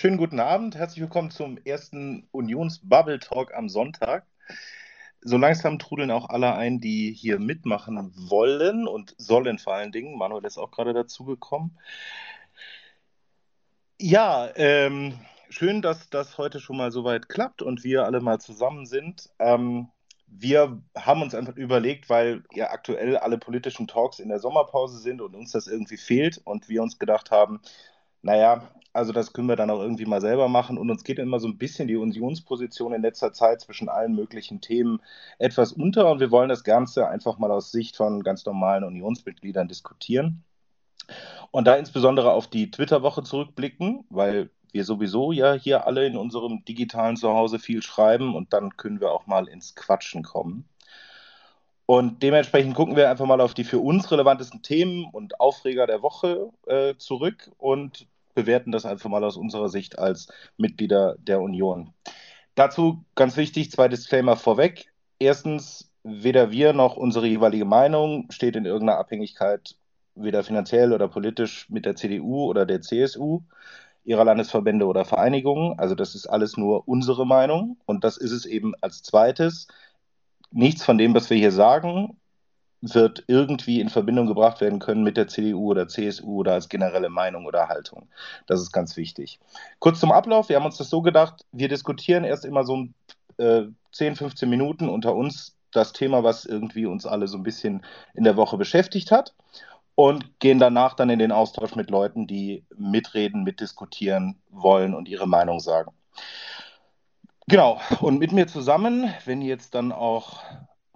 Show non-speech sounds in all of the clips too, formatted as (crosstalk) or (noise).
schönen guten Abend. Herzlich willkommen zum ersten Unions-Bubble Talk am Sonntag. So langsam trudeln auch alle ein, die hier mitmachen wollen und sollen vor allen Dingen. Manuel ist auch gerade dazugekommen. Ja, ähm, schön, dass das heute schon mal so weit klappt und wir alle mal zusammen sind. Ähm, wir haben uns einfach überlegt, weil ja aktuell alle politischen Talks in der Sommerpause sind und uns das irgendwie fehlt und wir uns gedacht haben, naja, also das können wir dann auch irgendwie mal selber machen und uns geht immer so ein bisschen die Unionsposition in letzter Zeit zwischen allen möglichen Themen etwas unter und wir wollen das Ganze einfach mal aus Sicht von ganz normalen Unionsmitgliedern diskutieren. Und da insbesondere auf die Twitter-Woche zurückblicken, weil wir sowieso ja hier alle in unserem digitalen Zuhause viel schreiben und dann können wir auch mal ins Quatschen kommen. Und dementsprechend gucken wir einfach mal auf die für uns relevantesten Themen und Aufreger der Woche äh, zurück und bewerten das einfach mal aus unserer Sicht als Mitglieder der Union. Dazu ganz wichtig, zwei Disclaimer vorweg. Erstens, weder wir noch unsere jeweilige Meinung steht in irgendeiner Abhängigkeit, weder finanziell oder politisch mit der CDU oder der CSU ihrer Landesverbände oder Vereinigungen. Also das ist alles nur unsere Meinung. Und das ist es eben als zweites. Nichts von dem, was wir hier sagen, wird irgendwie in Verbindung gebracht werden können mit der CDU oder CSU oder als generelle Meinung oder Haltung. Das ist ganz wichtig. Kurz zum Ablauf. Wir haben uns das so gedacht, wir diskutieren erst immer so äh, 10, 15 Minuten unter uns das Thema, was irgendwie uns alle so ein bisschen in der Woche beschäftigt hat und gehen danach dann in den Austausch mit Leuten, die mitreden, mitdiskutieren wollen und ihre Meinung sagen. Genau, und mit mir zusammen, wenn jetzt dann auch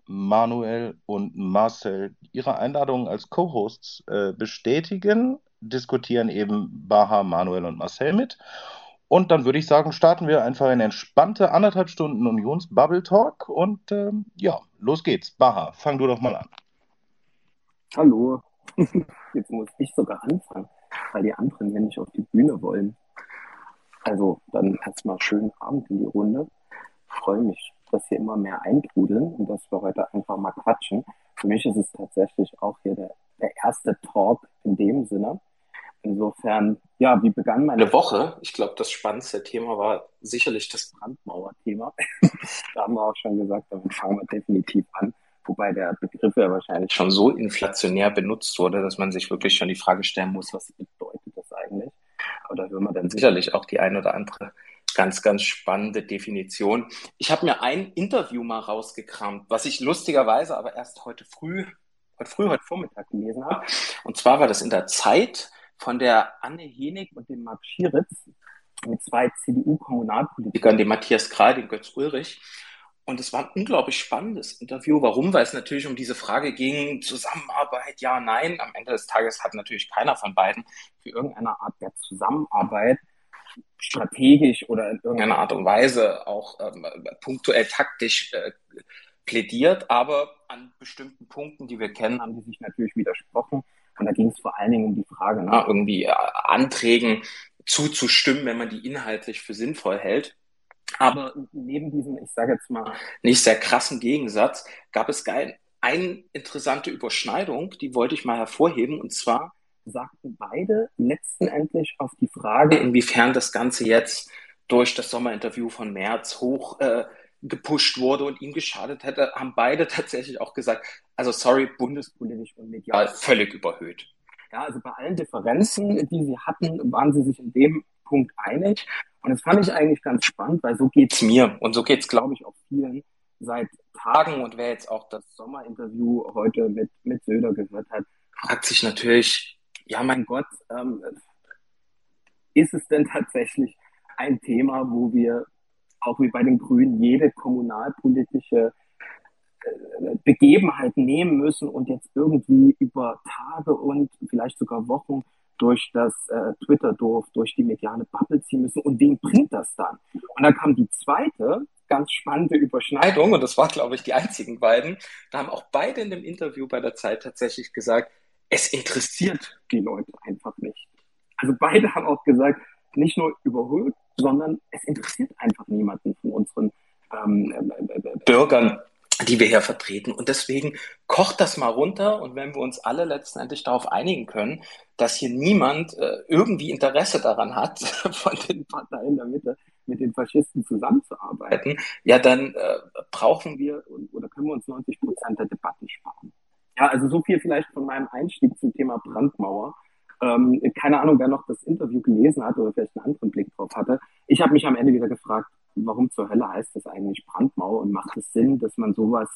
Manuel und Marcel ihre Einladung als Co-Hosts äh, bestätigen, diskutieren eben Baha, Manuel und Marcel mit. Und dann würde ich sagen, starten wir einfach in entspannte anderthalb Stunden Unions-Bubble Talk und ähm, ja, los geht's. Baha, fang du doch mal an. Hallo, (laughs) Jetzt muss ich sogar anfangen, weil die anderen ja nicht auf die Bühne wollen. Also dann erstmal schönen Abend in die Runde. Ich freue mich, dass hier immer mehr eintrudeln und dass wir heute einfach mal quatschen. Für mich ist es tatsächlich auch hier der, der erste Talk in dem Sinne. Insofern, ja, wie begann meine Woche? Ich glaube, das spannendste Thema war sicherlich das Brandmauer-Thema. (laughs) da haben wir auch schon gesagt, damit fangen wir definitiv an wobei der Begriff ja wahrscheinlich schon so inflationär benutzt wurde, dass man sich wirklich schon die Frage stellen muss, was bedeutet das eigentlich? Aber da hören wir dann sicherlich auch die ein oder andere ganz, ganz spannende Definition. Ich habe mir ein Interview mal rausgekramt, was ich lustigerweise aber erst heute früh, heute früh, heute Vormittag gelesen habe. Und zwar war das in der Zeit von der Anne Henig und dem Marc Schieritz mit zwei CDU-Kommunalpolitikern, dem Matthias Kral, dem Götz Ulrich. Und es war ein unglaublich spannendes Interview. Warum? Weil es natürlich um diese Frage ging, Zusammenarbeit, ja, nein. Am Ende des Tages hat natürlich keiner von beiden für irgendeine Art der Zusammenarbeit strategisch oder in irgendeiner Art und Weise auch ähm, punktuell taktisch äh, plädiert. Aber an bestimmten Punkten, die wir kennen, haben die sich natürlich widersprochen. Und da ging es vor allen Dingen um die Frage, na, ne, irgendwie äh, Anträgen zuzustimmen, wenn man die inhaltlich für sinnvoll hält. Aber neben diesem, ich sage jetzt mal, nicht sehr krassen Gegensatz, gab es eine interessante Überschneidung, die wollte ich mal hervorheben. Und zwar sagten beide letztendlich auf die Frage, inwiefern das Ganze jetzt durch das Sommerinterview von März hoch äh, gepusht wurde und ihm geschadet hätte, haben beide (laughs) tatsächlich auch gesagt, also sorry, bundespolitisch und medial völlig überhöht. Ja, also bei allen Differenzen, die sie hatten, waren sie sich in dem Punkt einig. Und das fand ich eigentlich ganz spannend, weil so geht's mir und so geht's, glaube ich, auch vielen seit Tagen. Und wer jetzt auch das Sommerinterview heute mit, mit Söder gehört hat, fragt sich natürlich, ja, mein Gott, ähm, ist es denn tatsächlich ein Thema, wo wir auch wie bei den Grünen jede kommunalpolitische äh, Begebenheit nehmen müssen und jetzt irgendwie über Tage und vielleicht sogar Wochen durch das äh, Twitter-Dorf, durch die mediale Bubble ziehen müssen. Und wen bringt das dann? Und dann kam die zweite ganz spannende Überschneidung, und das war, glaube ich, die einzigen beiden. Da haben auch beide in dem Interview bei der Zeit tatsächlich gesagt, es interessiert die Leute einfach nicht. Also beide haben auch gesagt, nicht nur überholt, sondern es interessiert einfach niemanden von unseren ähm, äh, äh, äh Bürgern, die wir hier vertreten. Und deswegen kocht das mal runter und wenn wir uns alle letztendlich darauf einigen können, dass hier niemand äh, irgendwie Interesse daran hat, (laughs) von den Parteien der Mitte mit den Faschisten zusammenzuarbeiten, ja, dann äh, brauchen wir oder können wir uns 90 Prozent der Debatten sparen. Ja, also so viel vielleicht von meinem Einstieg zum Thema Brandmauer. Ähm, keine Ahnung, wer noch das Interview gelesen hat oder vielleicht einen anderen Blick drauf hatte. Ich habe mich am Ende wieder gefragt, warum zur Hölle heißt das eigentlich Brandmauer und macht es Sinn, dass man sowas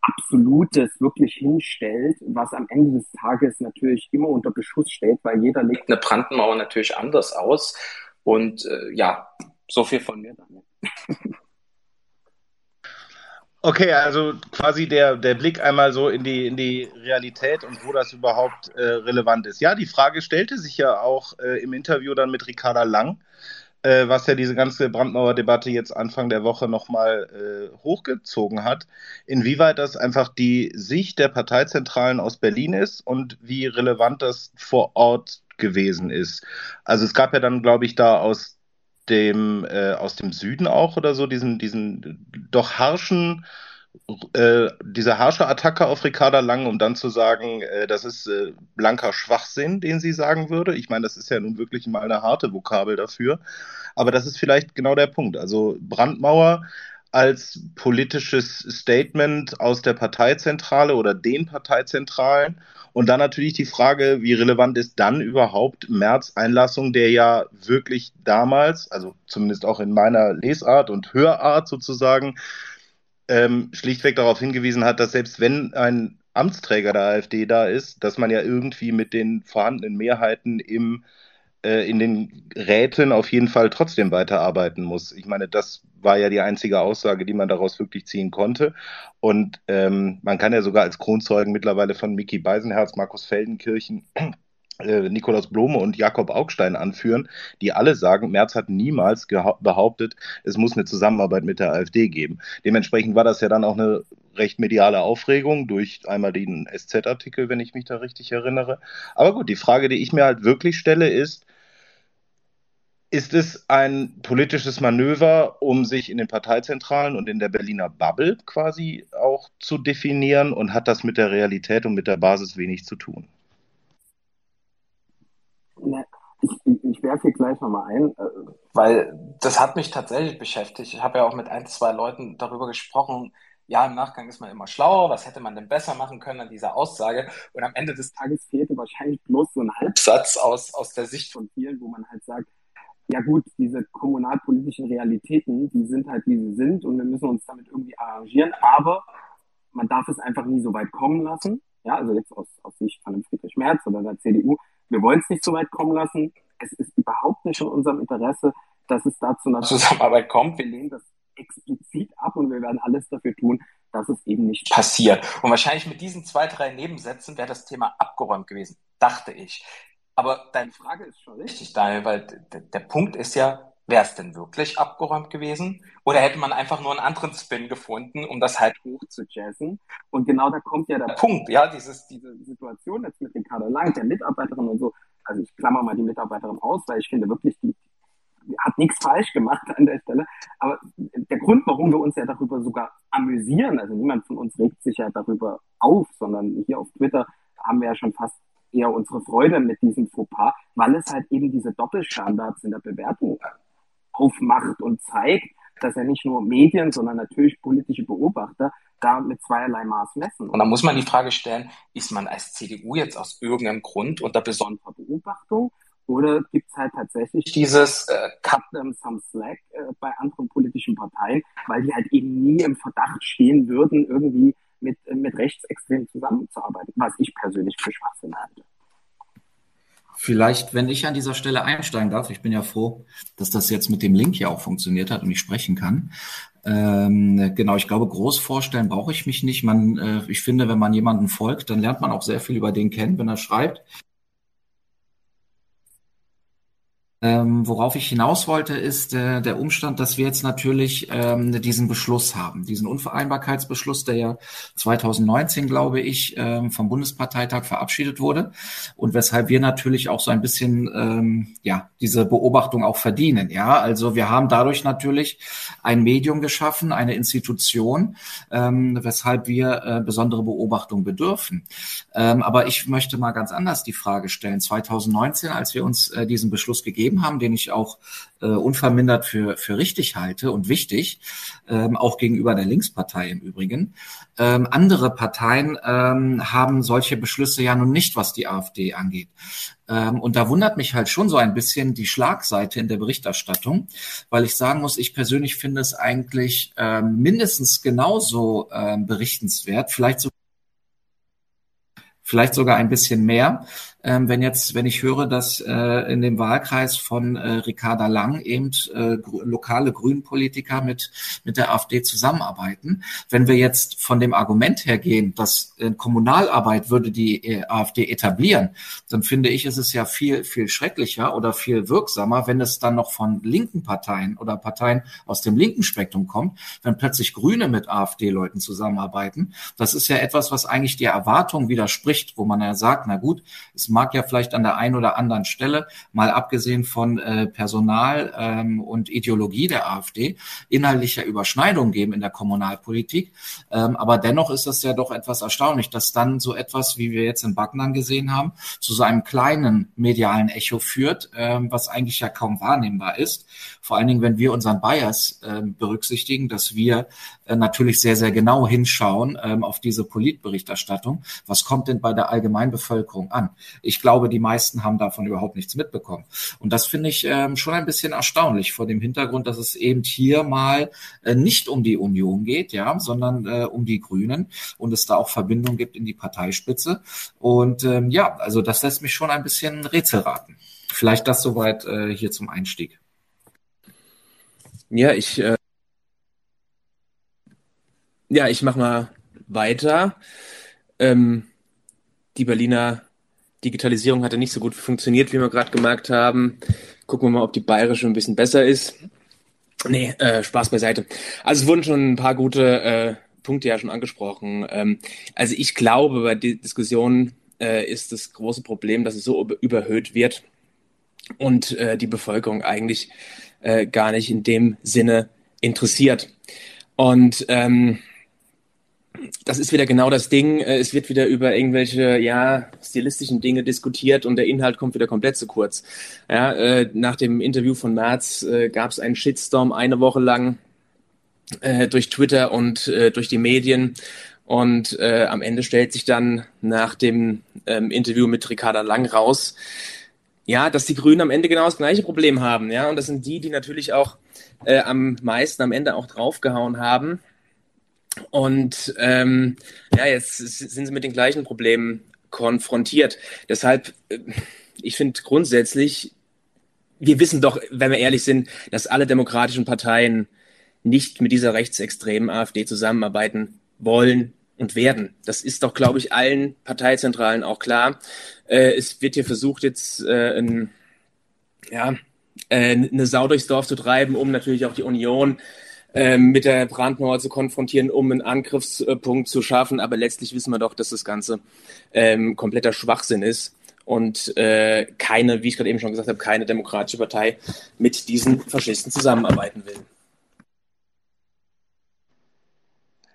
Absolutes wirklich hinstellt, was am Ende des Tages natürlich immer unter Beschuss steht, weil jeder legt eine Brandmauer natürlich anders aus. Und äh, ja, so viel von mir dann. (laughs) Okay, also quasi der, der Blick einmal so in die, in die Realität und wo das überhaupt äh, relevant ist. Ja, die Frage stellte sich ja auch äh, im Interview dann mit Ricarda Lang äh, was ja diese ganze Brandmauer-Debatte jetzt Anfang der Woche nochmal äh, hochgezogen hat, inwieweit das einfach die Sicht der Parteizentralen aus Berlin ist und wie relevant das vor Ort gewesen ist. Also es gab ja dann, glaube ich, da aus dem, äh, aus dem Süden auch oder so, diesen, diesen doch harschen äh, diese harsche Attacke auf Ricarda Lang, um dann zu sagen, äh, das ist äh, blanker Schwachsinn, den sie sagen würde. Ich meine, das ist ja nun wirklich mal eine harte Vokabel dafür. Aber das ist vielleicht genau der Punkt. Also Brandmauer als politisches Statement aus der Parteizentrale oder den Parteizentralen. Und dann natürlich die Frage, wie relevant ist dann überhaupt Merz Einlassung, der ja wirklich damals, also zumindest auch in meiner Lesart und Hörart sozusagen, ähm, schlichtweg darauf hingewiesen hat, dass selbst wenn ein Amtsträger der AfD da ist, dass man ja irgendwie mit den vorhandenen Mehrheiten im, äh, in den Räten auf jeden Fall trotzdem weiterarbeiten muss. Ich meine, das war ja die einzige Aussage, die man daraus wirklich ziehen konnte. Und ähm, man kann ja sogar als Kronzeugen mittlerweile von Mickey Beisenherz, Markus Feldenkirchen Nikolaus Blome und Jakob Augstein anführen, die alle sagen, Merz hat niemals behauptet, es muss eine Zusammenarbeit mit der AfD geben. Dementsprechend war das ja dann auch eine recht mediale Aufregung durch einmal den SZ-Artikel, wenn ich mich da richtig erinnere. Aber gut, die Frage, die ich mir halt wirklich stelle, ist, ist es ein politisches Manöver, um sich in den Parteizentralen und in der Berliner Bubble quasi auch zu definieren und hat das mit der Realität und mit der Basis wenig zu tun? Ich, ich werfe hier gleich nochmal ein, äh, weil das hat mich tatsächlich beschäftigt. Ich habe ja auch mit ein, zwei Leuten darüber gesprochen. Ja, im Nachgang ist man immer schlauer. Was hätte man denn besser machen können an dieser Aussage? Und am Ende des Tages fehlte wahrscheinlich bloß so ein Halbsatz aus, aus der Sicht von vielen, wo man halt sagt, ja gut, diese kommunalpolitischen Realitäten, die sind halt, wie sie sind und wir müssen uns damit irgendwie arrangieren, aber man darf es einfach nie so weit kommen lassen. Ja, also jetzt aus, aus Sicht von Friedrich Merz oder der CDU, wir wollen es nicht so weit kommen lassen. Es ist überhaupt nicht in unserem Interesse, dass es da zu einer Zusammenarbeit kommt. Wir lehnen das explizit ab und wir werden alles dafür tun, dass es eben nicht passiert. Und wahrscheinlich mit diesen zwei, drei Nebensätzen wäre das Thema abgeräumt gewesen, dachte ich. Aber deine Frage ist schon richtig, Daniel, weil der Punkt ist ja, wäre es denn wirklich abgeräumt gewesen? Oder hätte man einfach nur einen anderen Spin gefunden, um das halt hoch zu jazzen? Und genau da kommt ja der Punkt, ja, dieses, diese Situation jetzt mit den Kader Lang, der Mitarbeiterin und so. Also ich klammer mal die Mitarbeiterin aus, weil ich finde wirklich, die, die hat nichts falsch gemacht an der Stelle. Aber der Grund, warum wir uns ja darüber sogar amüsieren, also niemand von uns regt sich ja darüber auf, sondern hier auf Twitter haben wir ja schon fast eher unsere Freude mit diesem Fauxpas, weil es halt eben diese Doppelstandards in der Bewertung aufmacht und zeigt, dass er nicht nur Medien, sondern natürlich politische Beobachter da mit zweierlei Maß messen. Und da muss man die Frage stellen, ist man als CDU jetzt aus irgendeinem Grund unter besonderer Beobachtung oder gibt es halt tatsächlich dieses äh, Cut them some slack äh, bei anderen politischen Parteien, weil die halt eben nie im Verdacht stehen würden, irgendwie mit, mit Rechtsextremen zusammenzuarbeiten, was ich persönlich für Schwachsinn halte. Vielleicht, wenn ich an dieser Stelle einsteigen darf, ich bin ja froh, dass das jetzt mit dem Link ja auch funktioniert hat und ich sprechen kann. Ähm, genau, ich glaube, groß vorstellen brauche ich mich nicht. Man, äh, ich finde, wenn man jemanden folgt, dann lernt man auch sehr viel über den kennen, wenn er schreibt. Ähm, worauf ich hinaus wollte, ist äh, der Umstand, dass wir jetzt natürlich ähm, diesen Beschluss haben, diesen Unvereinbarkeitsbeschluss, der ja 2019, glaube ich, ähm, vom Bundesparteitag verabschiedet wurde und weshalb wir natürlich auch so ein bisschen ähm, ja diese Beobachtung auch verdienen. Ja, also wir haben dadurch natürlich ein Medium geschaffen, eine Institution, ähm, weshalb wir äh, besondere Beobachtung bedürfen. Ähm, aber ich möchte mal ganz anders die Frage stellen. 2019, als wir uns äh, diesen Beschluss gegeben gegeben haben, den ich auch äh, unvermindert für, für richtig halte und wichtig, ähm, auch gegenüber der Linkspartei im Übrigen. Ähm, andere Parteien ähm, haben solche Beschlüsse ja nun nicht, was die AfD angeht. Ähm, und da wundert mich halt schon so ein bisschen die Schlagseite in der Berichterstattung, weil ich sagen muss, ich persönlich finde es eigentlich ähm, mindestens genauso ähm, berichtenswert, vielleicht so vielleicht sogar ein bisschen mehr, ähm, wenn jetzt, wenn ich höre, dass äh, in dem Wahlkreis von äh, Ricarda Lang eben äh, gr lokale Grünenpolitiker mit mit der AfD zusammenarbeiten. Wenn wir jetzt von dem Argument her gehen, dass äh, Kommunalarbeit würde die äh, AfD etablieren, dann finde ich, ist es ja viel viel schrecklicher oder viel wirksamer, wenn es dann noch von linken Parteien oder Parteien aus dem linken Spektrum kommt, wenn plötzlich Grüne mit AfD-Leuten zusammenarbeiten. Das ist ja etwas, was eigentlich der Erwartung widerspricht, wo man ja sagt, na gut, es mag ja vielleicht an der einen oder anderen Stelle, mal abgesehen von äh, Personal ähm, und Ideologie der AfD, inhaltlicher Überschneidungen geben in der Kommunalpolitik. Ähm, aber dennoch ist es ja doch etwas erstaunlich, dass dann so etwas, wie wir jetzt in Backnern gesehen haben, zu so einem kleinen medialen Echo führt, ähm, was eigentlich ja kaum wahrnehmbar ist. Vor allen Dingen, wenn wir unseren Bias äh, berücksichtigen, dass wir äh, natürlich sehr, sehr genau hinschauen ähm, auf diese Politberichterstattung. Was kommt denn bei der Allgemeinbevölkerung an? Ich glaube, die meisten haben davon überhaupt nichts mitbekommen. Und das finde ich ähm, schon ein bisschen erstaunlich vor dem Hintergrund, dass es eben hier mal äh, nicht um die Union geht, ja, sondern äh, um die Grünen und es da auch Verbindungen gibt in die Parteispitze. Und ähm, ja, also das lässt mich schon ein bisschen Rätsel raten. Vielleicht das soweit äh, hier zum Einstieg. Ja, ich äh, ja, ich mache mal weiter. Ähm, die Berliner Digitalisierung hatte nicht so gut funktioniert, wie wir gerade gemerkt haben. Gucken wir mal, ob die bayerische ein bisschen besser ist. Nee, äh, Spaß beiseite. Also es wurden schon ein paar gute äh, Punkte ja schon angesprochen. Ähm, also ich glaube, bei der Diskussion äh, ist das große Problem, dass es so überhöht wird und äh, die Bevölkerung eigentlich äh, gar nicht in dem Sinne interessiert. Und ähm, das ist wieder genau das Ding. Äh, es wird wieder über irgendwelche ja stilistischen Dinge diskutiert und der Inhalt kommt wieder komplett zu kurz. Ja, äh, nach dem Interview von März äh, gab es einen Shitstorm eine Woche lang äh, durch Twitter und äh, durch die Medien. Und äh, am Ende stellt sich dann nach dem ähm, Interview mit Ricarda Lang raus, ja, dass die Grünen am Ende genau das gleiche Problem haben. Ja, und das sind die, die natürlich auch am meisten am Ende auch draufgehauen haben. Und ähm, ja, jetzt sind sie mit den gleichen Problemen konfrontiert. Deshalb, äh, ich finde grundsätzlich, wir wissen doch, wenn wir ehrlich sind, dass alle demokratischen Parteien nicht mit dieser rechtsextremen AfD zusammenarbeiten wollen und werden. Das ist doch, glaube ich, allen Parteizentralen auch klar. Äh, es wird hier versucht, jetzt äh, ein, ja, äh, eine Sau durchs Dorf zu treiben, um natürlich auch die Union ähm, mit der Brandmauer zu konfrontieren, um einen Angriffspunkt zu schaffen. Aber letztlich wissen wir doch, dass das Ganze ähm, kompletter Schwachsinn ist und äh, keine, wie ich gerade eben schon gesagt habe, keine demokratische Partei mit diesen Faschisten zusammenarbeiten will.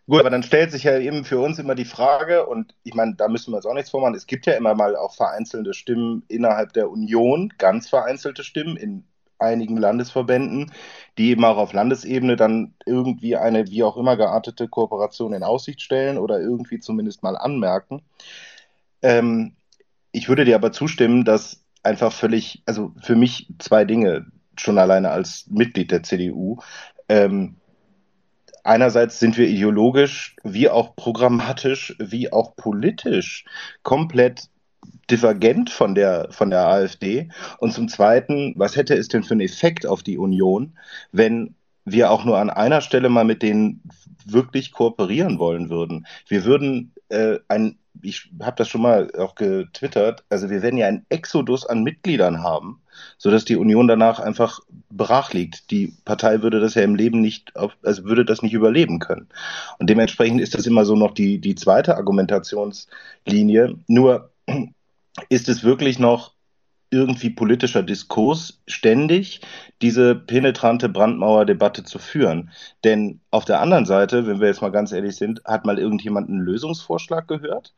Gut, aber dann stellt sich ja eben für uns immer die Frage, und ich meine, da müssen wir uns auch nichts vormachen, es gibt ja immer mal auch vereinzelte Stimmen innerhalb der Union, ganz vereinzelte Stimmen in einigen Landesverbänden, die eben auch auf Landesebene dann irgendwie eine wie auch immer geartete Kooperation in Aussicht stellen oder irgendwie zumindest mal anmerken. Ähm, ich würde dir aber zustimmen, dass einfach völlig, also für mich zwei Dinge schon alleine als Mitglied der CDU. Ähm, einerseits sind wir ideologisch wie auch programmatisch wie auch politisch komplett divergent von der, von der AfD? Und zum Zweiten, was hätte es denn für einen Effekt auf die Union, wenn wir auch nur an einer Stelle mal mit denen wirklich kooperieren wollen würden? Wir würden äh, ein ich habe das schon mal auch getwittert, also wir werden ja einen Exodus an Mitgliedern haben, sodass die Union danach einfach brach liegt. Die Partei würde das ja im Leben nicht, also würde das nicht überleben können. Und dementsprechend ist das immer so noch die, die zweite Argumentationslinie. Nur ist es wirklich noch irgendwie politischer Diskurs ständig diese penetrante Brandmauerdebatte zu führen. Denn auf der anderen Seite, wenn wir jetzt mal ganz ehrlich sind, hat mal irgendjemand einen Lösungsvorschlag gehört?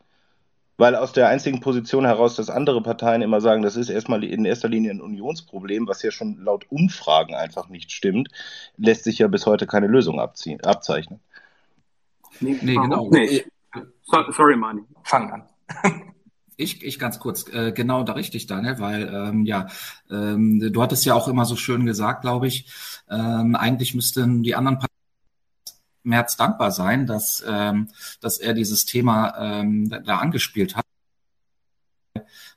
Weil aus der einzigen Position heraus, dass andere Parteien immer sagen, das ist erstmal in erster Linie ein Unionsproblem, was ja schon laut Umfragen einfach nicht stimmt, lässt sich ja bis heute keine Lösung abziehen, abzeichnen. Nee, nee genau. Nicht. sorry, Mani. Fang an. Ich, ich ganz kurz, äh, genau da richtig, Daniel, weil ähm, ja, ähm, du hattest ja auch immer so schön gesagt, glaube ich, ähm, eigentlich müssten die anderen Parteien Merz dankbar sein, dass, ähm, dass er dieses Thema ähm, da angespielt hat.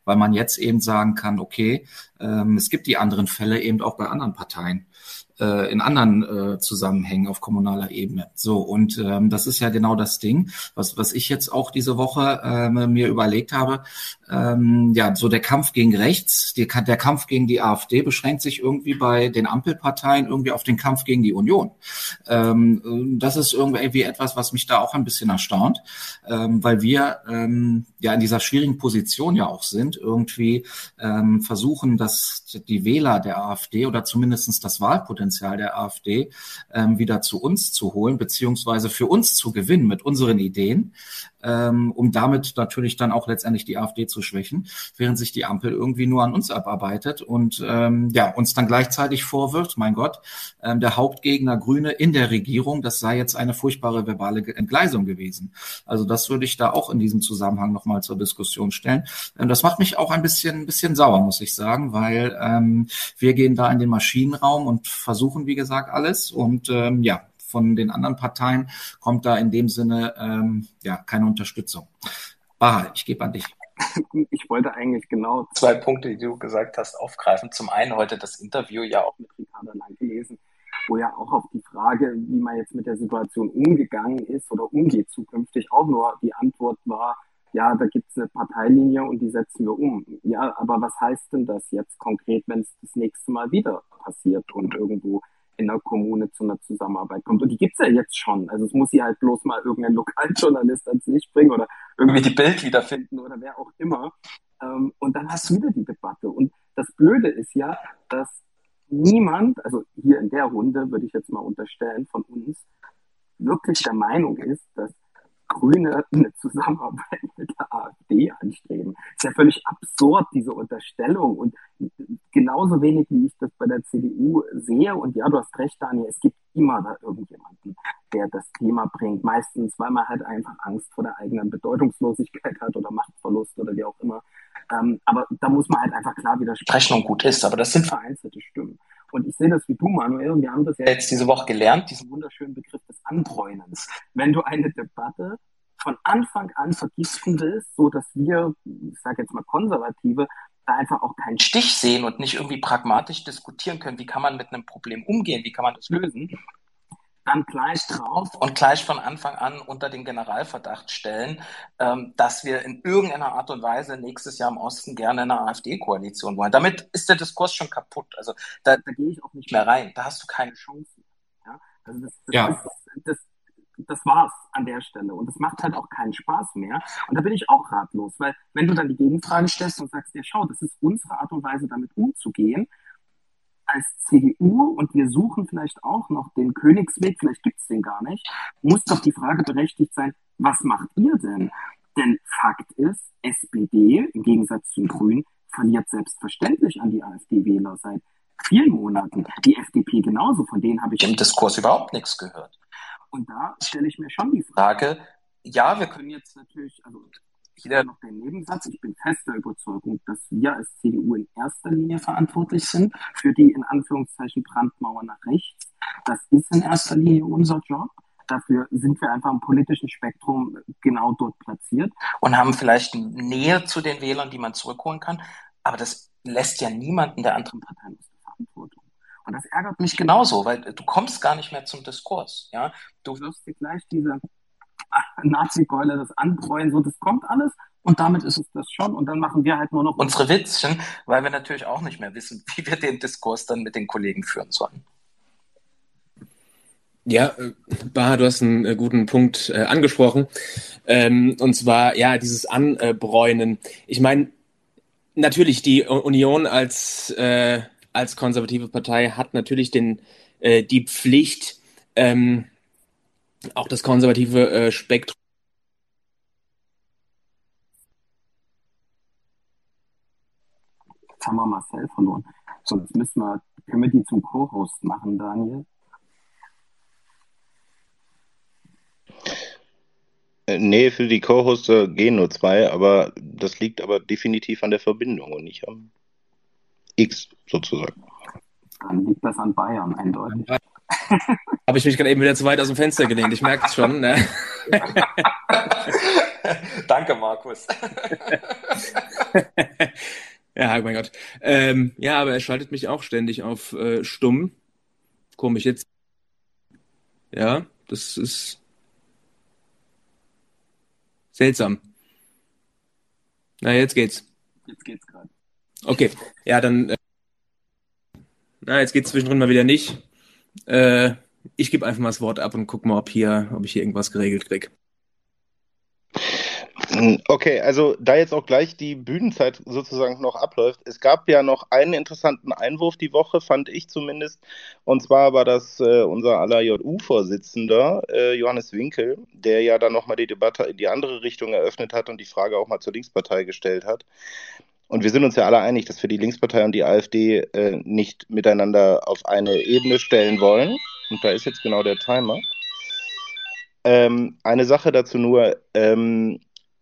Weil man jetzt eben sagen kann, okay, ähm, es gibt die anderen Fälle eben auch bei anderen Parteien äh, in anderen äh, Zusammenhängen auf kommunaler Ebene. So, und ähm, das ist ja genau das Ding, was, was ich jetzt auch diese Woche ähm, mir überlegt habe. Ähm, ja, so der Kampf gegen rechts, die, der Kampf gegen die AfD beschränkt sich irgendwie bei den Ampelparteien irgendwie auf den Kampf gegen die Union. Ähm, das ist irgendwie etwas, was mich da auch ein bisschen erstaunt, ähm, weil wir ähm, ja in dieser schwierigen Position ja auch sind, irgendwie ähm, versuchen, dass die Wähler der AfD oder zumindestens das Wahlpotenzial Potenzial der AfD ähm, wieder zu uns zu holen, beziehungsweise für uns zu gewinnen mit unseren Ideen ähm, um damit natürlich dann auch letztendlich die AfD zu schwächen, während sich die Ampel irgendwie nur an uns abarbeitet und ähm, ja uns dann gleichzeitig vorwirft, mein Gott, ähm, der Hauptgegner Grüne in der Regierung, das sei jetzt eine furchtbare verbale Entgleisung gewesen. Also das würde ich da auch in diesem Zusammenhang nochmal zur Diskussion stellen. Ähm, das macht mich auch ein bisschen, bisschen sauer, muss ich sagen, weil ähm, wir gehen da in den Maschinenraum und versuchen, wie gesagt, alles und ähm, ja, von den anderen Parteien kommt da in dem Sinne ähm, ja keine Unterstützung. Baha, ich gebe an dich. (laughs) Ich wollte eigentlich genau zwei Punkte, die du gesagt hast, aufgreifen. Zum einen heute das Interview ja auch mit Ricardo Lang gelesen, wo ja auch auf die Frage, wie man jetzt mit der Situation umgegangen ist oder umgeht zukünftig, auch nur die Antwort war, ja, da gibt es eine Parteilinie und die setzen wir um. Ja, aber was heißt denn das jetzt konkret, wenn es das nächste Mal wieder passiert und irgendwo in der Kommune zu einer Zusammenarbeit kommt. Und die gibt's ja jetzt schon. Also es muss sie halt bloß mal irgendein Lokaljournalist ans Licht bringen oder irgendwie die Bild wiederfinden oder wer auch immer. Ähm, und dann hast du wieder die Debatte. Und das Blöde ist ja, dass niemand, also hier in der Runde würde ich jetzt mal unterstellen von uns, wirklich der Meinung ist, dass Grüne eine Zusammenarbeit (laughs) mit der AfD anstreben. ist ja völlig absurd, diese Unterstellung. Und genauso wenig, wie ich das bei der CDU sehe, und ja, du hast recht, Daniel, es gibt immer da irgendjemanden, der das Thema bringt. Meistens, weil man halt einfach Angst vor der eigenen Bedeutungslosigkeit hat oder Machtverlust oder wie auch immer. Ähm, aber da muss man halt einfach klar widersprechen und gut ist. Aber das sind vereinzelte Stimmen. Und ich sehe das wie du, Manuel, und wir haben das ja jetzt diese Woche gelernt, diesen wunderschönen Begriff des Anbräunens. Wenn du eine Debatte von Anfang an vergiften willst, so dass wir, ich sage jetzt mal Konservative, da einfach auch keinen Stich sehen und nicht irgendwie pragmatisch diskutieren können, wie kann man mit einem Problem umgehen, wie kann man das lösen, dann gleich drauf und gleich von Anfang an unter den Generalverdacht stellen, ähm, dass wir in irgendeiner Art und Weise nächstes Jahr im Osten gerne eine AfD-Koalition wollen. Damit ist der Diskurs schon kaputt. Also da, da gehe ich auch nicht mehr rein. Da hast du keine Chance. Ja? Also das, das, ja. das, das, das war's an der Stelle. Und das macht halt auch keinen Spaß mehr. Und da bin ich auch ratlos, weil wenn du dann die Gegenfrage stellst und sagst, ja schau, das ist unsere Art und Weise, damit umzugehen, als CDU und wir suchen vielleicht auch noch den Königsweg, vielleicht gibt's den gar nicht, muss doch die Frage berechtigt sein, was macht ihr denn? Denn Fakt ist, SPD im Gegensatz zu den Grünen verliert selbstverständlich an die AfD-Wähler seit vielen Monaten. Die FDP genauso, von denen habe ich im Diskurs überhaupt nichts gehört. Und da stelle ich mir schon die Frage, ja, wir können jetzt natürlich, also hier noch den Nebensatz. Ich bin fester Überzeugung, dass wir als CDU in erster Linie verantwortlich sind für die in Anführungszeichen Brandmauer nach rechts. Das ist in erster Linie unser Job. Dafür sind wir einfach im politischen Spektrum genau dort platziert und haben vielleicht Nähe zu den Wählern, die man zurückholen kann. Aber das lässt ja niemanden der anderen Parteien aus der Verantwortung. Und das ärgert mich genauso, weil du kommst gar nicht mehr zum Diskurs. Ja, du wirst dir gleich diese (laughs) Nazi-Keule, das Anbräuen, so, das kommt alles und damit ist es das schon und dann machen wir halt nur noch unsere Witzchen, weil wir natürlich auch nicht mehr wissen, wie wir den Diskurs dann mit den Kollegen führen sollen. Ja, äh, Baha, du hast einen äh, guten Punkt äh, angesprochen. Ähm, und zwar, ja, dieses Anbräunen. Ich meine, natürlich, die Union als, äh, als konservative Partei hat natürlich den, äh, die Pflicht, ähm, auch das konservative äh, Spektrum Jetzt haben wir Marcel verloren. Sonst müssen wir, können wir die zum Co-Host machen, Daniel? Äh, nee, für die Co-Hosts gehen nur zwei, aber das liegt aber definitiv an der Verbindung und nicht am X sozusagen. Dann liegt das an Bayern, eindeutig. Habe ich mich gerade eben wieder zu weit aus dem Fenster gelehnt, ich merke es schon. Ne? Danke, Markus. (laughs) ja, oh mein Gott. Ähm, ja, aber er schaltet mich auch ständig auf äh, stumm. Komisch jetzt. Ja, das ist Seltsam. Na, jetzt geht's. Jetzt geht's gerade. Okay, ja, dann. Äh, na, jetzt geht's zwischendrin mal wieder nicht. Äh, ich gebe einfach mal das Wort ab und guck mal, ob hier, ob ich hier irgendwas geregelt krieg. Hm, okay, also da jetzt auch gleich die Bühnenzeit sozusagen noch abläuft, es gab ja noch einen interessanten Einwurf die Woche, fand ich zumindest, und zwar war das äh, unser aller JU-Vorsitzender, äh, Johannes Winkel, der ja dann nochmal die Debatte in die andere Richtung eröffnet hat und die Frage auch mal zur Linkspartei gestellt hat. Und wir sind uns ja alle einig, dass wir die Linkspartei und die AfD äh, nicht miteinander auf eine Ebene stellen wollen. Und da ist jetzt genau der Timer. Ähm, eine Sache dazu nur, ähm,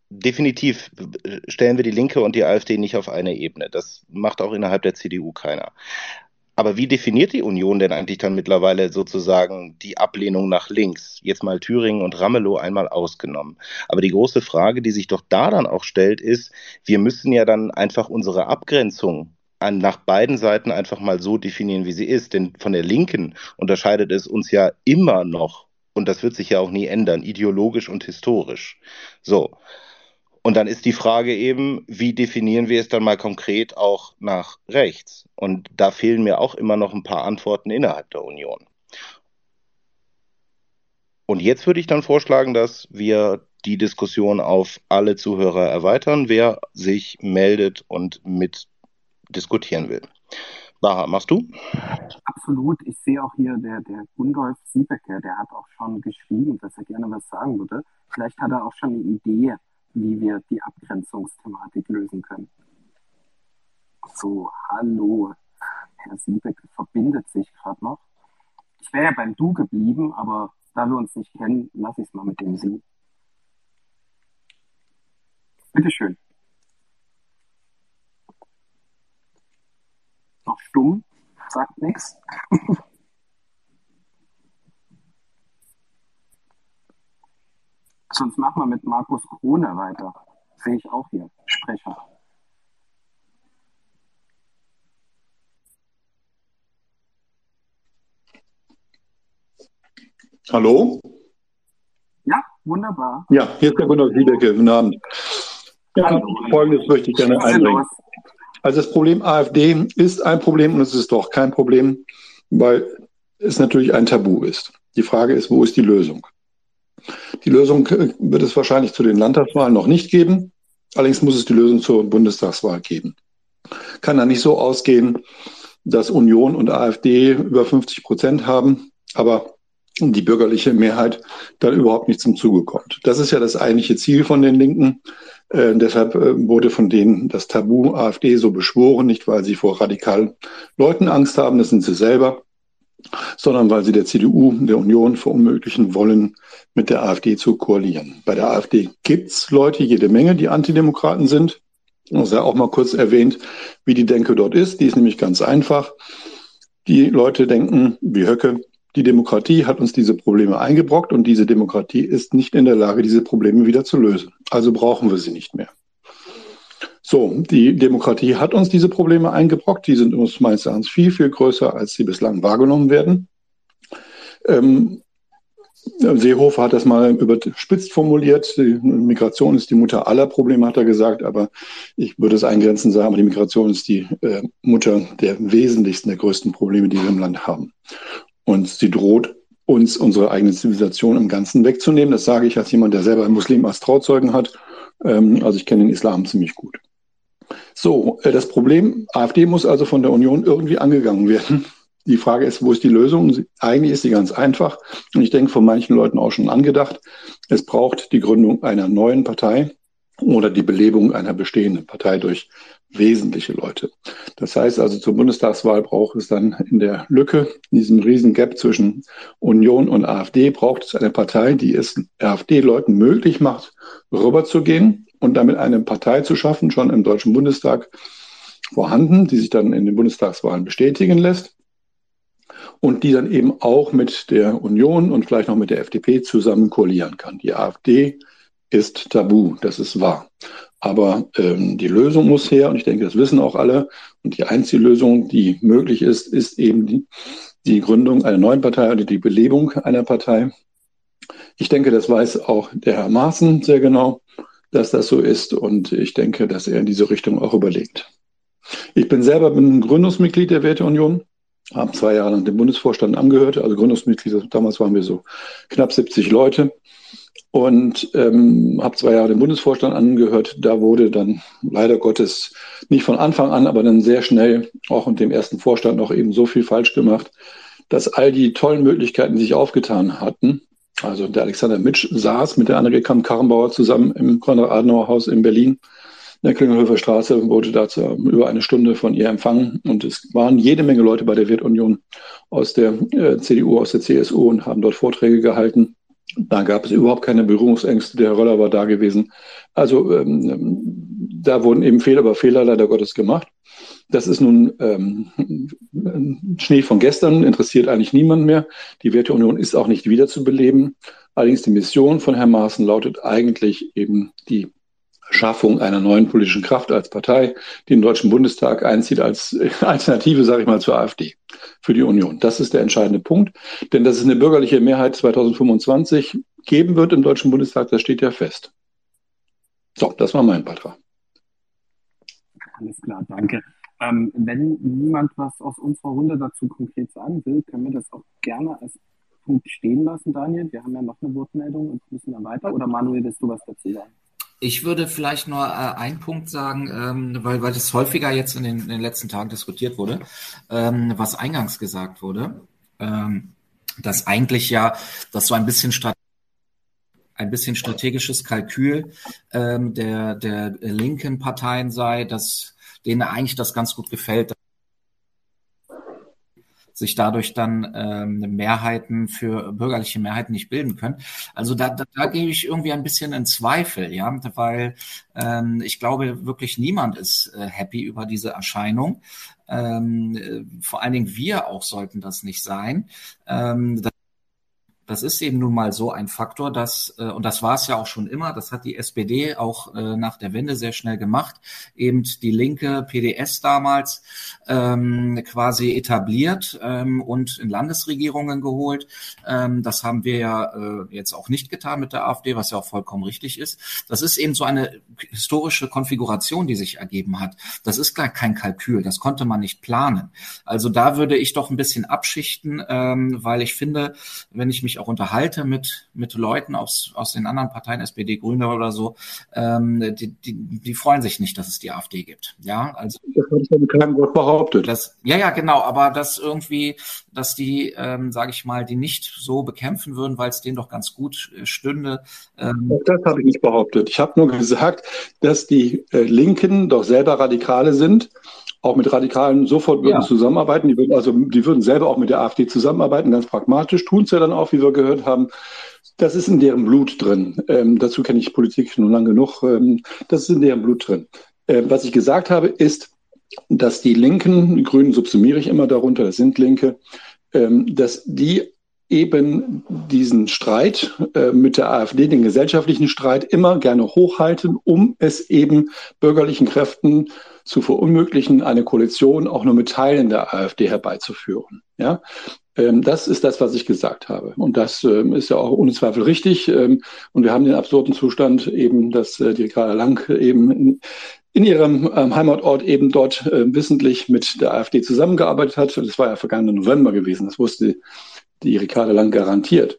definitiv stellen wir die Linke und die AfD nicht auf eine Ebene. Das macht auch innerhalb der CDU keiner. Aber wie definiert die Union denn eigentlich dann mittlerweile sozusagen die Ablehnung nach links? Jetzt mal Thüringen und Ramelow einmal ausgenommen. Aber die große Frage, die sich doch da dann auch stellt, ist, wir müssen ja dann einfach unsere Abgrenzung an, nach beiden Seiten einfach mal so definieren, wie sie ist. Denn von der Linken unterscheidet es uns ja immer noch, und das wird sich ja auch nie ändern, ideologisch und historisch. So. Und dann ist die Frage eben, wie definieren wir es dann mal konkret auch nach rechts? Und da fehlen mir auch immer noch ein paar Antworten innerhalb der Union. Und jetzt würde ich dann vorschlagen, dass wir die Diskussion auf alle Zuhörer erweitern, wer sich meldet und mit diskutieren will. Baha, machst du? Absolut. Ich sehe auch hier, der, der Gundolf Siebecker, der hat auch schon geschrieben, dass er gerne was sagen würde. Vielleicht hat er auch schon eine Idee, wie wir die Abgrenzungsthematik lösen können. So, hallo. Herr Siebeck verbindet sich gerade noch. Ich wäre ja beim Du geblieben, aber da wir uns nicht kennen, lasse ich es mal mit dem Sie. Bitteschön. Noch stumm, sagt nichts. (laughs) Sonst machen wir mit Markus Krone weiter. Sehe ich auch hier, Sprecher. Hallo? Ja, wunderbar. Ja, hier ist der Gunnar Wiedecke. Guten Abend. Ja, Hallo. Folgendes möchte ich gerne einbringen. Also das Problem AfD ist ein Problem und es ist doch kein Problem, weil es natürlich ein Tabu ist. Die Frage ist, wo ist die Lösung? Die Lösung wird es wahrscheinlich zu den Landtagswahlen noch nicht geben. Allerdings muss es die Lösung zur Bundestagswahl geben. Kann da nicht so ausgehen, dass Union und AfD über 50 Prozent haben, aber die bürgerliche Mehrheit dann überhaupt nicht zum Zuge kommt. Das ist ja das eigentliche Ziel von den Linken. Äh, deshalb äh, wurde von denen das Tabu AfD so beschworen, nicht weil sie vor radikalen Leuten Angst haben, das sind sie selber, sondern weil sie der CDU, der Union verunmöglichen wollen, mit der AfD zu koalieren. Bei der AfD gibt's Leute, jede Menge, die Antidemokraten sind. Das sei auch mal kurz erwähnt, wie die Denke dort ist. Die ist nämlich ganz einfach. Die Leute denken, wie Höcke, die Demokratie hat uns diese Probleme eingebrockt und diese Demokratie ist nicht in der Lage, diese Probleme wieder zu lösen. Also brauchen wir sie nicht mehr. So, die Demokratie hat uns diese Probleme eingebrockt. Die sind uns meines Erachtens viel, viel größer, als sie bislang wahrgenommen werden. Ähm, Seehofer hat das mal überspitzt formuliert. Die Migration ist die Mutter aller Probleme, hat er gesagt. Aber ich würde es eingrenzen sagen, die Migration ist die äh, Mutter der wesentlichsten, der größten Probleme, die wir im Land haben. Und sie droht uns unsere eigene Zivilisation im Ganzen wegzunehmen. Das sage ich als jemand, der selber einen Muslim als Trauzeugen hat. Ähm, also ich kenne den Islam ziemlich gut. So, äh, das Problem, AfD muss also von der Union irgendwie angegangen werden. (laughs) Die Frage ist, wo ist die Lösung? Eigentlich ist sie ganz einfach und ich denke von manchen Leuten auch schon angedacht. Es braucht die Gründung einer neuen Partei oder die Belebung einer bestehenden Partei durch wesentliche Leute. Das heißt also, zur Bundestagswahl braucht es dann in der Lücke, in diesem riesen Gap zwischen Union und AfD, braucht es eine Partei, die es AfD-Leuten möglich macht, rüberzugehen und damit eine Partei zu schaffen, schon im Deutschen Bundestag vorhanden, die sich dann in den Bundestagswahlen bestätigen lässt und die dann eben auch mit der Union und vielleicht noch mit der FDP zusammen koalieren kann. Die AfD ist tabu, das ist wahr. Aber ähm, die Lösung muss her und ich denke, das wissen auch alle. Und die einzige Lösung, die möglich ist, ist eben die, die Gründung einer neuen Partei oder die Belebung einer Partei. Ich denke, das weiß auch der Herr Maaßen sehr genau, dass das so ist. Und ich denke, dass er in diese Richtung auch überlegt. Ich bin selber ein Gründungsmitglied der Werteunion haben zwei Jahre lang den Bundesvorstand angehört, also Gründungsmitglieder. Damals waren wir so knapp 70 Leute und ähm, habe zwei Jahre den Bundesvorstand angehört. Da wurde dann leider Gottes nicht von Anfang an, aber dann sehr schnell auch mit dem ersten Vorstand noch eben so viel falsch gemacht, dass all die tollen Möglichkeiten sich aufgetan hatten. Also der Alexander Mitsch saß mit der Annegret Kamm-Karrenbauer zusammen im Konrad-Adenauer-Haus in Berlin der Klingelhöfer Straße wurde dazu über eine Stunde von ihr empfangen und es waren jede Menge Leute bei der Wertunion aus der äh, CDU, aus der CSU und haben dort Vorträge gehalten. Da gab es überhaupt keine Berührungsängste. Der Röller war da gewesen. Also ähm, da wurden eben Fehler über Fehler leider Gottes gemacht. Das ist nun ähm, Schnee von gestern, interessiert eigentlich niemand mehr. Die Werteunion ist auch nicht wiederzubeleben. Allerdings die Mission von Herrn Maaßen lautet eigentlich eben die Schaffung einer neuen politischen Kraft als Partei, die den Deutschen Bundestag einzieht als (laughs) Alternative, sage ich mal, zur AfD für die Union. Das ist der entscheidende Punkt. Denn dass es eine bürgerliche Mehrheit 2025 geben wird im Deutschen Bundestag, das steht ja fest. So, das war mein Beitrag. Alles klar, danke. Ähm, wenn niemand was aus unserer Runde dazu konkret sagen will, können wir das auch gerne als Punkt stehen lassen, Daniel. Wir haben ja noch eine Wortmeldung und müssen dann weiter. Oder Manuel, willst du was dazu sagen? Ich würde vielleicht nur äh, einen Punkt sagen, ähm, weil, weil das häufiger jetzt in den, in den letzten Tagen diskutiert wurde, ähm, was eingangs gesagt wurde, ähm, dass eigentlich ja, dass so ein bisschen ein bisschen strategisches Kalkül ähm, der, der linken Parteien sei, dass denen eigentlich das ganz gut gefällt, sich dadurch dann ähm, Mehrheiten für bürgerliche Mehrheiten nicht bilden können. Also da, da, da gebe ich irgendwie ein bisschen in Zweifel, ja, weil ähm, ich glaube wirklich niemand ist äh, happy über diese Erscheinung. Ähm, äh, vor allen Dingen wir auch sollten das nicht sein. Ähm, das ist eben nun mal so ein Faktor, dass, äh, und das war es ja auch schon immer, das hat die SPD auch äh, nach der Wende sehr schnell gemacht, eben die linke PDS damals ähm, quasi etabliert ähm, und in Landesregierungen geholt. Ähm, das haben wir ja äh, jetzt auch nicht getan mit der AfD, was ja auch vollkommen richtig ist. Das ist eben so eine historische Konfiguration, die sich ergeben hat. Das ist gar kein Kalkül, das konnte man nicht planen. Also da würde ich doch ein bisschen abschichten, ähm, weil ich finde, wenn ich mich mich auch unterhalte mit, mit Leuten aus, aus den anderen Parteien, SPD, Grüne oder so, ähm, die, die, die freuen sich nicht, dass es die AfD gibt. Ja, also. Das habe ich ja mit keinem Wort behauptet. Das, ja, ja, genau, aber das irgendwie, dass die, ähm, sage ich mal, die nicht so bekämpfen würden, weil es denen doch ganz gut äh, stünde. Ähm, das habe ich nicht behauptet. Ich habe nur gesagt, dass die äh, Linken doch selber Radikale sind auch mit Radikalen sofort würden ja. zusammenarbeiten. Die würden also, die würden selber auch mit der AfD zusammenarbeiten, ganz pragmatisch, tun es ja dann auch, wie wir gehört haben. Das ist in deren Blut drin. Ähm, dazu kenne ich Politik schon lang genug. Ähm, das ist in deren Blut drin. Ähm, was ich gesagt habe, ist, dass die Linken, die Grünen subsumiere ich immer darunter, das sind Linke, ähm, dass die eben diesen Streit äh, mit der AfD, den gesellschaftlichen Streit, immer gerne hochhalten, um es eben bürgerlichen Kräften zu verunmöglichen, eine Koalition auch nur mit Teilen der AfD herbeizuführen. Ja? Ähm, das ist das, was ich gesagt habe. Und das ähm, ist ja auch ohne Zweifel richtig. Ähm, und wir haben den absurden Zustand eben, dass äh, die Ricarda Lang eben in, in ihrem Heimatort eben dort äh, wissentlich mit der AfD zusammengearbeitet hat. Das war ja vergangenen November gewesen. Das wusste die Ricarda Lang garantiert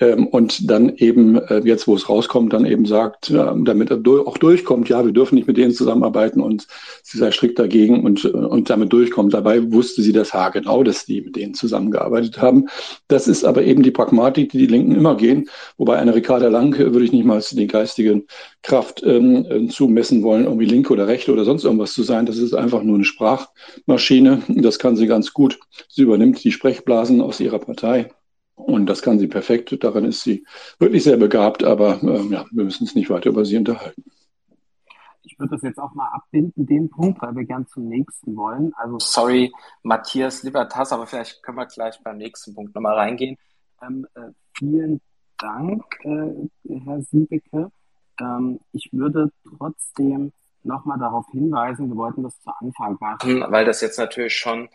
ähm, und dann eben äh, jetzt, wo es rauskommt, dann eben sagt, äh, damit er auch durchkommt, ja, wir dürfen nicht mit denen zusammenarbeiten und sie sei strikt dagegen und, und damit durchkommt. Dabei wusste sie das haargenau, dass die mit denen zusammengearbeitet haben. Das ist aber eben die Pragmatik, die die Linken immer gehen, wobei eine Ricarda Lang äh, würde ich nicht mal die geistige Kraft ähm, äh, zumessen wollen, irgendwie linke oder rechte oder sonst irgendwas zu sein. Das ist einfach nur eine Sprachmaschine. Das kann sie ganz gut. Sie übernimmt die Sprechblasen aus ihrer Partei und das kann sie perfekt. Daran ist sie wirklich sehr begabt, aber ähm, ja, wir müssen uns nicht weiter über sie unterhalten. Ich würde das jetzt auch mal abbinden, den Punkt, weil wir gern zum nächsten wollen. Also sorry, Matthias Libertas, aber vielleicht können wir gleich beim nächsten Punkt nochmal reingehen. Ähm, äh, vielen Dank, äh, Herr Siebeke. Ähm, ich würde trotzdem nochmal darauf hinweisen, wir wollten das zu Anfang machen. Weil das jetzt natürlich schon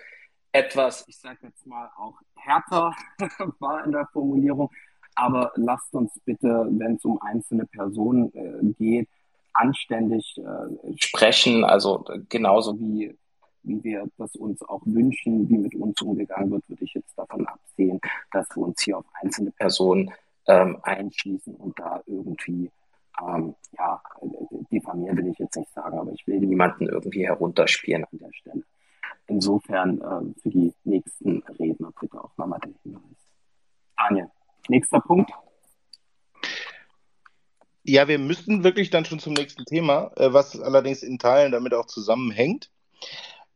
etwas, ich sage jetzt mal auch härter (laughs) war in der Formulierung. Aber lasst uns bitte, wenn es um einzelne Personen äh, geht, anständig äh, sprechen. Also genauso wie, wie wir das uns auch wünschen, wie mit uns umgegangen wird, würde ich jetzt davon absehen, dass wir uns hier auf einzelne Personen ähm, einschließen und da irgendwie ähm, ja, diffamieren will ich jetzt nicht sagen, aber ich will niemanden irgendwie herunterspielen an der Stelle. Insofern äh, für die nächsten Redner bitte auch nochmal den Hinweis. Daniel, nächster Punkt. Ja, wir müssten wirklich dann schon zum nächsten Thema, äh, was allerdings in Teilen damit auch zusammenhängt.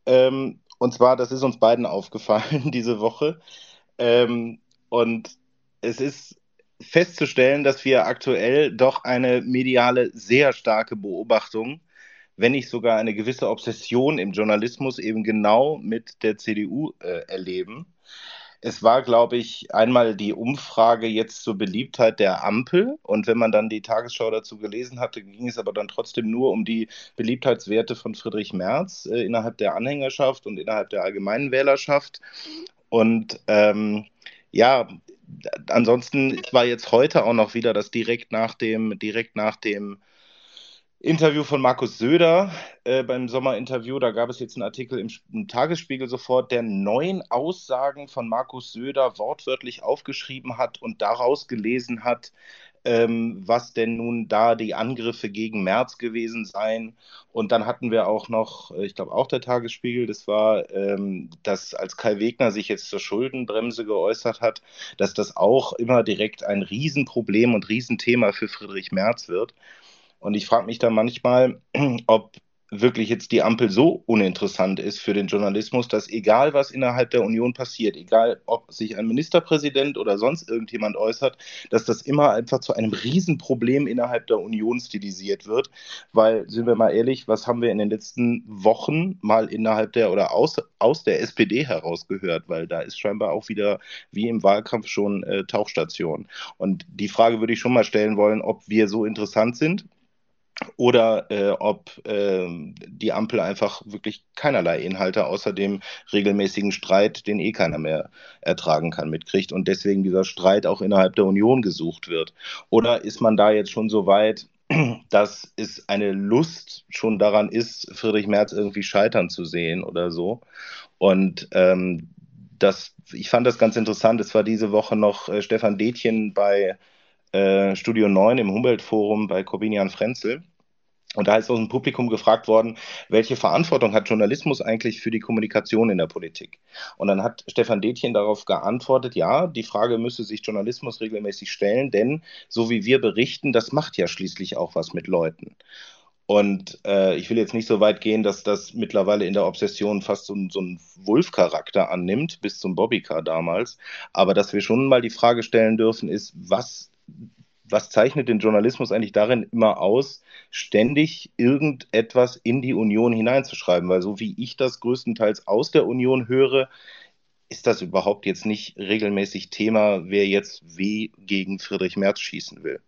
Ähm, und zwar, das ist uns beiden (laughs) aufgefallen diese Woche. Ähm, und es ist festzustellen, dass wir aktuell doch eine mediale sehr starke Beobachtung wenn nicht sogar eine gewisse Obsession im Journalismus eben genau mit der CDU äh, erleben. Es war, glaube ich, einmal die Umfrage jetzt zur Beliebtheit der Ampel. Und wenn man dann die Tagesschau dazu gelesen hatte, ging es aber dann trotzdem nur um die Beliebtheitswerte von Friedrich Merz äh, innerhalb der Anhängerschaft und innerhalb der allgemeinen Wählerschaft. Und ähm, ja, ansonsten war jetzt heute auch noch wieder das direkt nach dem, direkt nach dem Interview von Markus Söder äh, beim Sommerinterview. Da gab es jetzt einen Artikel im, im, Tagesspiegel sofort, der neun Aussagen von Markus Söder wortwörtlich aufgeschrieben hat und daraus gelesen hat, ähm, was denn nun da die Angriffe gegen Merz gewesen seien. Und dann hatten wir auch noch, äh, ich glaube auch der Tagesspiegel, das war, ähm, dass als Kai Wegner sich jetzt zur Schuldenbremse geäußert hat, dass das auch immer direkt ein Riesenproblem und Riesenthema für Friedrich Merz wird. Und ich frage mich dann manchmal, (clears throat) ob wirklich jetzt die Ampel so uninteressant ist für den Journalismus, dass egal was innerhalb der Union passiert, egal ob sich ein Ministerpräsident oder sonst irgendjemand äußert, dass das immer einfach zu einem Riesenproblem innerhalb der Union stilisiert wird. Weil, sind wir mal ehrlich, was haben wir in den letzten Wochen mal innerhalb der oder aus, aus der SPD herausgehört? Weil da ist scheinbar auch wieder wie im Wahlkampf schon äh, Tauchstation. Und die Frage würde ich schon mal stellen wollen, ob wir so interessant sind oder äh, ob äh, die Ampel einfach wirklich keinerlei Inhalte außer dem regelmäßigen Streit, den eh keiner mehr ertragen kann, mitkriegt und deswegen dieser Streit auch innerhalb der Union gesucht wird. Oder ist man da jetzt schon so weit, (clears throat) dass es eine Lust schon daran ist, Friedrich Merz irgendwie scheitern zu sehen oder so? Und ähm, das, ich fand das ganz interessant. Es war diese Woche noch äh, Stefan Detjen bei äh, Studio 9 im Humboldt-Forum bei Corbinian Frenzel. Und da ist aus dem Publikum gefragt worden, welche Verantwortung hat Journalismus eigentlich für die Kommunikation in der Politik? Und dann hat Stefan Detjen darauf geantwortet, ja, die Frage müsse sich Journalismus regelmäßig stellen, denn so wie wir berichten, das macht ja schließlich auch was mit Leuten. Und äh, ich will jetzt nicht so weit gehen, dass das mittlerweile in der Obsession fast so, so einen Wolf-Charakter annimmt, bis zum Bobbycar damals. Aber dass wir schon mal die Frage stellen dürfen, ist, was was zeichnet den Journalismus eigentlich darin immer aus, ständig irgendetwas in die Union hineinzuschreiben? Weil so wie ich das größtenteils aus der Union höre, ist das überhaupt jetzt nicht regelmäßig Thema, wer jetzt wie gegen Friedrich Merz schießen will.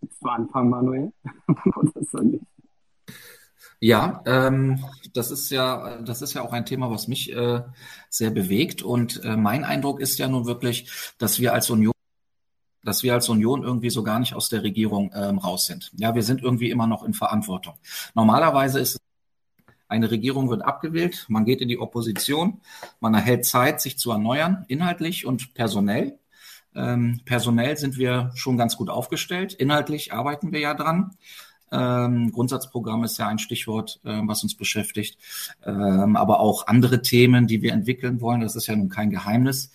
Willst du anfangen, Manuel? (laughs) Oder? Ja, ähm, das ist ja, das ist ja auch ein Thema, was mich äh, sehr bewegt. Und äh, mein Eindruck ist ja nun wirklich, dass wir als Union dass wir als Union irgendwie so gar nicht aus der Regierung ähm, raus sind. Ja, wir sind irgendwie immer noch in Verantwortung. Normalerweise ist eine Regierung wird abgewählt, man geht in die Opposition, man erhält Zeit, sich zu erneuern, inhaltlich und personell. Ähm, personell sind wir schon ganz gut aufgestellt. Inhaltlich arbeiten wir ja dran. Ähm, Grundsatzprogramm ist ja ein Stichwort, äh, was uns beschäftigt. Ähm, aber auch andere Themen, die wir entwickeln wollen. Das ist ja nun kein Geheimnis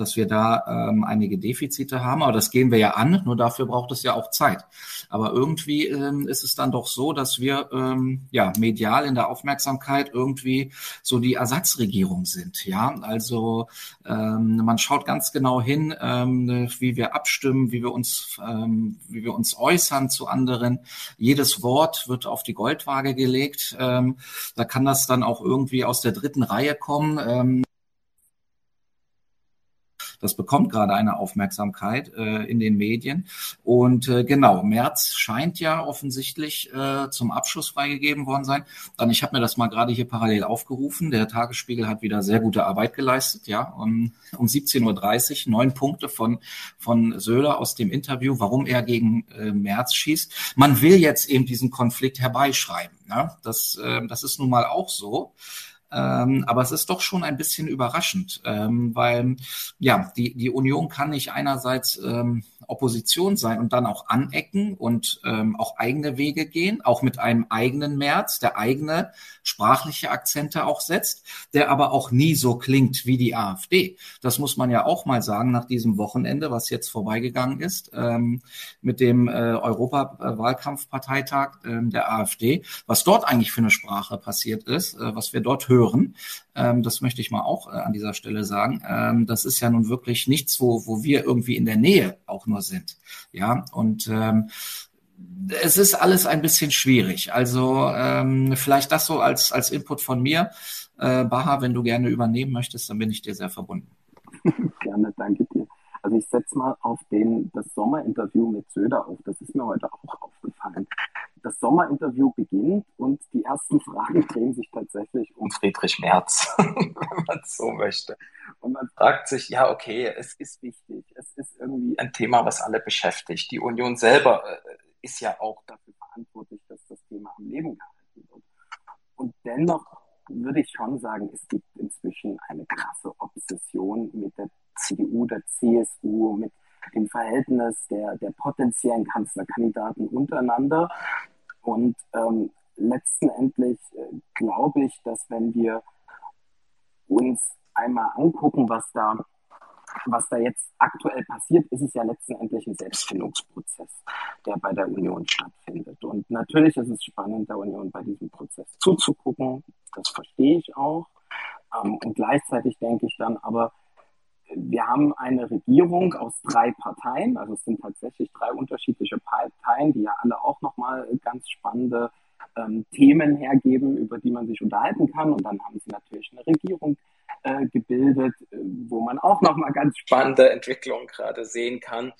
dass wir da ähm, einige Defizite haben. Aber das gehen wir ja an, nur dafür braucht es ja auch Zeit. Aber irgendwie ähm, ist es dann doch so, dass wir ähm, ja medial in der Aufmerksamkeit irgendwie so die Ersatzregierung sind. Ja, also ähm, man schaut ganz genau hin, ähm, wie wir abstimmen, wie wir uns, ähm, wie wir uns äußern zu anderen. Jedes Wort wird auf die Goldwaage gelegt. Ähm, da kann das dann auch irgendwie aus der dritten Reihe kommen. Ähm, das bekommt gerade eine Aufmerksamkeit äh, in den Medien. Und äh, genau, März scheint ja offensichtlich äh, zum Abschluss freigegeben worden sein. Dann, ich habe mir das mal gerade hier parallel aufgerufen. Der Tagesspiegel hat wieder sehr gute Arbeit geleistet. Ja, um, um 17.30 Uhr neun Punkte von von Söder aus dem Interview, warum er gegen äh, März schießt. Man will jetzt eben diesen Konflikt herbeischreiben. Ne? Das, äh, das ist nun mal auch so. Ähm, aber es ist doch schon ein bisschen überraschend, ähm, weil ja, die, die Union kann nicht einerseits ähm, Opposition sein und dann auch anecken und ähm, auch eigene Wege gehen, auch mit einem eigenen März, der eigene sprachliche Akzente auch setzt, der aber auch nie so klingt wie die AfD. Das muss man ja auch mal sagen nach diesem Wochenende, was jetzt vorbeigegangen ist, ähm, mit dem äh, Europawahlkampfparteitag äh, der AfD, was dort eigentlich für eine Sprache passiert ist, äh, was wir dort hören. Ähm, das möchte ich mal auch äh, an dieser Stelle sagen. Ähm, das ist ja nun wirklich nichts, wo, wo wir irgendwie in der Nähe auch nur sind. Ja, und ähm, es ist alles ein bisschen schwierig. Also ähm, vielleicht das so als, als Input von mir. Äh, Baha, wenn du gerne übernehmen möchtest, dann bin ich dir sehr verbunden. (laughs) gerne, danke dir. Also ich setze mal auf den, das Sommerinterview mit Söder auf. Das ist mir heute auch aufgefallen. Das Sommerinterview beginnt und die ersten (laughs) Fragen drehen sich tatsächlich um Friedrich Merz, (laughs) wenn man so möchte. Und man fragt sich, ja, okay, es ist wichtig. Es ist irgendwie ein Thema, was alle beschäftigt. Die Union selber äh, ist ja auch dafür verantwortlich, dass das Thema am Leben gehalten wird. Und dennoch würde ich schon sagen, es gibt inzwischen eine krasse Obsession mit der CDU, der CSU, mit dem Verhältnis der, der potenziellen Kanzlerkandidaten untereinander. Und ähm, letztendlich äh, glaube ich, dass wenn wir uns einmal angucken, was da, was da jetzt aktuell passiert, ist es ja letztendlich ein Selbstfindungsprozess, der bei der Union stattfindet. Und natürlich ist es spannend, der Union bei diesem Prozess zuzugucken. Das verstehe ich auch. Ähm, und gleichzeitig denke ich dann aber, wir haben eine Regierung aus drei Parteien, also es sind tatsächlich drei unterschiedliche Parteien, die ja alle auch nochmal ganz spannende ähm, Themen hergeben, über die man sich unterhalten kann. Und dann haben sie natürlich eine Regierung äh, gebildet, wo man auch nochmal ganz spannende Entwicklungen gerade sehen kann.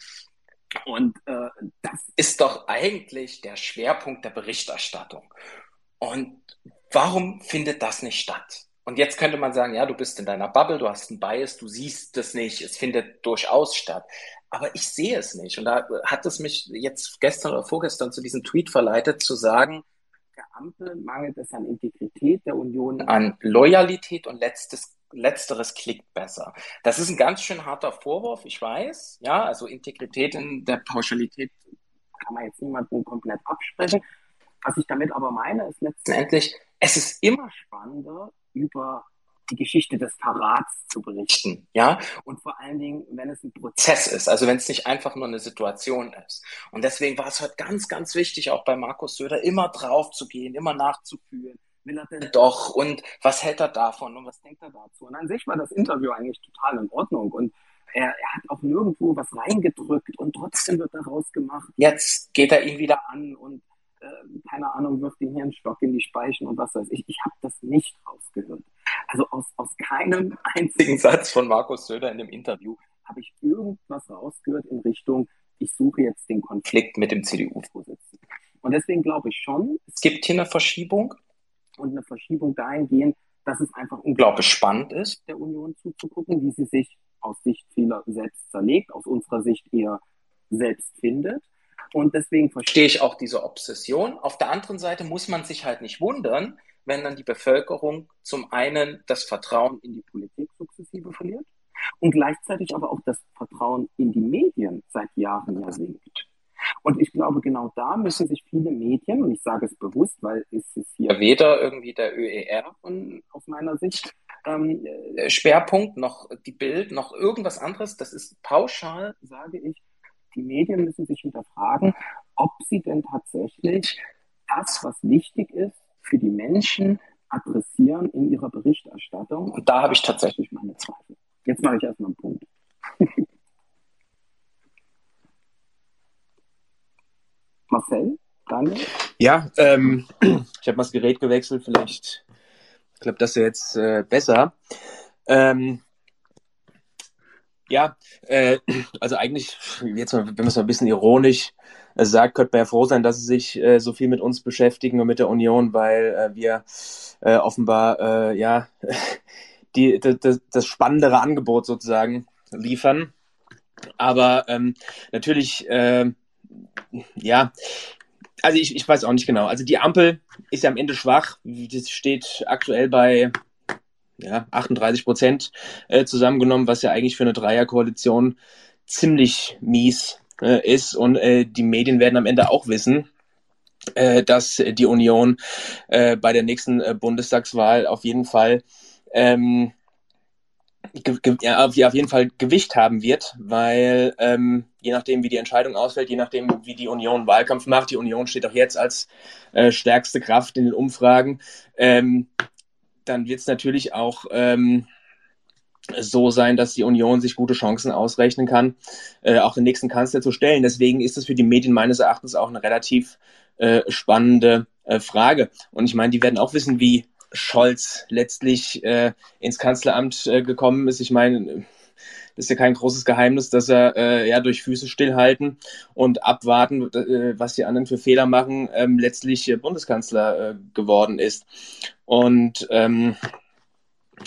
Und äh, das ist doch eigentlich der Schwerpunkt der Berichterstattung. Und warum findet das nicht statt? Und jetzt könnte man sagen, ja, du bist in deiner Bubble, du hast einen Bias, du siehst es nicht, es findet durchaus statt. Aber ich sehe es nicht. Und da hat es mich jetzt gestern oder vorgestern zu diesem Tweet verleitet, zu sagen, der Ampel mangelt es an Integrität der Union, an Loyalität und letztes, letzteres klickt besser. Das ist ein ganz schön harter Vorwurf, ich weiß. Ja, also Integrität in der Pauschalität kann man jetzt niemanden komplett absprechen. Was ich damit aber meine, ist letztendlich, es ist immer spannender, über die Geschichte des Verrats zu berichten, ja, und vor allen Dingen, wenn es ein Prozess ist, also wenn es nicht einfach nur eine Situation ist. Und deswegen war es heute ganz, ganz wichtig, auch bei Markus Söder immer drauf zu gehen, immer nachzufühlen. Will er denn doch? Und was hält er davon? Und was denkt er dazu? Und an sich war das Interview eigentlich total in Ordnung. Und er, er hat auch nirgendwo was reingedrückt und trotzdem wird daraus gemacht. Jetzt geht er ihn wieder an und äh, keine Ahnung, wirft den Hirnstock in die Speichen und was weiß ich. Ich habe das nicht rausgehört. Also aus, aus keinem (laughs) einzigen Satz von Markus Söder in dem Interview habe ich irgendwas rausgehört in Richtung, ich suche jetzt den Konflikt mit dem CDU-Vorsitzenden. Und deswegen glaube ich schon, es gibt hier eine Verschiebung. und eine Verschiebung dahingehend, dass es einfach unglaublich spannend ist, der Union zuzugucken, wie sie sich aus Sicht vieler selbst zerlegt, aus unserer Sicht eher selbst findet. Und deswegen verstehe ich auch diese Obsession. Auf der anderen Seite muss man sich halt nicht wundern, wenn dann die Bevölkerung zum einen das Vertrauen in die Politik sukzessive verliert und gleichzeitig aber auch das Vertrauen in die Medien seit Jahren ja sinkt. Und ich glaube, genau da müssen sich viele Medien, und ich sage es bewusst, weil es ist hier weder irgendwie der ÖER von, aus meiner Sicht ähm, Schwerpunkt, noch die Bild, noch irgendwas anderes. Das ist pauschal, sage ich, die Medien müssen sich hinterfragen, ob sie denn tatsächlich das, was wichtig ist, für die Menschen adressieren in ihrer Berichterstattung. Und da habe ich tatsächlich meine Zweifel. Jetzt mache ich erstmal einen Punkt. (laughs) Marcel, Daniel? Ja, ähm, ich habe mal das Gerät gewechselt, vielleicht klappt das jetzt äh, besser. Ähm, ja, äh, also eigentlich, jetzt mal, wenn man es mal ein bisschen ironisch äh, sagt, könnte man ja froh sein, dass sie sich äh, so viel mit uns beschäftigen und mit der Union, weil äh, wir äh, offenbar äh, ja (laughs) die, das, das spannendere Angebot sozusagen liefern. Aber ähm, natürlich, äh, ja, also ich, ich weiß auch nicht genau. Also die Ampel ist ja am Ende schwach. Das steht aktuell bei ja, 38 Prozent äh, zusammengenommen, was ja eigentlich für eine Dreierkoalition ziemlich mies äh, ist. Und äh, die Medien werden am Ende auch wissen, äh, dass die Union äh, bei der nächsten äh, Bundestagswahl auf jeden Fall ähm, ja, auf jeden Fall Gewicht haben wird, weil ähm, je nachdem, wie die Entscheidung ausfällt, je nachdem, wie die Union Wahlkampf macht, die Union steht auch jetzt als äh, stärkste Kraft in den Umfragen, ähm, dann wird es natürlich auch ähm, so sein, dass die Union sich gute Chancen ausrechnen kann, äh, auch den nächsten Kanzler zu stellen. Deswegen ist es für die Medien meines Erachtens auch eine relativ äh, spannende äh, Frage. Und ich meine, die werden auch wissen, wie Scholz letztlich äh, ins Kanzleramt äh, gekommen ist. Ich meine, ist ja kein großes Geheimnis, dass er äh, ja durch Füße stillhalten und abwarten, äh, was die anderen für Fehler machen, ähm, letztlich äh, Bundeskanzler äh, geworden ist. Und ähm,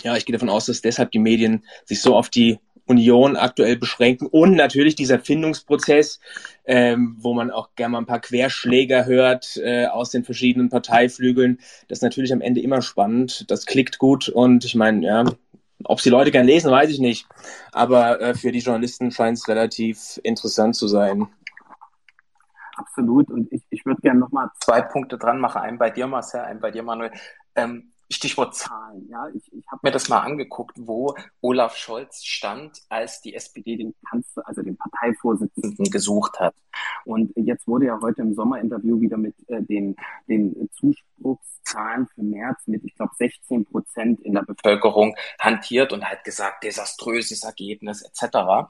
ja, ich gehe davon aus, dass deshalb die Medien sich so auf die Union aktuell beschränken und natürlich dieser Findungsprozess, ähm, wo man auch gerne mal ein paar Querschläger hört äh, aus den verschiedenen Parteiflügeln. Das ist natürlich am Ende immer spannend. Das klickt gut und ich meine, ja, ob die Leute gern lesen, weiß ich nicht. Aber äh, für die Journalisten scheint es relativ interessant zu sein. Absolut. Und ich, ich würde gerne nochmal zwei Punkte dran machen. Einen bei dir, Marcel, einen bei dir, Manuel. Ähm, Stichwort Zahlen. Ja, ich, ich habe mir das mal angeguckt, wo Olaf Scholz stand, als die SPD den Kanzler, also den Parteivorsitzenden gesucht hat. Und jetzt wurde ja heute im Sommerinterview wieder mit äh, den, den Zuspruchszahlen für März mit, ich glaube, 16 Prozent in der Bevölkerung hantiert und hat gesagt, desaströses Ergebnis etc.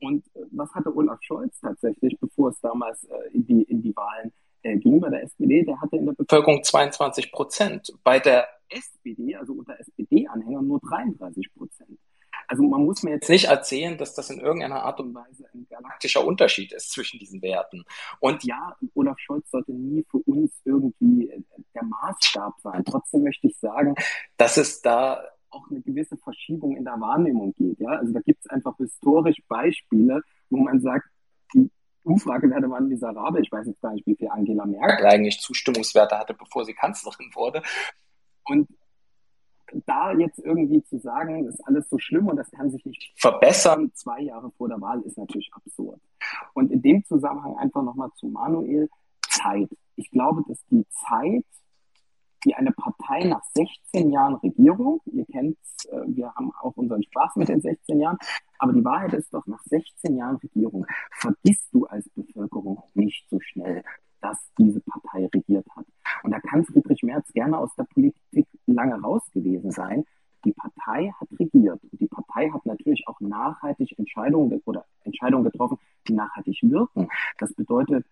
Und äh, was hatte Olaf Scholz tatsächlich, bevor es damals äh, in, die, in die Wahlen äh, ging bei der SPD? Der hatte in der Bevölkerung 22 Prozent. Bei der SPD, also unter SPD-Anhängern, nur 33 Prozent. Also man muss mir jetzt nicht erzählen, dass das in irgendeiner Art und Weise ein galaktischer Unterschied ist zwischen diesen Werten. Und ja, Olaf Scholz sollte nie für uns irgendwie der Maßstab sein. Trotzdem möchte ich sagen, dass es da auch eine gewisse Verschiebung in der Wahrnehmung geht. Ja? Also da gibt es einfach historisch Beispiele, wo man sagt, Umfragewerte waren miserabel. Ich weiß jetzt gar nicht, wie viel Angela Merkel eigentlich Zustimmungswerte hatte, bevor sie Kanzlerin wurde. Und da jetzt irgendwie zu sagen, das ist alles so schlimm und das kann sich nicht verbessern, zwei Jahre vor der Wahl, ist natürlich absurd. Und in dem Zusammenhang einfach nochmal zu Manuel, Zeit. Ich glaube, dass die Zeit, die eine Partei nach 16 Jahren Regierung, ihr kennt, äh, wir haben auch unseren Spaß mit den 16 Jahren, aber die Wahrheit ist doch, nach 16 Jahren Regierung vergisst du als Bevölkerung nicht so schnell, dass diese Partei regiert hat. Und da kann Friedrich Merz gerne aus der Politik lange raus gewesen sein. Die Partei hat regiert. Und die Partei hat natürlich auch nachhaltig Entscheidungen oder Entscheidungen getroffen, die nachhaltig wirken. Das bedeutet,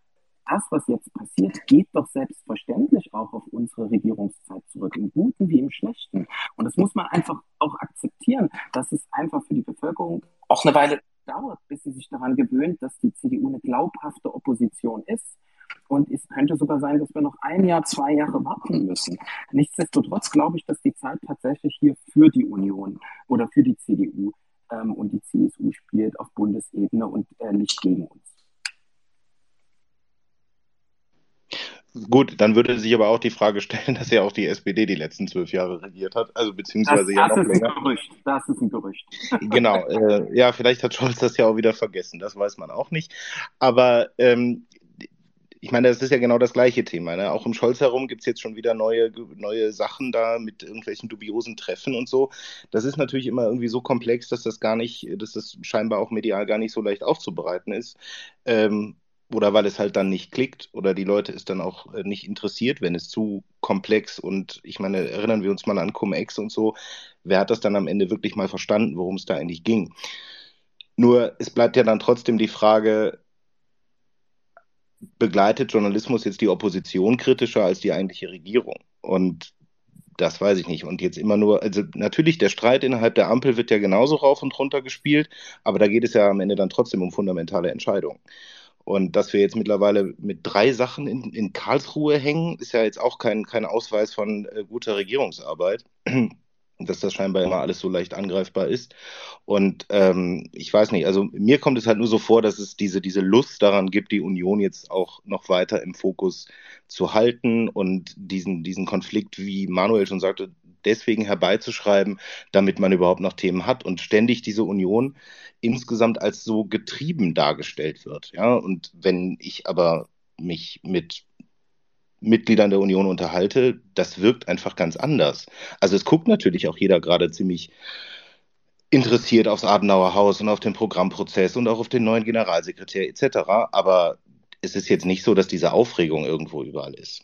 das, was jetzt passiert, geht doch selbstverständlich auch auf unsere Regierungszeit zurück, im Guten wie im Schlechten. Und das muss man einfach auch akzeptieren, dass es einfach für die Bevölkerung auch eine Weile dauert, bis sie sich daran gewöhnt, dass die CDU eine glaubhafte Opposition ist Und es könnte sogar sein, dass wir noch ein Jahr, zwei Jahre warten müssen. Nichtsdestotrotz glaube ich, dass die Zeit tatsächlich hier für die Union oder für die CDU ähm, und die CSU spielt auf Bundesebene und äh, nicht gegen uns. Gut, dann würde sich aber auch die Frage stellen, (laughs) dass ja auch die SPD die letzten zwölf Jahre regiert hat, also beziehungsweise das, ja das noch ist länger. Ein Gerücht. Das ist ein Gerücht. (laughs) Genau, äh, ja, vielleicht hat Scholz das ja auch wieder vergessen, das weiß man auch nicht. Aber ähm, ich meine, das ist ja genau das gleiche Thema. Ne? Auch um Scholz herum gibt es jetzt schon wieder neue, neue Sachen da mit irgendwelchen dubiosen Treffen und so. Das ist natürlich immer irgendwie so komplex, dass das gar nicht, dass das scheinbar auch medial gar nicht so leicht aufzubereiten ist. Ähm, oder weil es halt dann nicht klickt oder die Leute es dann auch äh, nicht interessiert, wenn es zu komplex und ich meine, erinnern wir uns mal an Cum-Ex und so, wer hat das dann am Ende wirklich mal verstanden, worum es da eigentlich ging? Nur es bleibt ja dann trotzdem die Frage, begleitet Journalismus jetzt die Opposition kritischer als die eigentliche Regierung? Und das weiß ich nicht. Und jetzt immer nur, also natürlich, der Streit innerhalb der Ampel wird ja genauso rauf und runter gespielt, aber da geht es ja am Ende dann trotzdem um fundamentale Entscheidungen. Und dass wir jetzt mittlerweile mit drei Sachen in, in Karlsruhe hängen, ist ja jetzt auch kein, kein Ausweis von äh, guter Regierungsarbeit (clears throat) dass das scheinbar immer alles so leicht angreifbar ist. Und ähm, ich weiß nicht, also mir kommt es halt nur so vor, dass es diese, diese Lust daran gibt, die Union jetzt auch noch weiter im Fokus zu halten und diesen, diesen Konflikt, wie Manuel schon sagte, deswegen herbeizuschreiben, damit man überhaupt noch Themen hat und ständig diese Union insgesamt als so getrieben dargestellt wird. Ja, und wenn ich aber mich mit Mitgliedern der Union unterhalte, das wirkt einfach ganz anders. Also es guckt natürlich auch jeder gerade ziemlich interessiert aufs Adenauer Haus und auf den Programmprozess und auch auf den neuen Generalsekretär etc. Aber es ist jetzt nicht so, dass diese Aufregung irgendwo überall ist.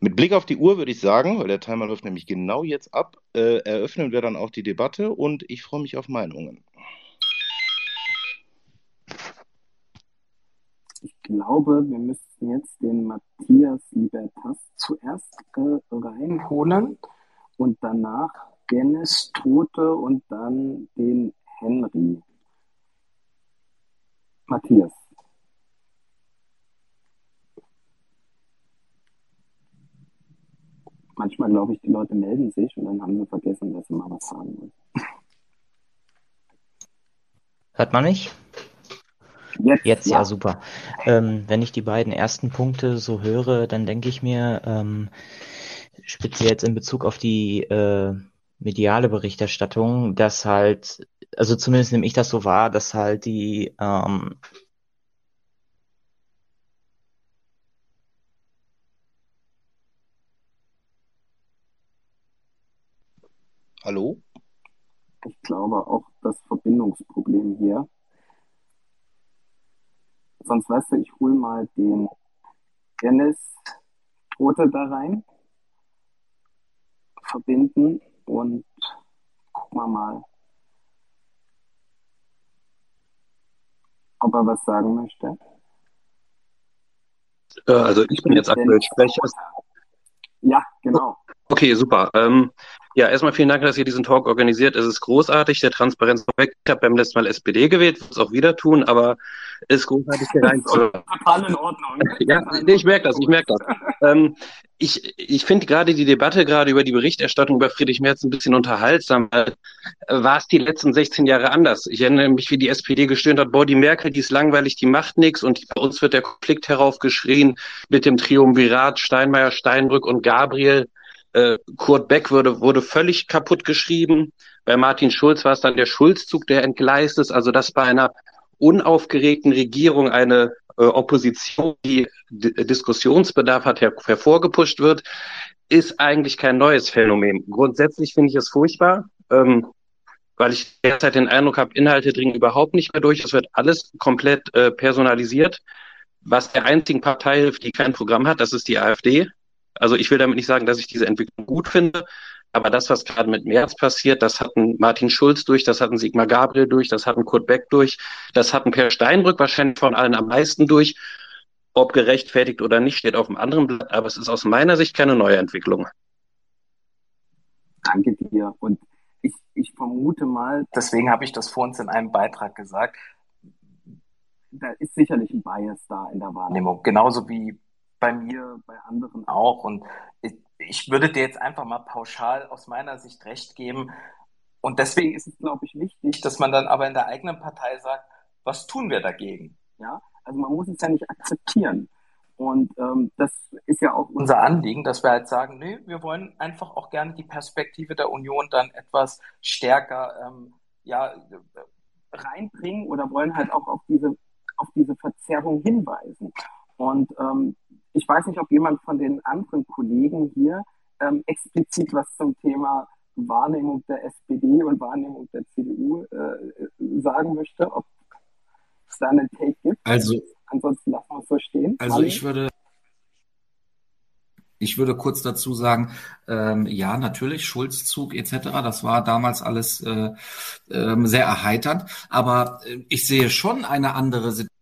Mit Blick auf die Uhr würde ich sagen, weil der Timer läuft nämlich genau jetzt ab, äh, eröffnen wir dann auch die Debatte und ich freue mich auf Meinungen. Ich glaube, wir müssten jetzt den Matthias Libertas zuerst äh, reinholen und danach Dennis Tote und dann den Henry. Matthias. Manchmal glaube ich, die Leute melden sich und dann haben sie vergessen, dass sie mal was sagen wollen. Hört man mich? Jetzt, Jetzt ja, super. Ähm, wenn ich die beiden ersten Punkte so höre, dann denke ich mir, ähm, speziell jetzt in Bezug auf die äh, mediale Berichterstattung, dass halt, also zumindest nehme ich das so wahr, dass halt die ähm, Hallo? Ich glaube auch das Verbindungsproblem hier. Sonst weißt du, ich hole mal den Dennis Rote da rein, verbinden und gucken wir mal, ob er was sagen möchte. Äh, also ich bin jetzt aktuell Sprecher. Ja, genau. Okay, super. Ähm, ja, erstmal vielen Dank, dass ihr diesen Talk organisiert. Es ist großartig, der Transparenz weg. Ich habe beim letzten Mal SPD gewählt, würde es auch wieder tun, aber es ist großartig. Total in Ordnung. (laughs) ja, nee, ich merke das, ich merke das. Ähm, ich ich finde gerade die Debatte gerade über die Berichterstattung über Friedrich Merz ein bisschen unterhaltsam. Weil, äh, war es die letzten 16 Jahre anders? Ich erinnere mich, wie die SPD gestöhnt hat, boah, die Merkel, die ist langweilig, die macht nichts und bei uns wird der Konflikt heraufgeschrien mit dem Triumvirat Steinmeier, Steinbrück und Gabriel äh, Kurt Beck wurde, wurde völlig kaputt geschrieben. Bei Martin Schulz war es dann der Schulzzug, der entgleist ist. Also dass bei einer unaufgeregten Regierung eine äh, Opposition, die D Diskussionsbedarf hat, her hervorgepusht wird, ist eigentlich kein neues Phänomen. Grundsätzlich finde ich es furchtbar, ähm, weil ich derzeit den Eindruck habe, Inhalte dringen überhaupt nicht mehr durch. Es wird alles komplett äh, personalisiert. Was der einzigen Partei hilft, die kein Programm hat, das ist die AfD. Also ich will damit nicht sagen, dass ich diese Entwicklung gut finde, aber das, was gerade mit März passiert, das hatten Martin Schulz durch, das hatten Sigmar Gabriel durch, das hatten Kurt Beck durch, das hatten Per Steinbrück wahrscheinlich von allen am meisten durch. Ob gerechtfertigt oder nicht, steht auf dem anderen Blatt, aber es ist aus meiner Sicht keine neue Entwicklung. Danke dir. Und ich, ich vermute mal, deswegen habe ich das vor uns in einem Beitrag gesagt, da ist sicherlich ein Bias da in der Wahrnehmung. Genauso wie bei mir, bei anderen auch. Und ich, ich würde dir jetzt einfach mal pauschal aus meiner Sicht recht geben. Und deswegen ist es, glaube ich, wichtig, dass man dann aber in der eigenen Partei sagt, was tun wir dagegen? Ja, also man muss es ja nicht akzeptieren. Und ähm, das ist ja auch unser Anliegen, dass wir halt sagen, nee, wir wollen einfach auch gerne die Perspektive der Union dann etwas stärker ähm, ja, reinbringen oder wollen halt auch auf diese, auf diese Verzerrung hinweisen. Und ähm, ich weiß nicht, ob jemand von den anderen Kollegen hier ähm, explizit was zum Thema Wahrnehmung der SPD und Wahrnehmung der CDU äh, sagen möchte, ob es da einen Take gibt. Also, ansonsten lassen wir es so stehen. Also ich würde ich würde kurz dazu sagen, ähm, ja, natürlich, Schulzzug etc., das war damals alles äh, äh, sehr erheiternd, aber äh, ich sehe schon eine andere Situation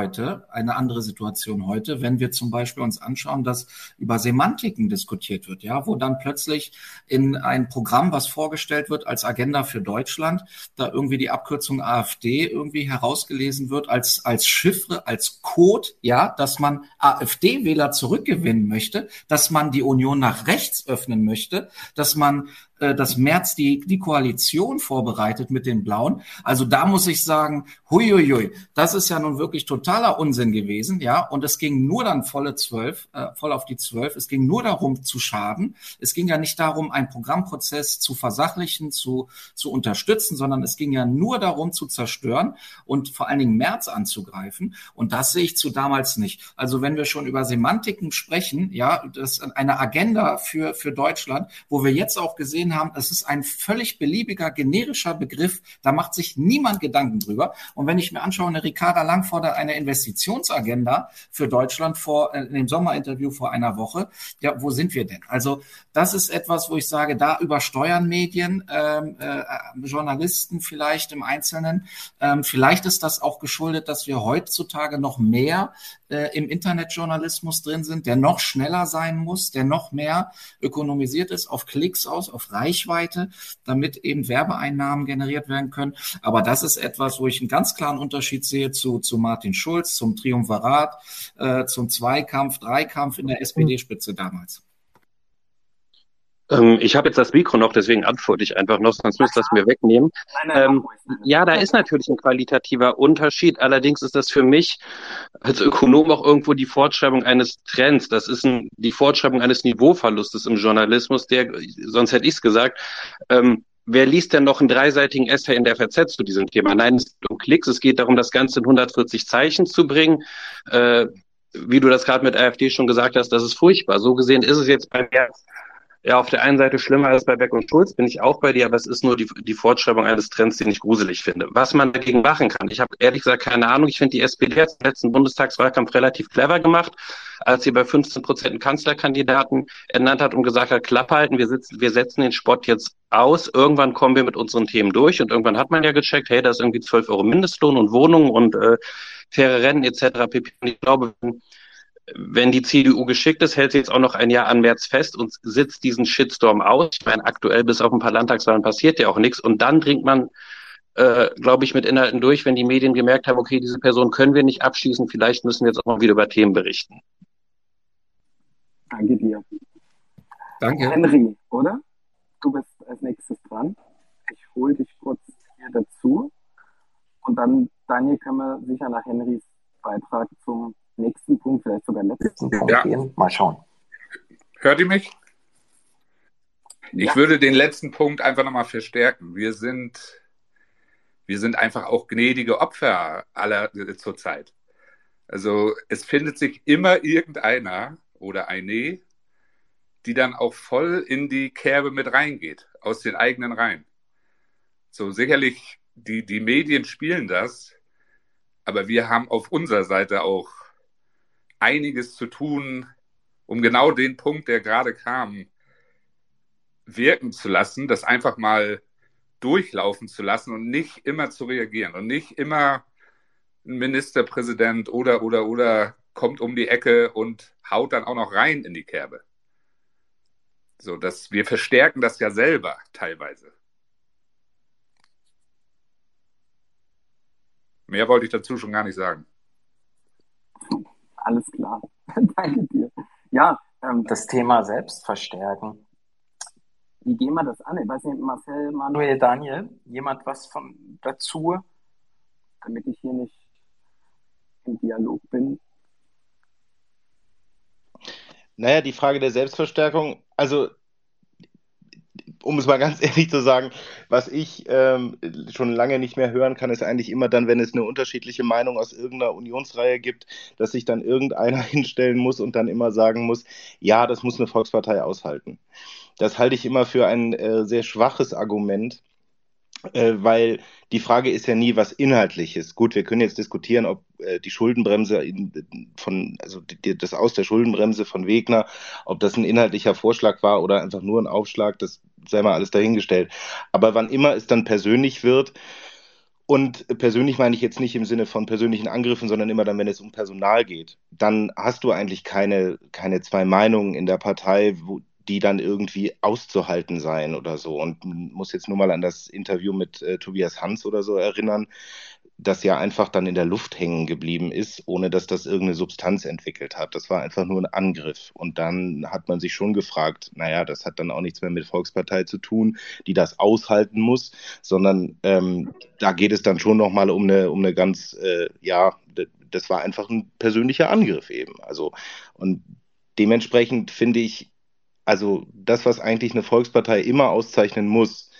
heute, eine andere Situation heute, wenn wir zum Beispiel uns anschauen, dass über Semantiken diskutiert wird, ja, wo dann plötzlich in ein Programm, was vorgestellt wird als Agenda für Deutschland, da irgendwie die Abkürzung AfD irgendwie herausgelesen wird als, als Chiffre, als Code, ja, dass man AfD-Wähler zurückgewinnen möchte, dass man die Union nach rechts öffnen möchte, dass man äh, dass März die, die Koalition vorbereitet mit den Blauen. Also da muss ich sagen, huiuiui, das ist ja nun wirklich totaler Unsinn gewesen, ja. Und es ging nur dann volle zwölf, äh, voll auf die zwölf. Es ging nur darum zu schaden. Es ging ja nicht darum, einen Programmprozess zu versachlichen, zu, zu unterstützen, sondern es ging ja nur darum zu zerstören und vor allen Dingen März anzugreifen. Und das sehe ich zu damals nicht. Also wenn wir schon über Semantiken sprechen, ja, das ist eine Agenda für, für Deutschland, wo wir jetzt auch gesehen gesehen haben, es ist ein völlig beliebiger, generischer Begriff. Da macht sich niemand Gedanken drüber. Und wenn ich mir anschaue, eine Ricarda Lang fordert eine Investitionsagenda für Deutschland vor, äh, in dem Sommerinterview vor einer Woche. Ja, wo sind wir denn? Also, das ist etwas, wo ich sage, da übersteuern Medien, ähm, äh, Journalisten vielleicht im Einzelnen. Ähm, vielleicht ist das auch geschuldet, dass wir heutzutage noch mehr äh, im Internetjournalismus drin sind, der noch schneller sein muss, der noch mehr ökonomisiert ist, auf Klicks aus, auf Reichweite, damit eben Werbeeinnahmen generiert werden können. Aber das ist etwas, wo ich einen ganz klaren Unterschied sehe zu, zu Martin Schulz, zum Triumvirat, äh, zum Zweikampf, Dreikampf in der SPD-Spitze damals. Ähm, ich habe jetzt das Mikro noch, deswegen antworte ich einfach noch, sonst müsst ihr das mir wegnehmen. Ähm, ja, da ist natürlich ein qualitativer Unterschied. Allerdings ist das für mich als Ökonom auch irgendwo die Fortschreibung eines Trends. Das ist ein, die Fortschreibung eines Niveauverlustes im Journalismus, der, sonst hätte ich es gesagt, ähm, Wer liest denn noch einen dreiseitigen Essay in der FZ zu diesem Thema? Nein, es geht um Klicks, es geht darum, das Ganze in 140 Zeichen zu bringen. Äh, wie du das gerade mit AfD schon gesagt hast, das ist furchtbar. So gesehen ist es jetzt bei mir ja, auf der einen Seite schlimmer als bei Beck und Schulz, bin ich auch bei dir, aber es ist nur die, die Fortschreibung eines Trends, den ich gruselig finde. Was man dagegen machen kann, ich habe ehrlich gesagt keine Ahnung. Ich finde, die SPD hat im letzten Bundestagswahlkampf relativ clever gemacht, als sie bei 15 Prozent Kanzlerkandidaten ernannt hat und gesagt hat, Klappe halten, wir, sitzen, wir setzen den Sport jetzt aus, irgendwann kommen wir mit unseren Themen durch und irgendwann hat man ja gecheckt, hey, da ist irgendwie 12 Euro Mindestlohn und Wohnungen und äh, faire Rennen etc. pp. Und ich glaube, die CDU geschickt ist, hält sie jetzt auch noch ein Jahr an März fest und sitzt diesen Shitstorm aus. Ich meine, aktuell bis auf ein paar Landtagswahlen passiert ja auch nichts. Und dann dringt man, äh, glaube ich, mit Inhalten durch, wenn die Medien gemerkt haben, okay, diese Person können wir nicht abschließen, vielleicht müssen wir jetzt auch mal wieder über Themen berichten. Danke dir. Danke. Henry, oder? Du bist als nächstes dran. Ich hole dich kurz hier dazu. Und dann, Daniel, können wir sicher nach Henrys Beitrag zum nächsten Punkt, vielleicht sogar letzten Punkt ja. gehen. Mal schauen. Hört ihr mich? Ich ja. würde den letzten Punkt einfach nochmal verstärken. Wir sind, wir sind einfach auch gnädige Opfer aller äh, zurzeit. Also es findet sich immer irgendeiner oder eine, die dann auch voll in die Kerbe mit reingeht, aus den eigenen Reihen. So sicherlich, die, die Medien spielen das, aber wir haben auf unserer Seite auch einiges zu tun, um genau den Punkt, der gerade kam, wirken zu lassen, das einfach mal durchlaufen zu lassen und nicht immer zu reagieren und nicht immer ein Ministerpräsident oder oder oder kommt um die Ecke und haut dann auch noch rein in die Kerbe. So, dass wir verstärken das ja selber teilweise. Mehr wollte ich dazu schon gar nicht sagen. Alles klar. (laughs) Danke dir. Ja, ähm, das Thema Selbstverstärken. Wie gehen wir das an? Ich weiß nicht, Marcel, Manuel, Daniel, jemand was von dazu, damit ich hier nicht im Dialog bin? Naja, die Frage der Selbstverstärkung, also um es mal ganz (laughs) ehrlich zu sagen, was ich ähm, schon lange nicht mehr hören kann, ist eigentlich immer dann, wenn es eine unterschiedliche Meinung aus irgendeiner Unionsreihe gibt, dass sich dann irgendeiner (laughs) hinstellen muss und dann immer sagen muss, ja, das muss eine Volkspartei aushalten. Das halte ich immer für ein äh, sehr schwaches Argument, äh, weil die Frage ist ja nie was Inhaltliches. Gut, wir können jetzt diskutieren, ob äh, die Schuldenbremse in, von, also die, das Aus der Schuldenbremse von Wegner, ob das ein inhaltlicher Vorschlag war oder einfach nur ein Aufschlag, das sei mal alles dahingestellt. Aber wann immer es dann persönlich wird, und persönlich meine ich jetzt nicht im Sinne von persönlichen Angriffen, sondern immer dann, wenn es um Personal geht, dann hast du eigentlich keine, keine zwei Meinungen in der Partei, wo, die dann irgendwie auszuhalten seien oder so. Und muss jetzt nur mal an das Interview mit äh, Tobias Hans oder so erinnern, das ja einfach dann in der Luft hängen geblieben ist, ohne dass das irgendeine Substanz entwickelt hat. Das war einfach nur ein Angriff. Und dann hat man sich schon gefragt, naja, das hat dann auch nichts mehr mit Volkspartei zu tun, die das aushalten muss, sondern ähm, da geht es dann schon nochmal um eine, um eine ganz, äh, ja, das war einfach ein persönlicher Angriff eben. Also, und dementsprechend finde ich, also das, was eigentlich eine Volkspartei immer auszeichnen muss,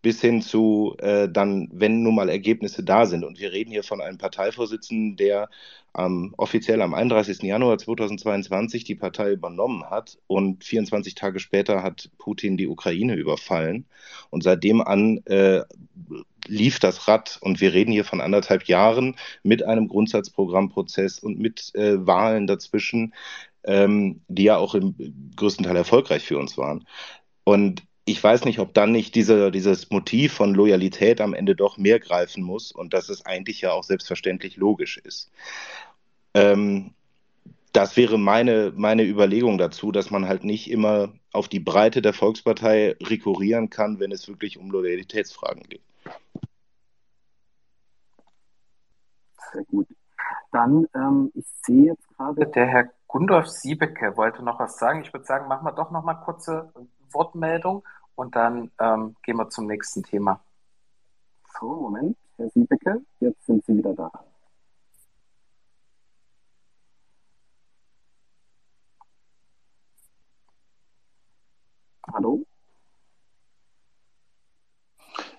bis hin zu äh, dann, wenn nun mal Ergebnisse da sind. Und wir reden hier von einem Parteivorsitzenden, der ähm, offiziell am 31. Januar 2022 die Partei übernommen hat und 24 Tage später hat Putin die Ukraine überfallen. Und seitdem an äh, lief das Rad und wir reden hier von anderthalb Jahren mit einem Grundsatzprogrammprozess und mit äh, Wahlen dazwischen, ähm, die ja auch im größten Teil erfolgreich für uns waren. Und ich weiß nicht, ob dann nicht diese, dieses Motiv von Loyalität am Ende doch mehr greifen muss und dass es eigentlich ja auch selbstverständlich logisch ist. Ähm, das wäre meine, meine Überlegung dazu, dass man halt nicht immer auf die Breite der Volkspartei rekurrieren kann, wenn es wirklich um Loyalitätsfragen geht. Sehr gut. Dann, ähm, ich sehe jetzt gerade, der Herr Gundolf Siebeke wollte noch was sagen. Ich würde sagen, machen wir doch noch mal kurze Wortmeldung und dann ähm, gehen wir zum nächsten Thema. So, Moment, Herr Siebeke, jetzt sind Sie wieder da. Hallo?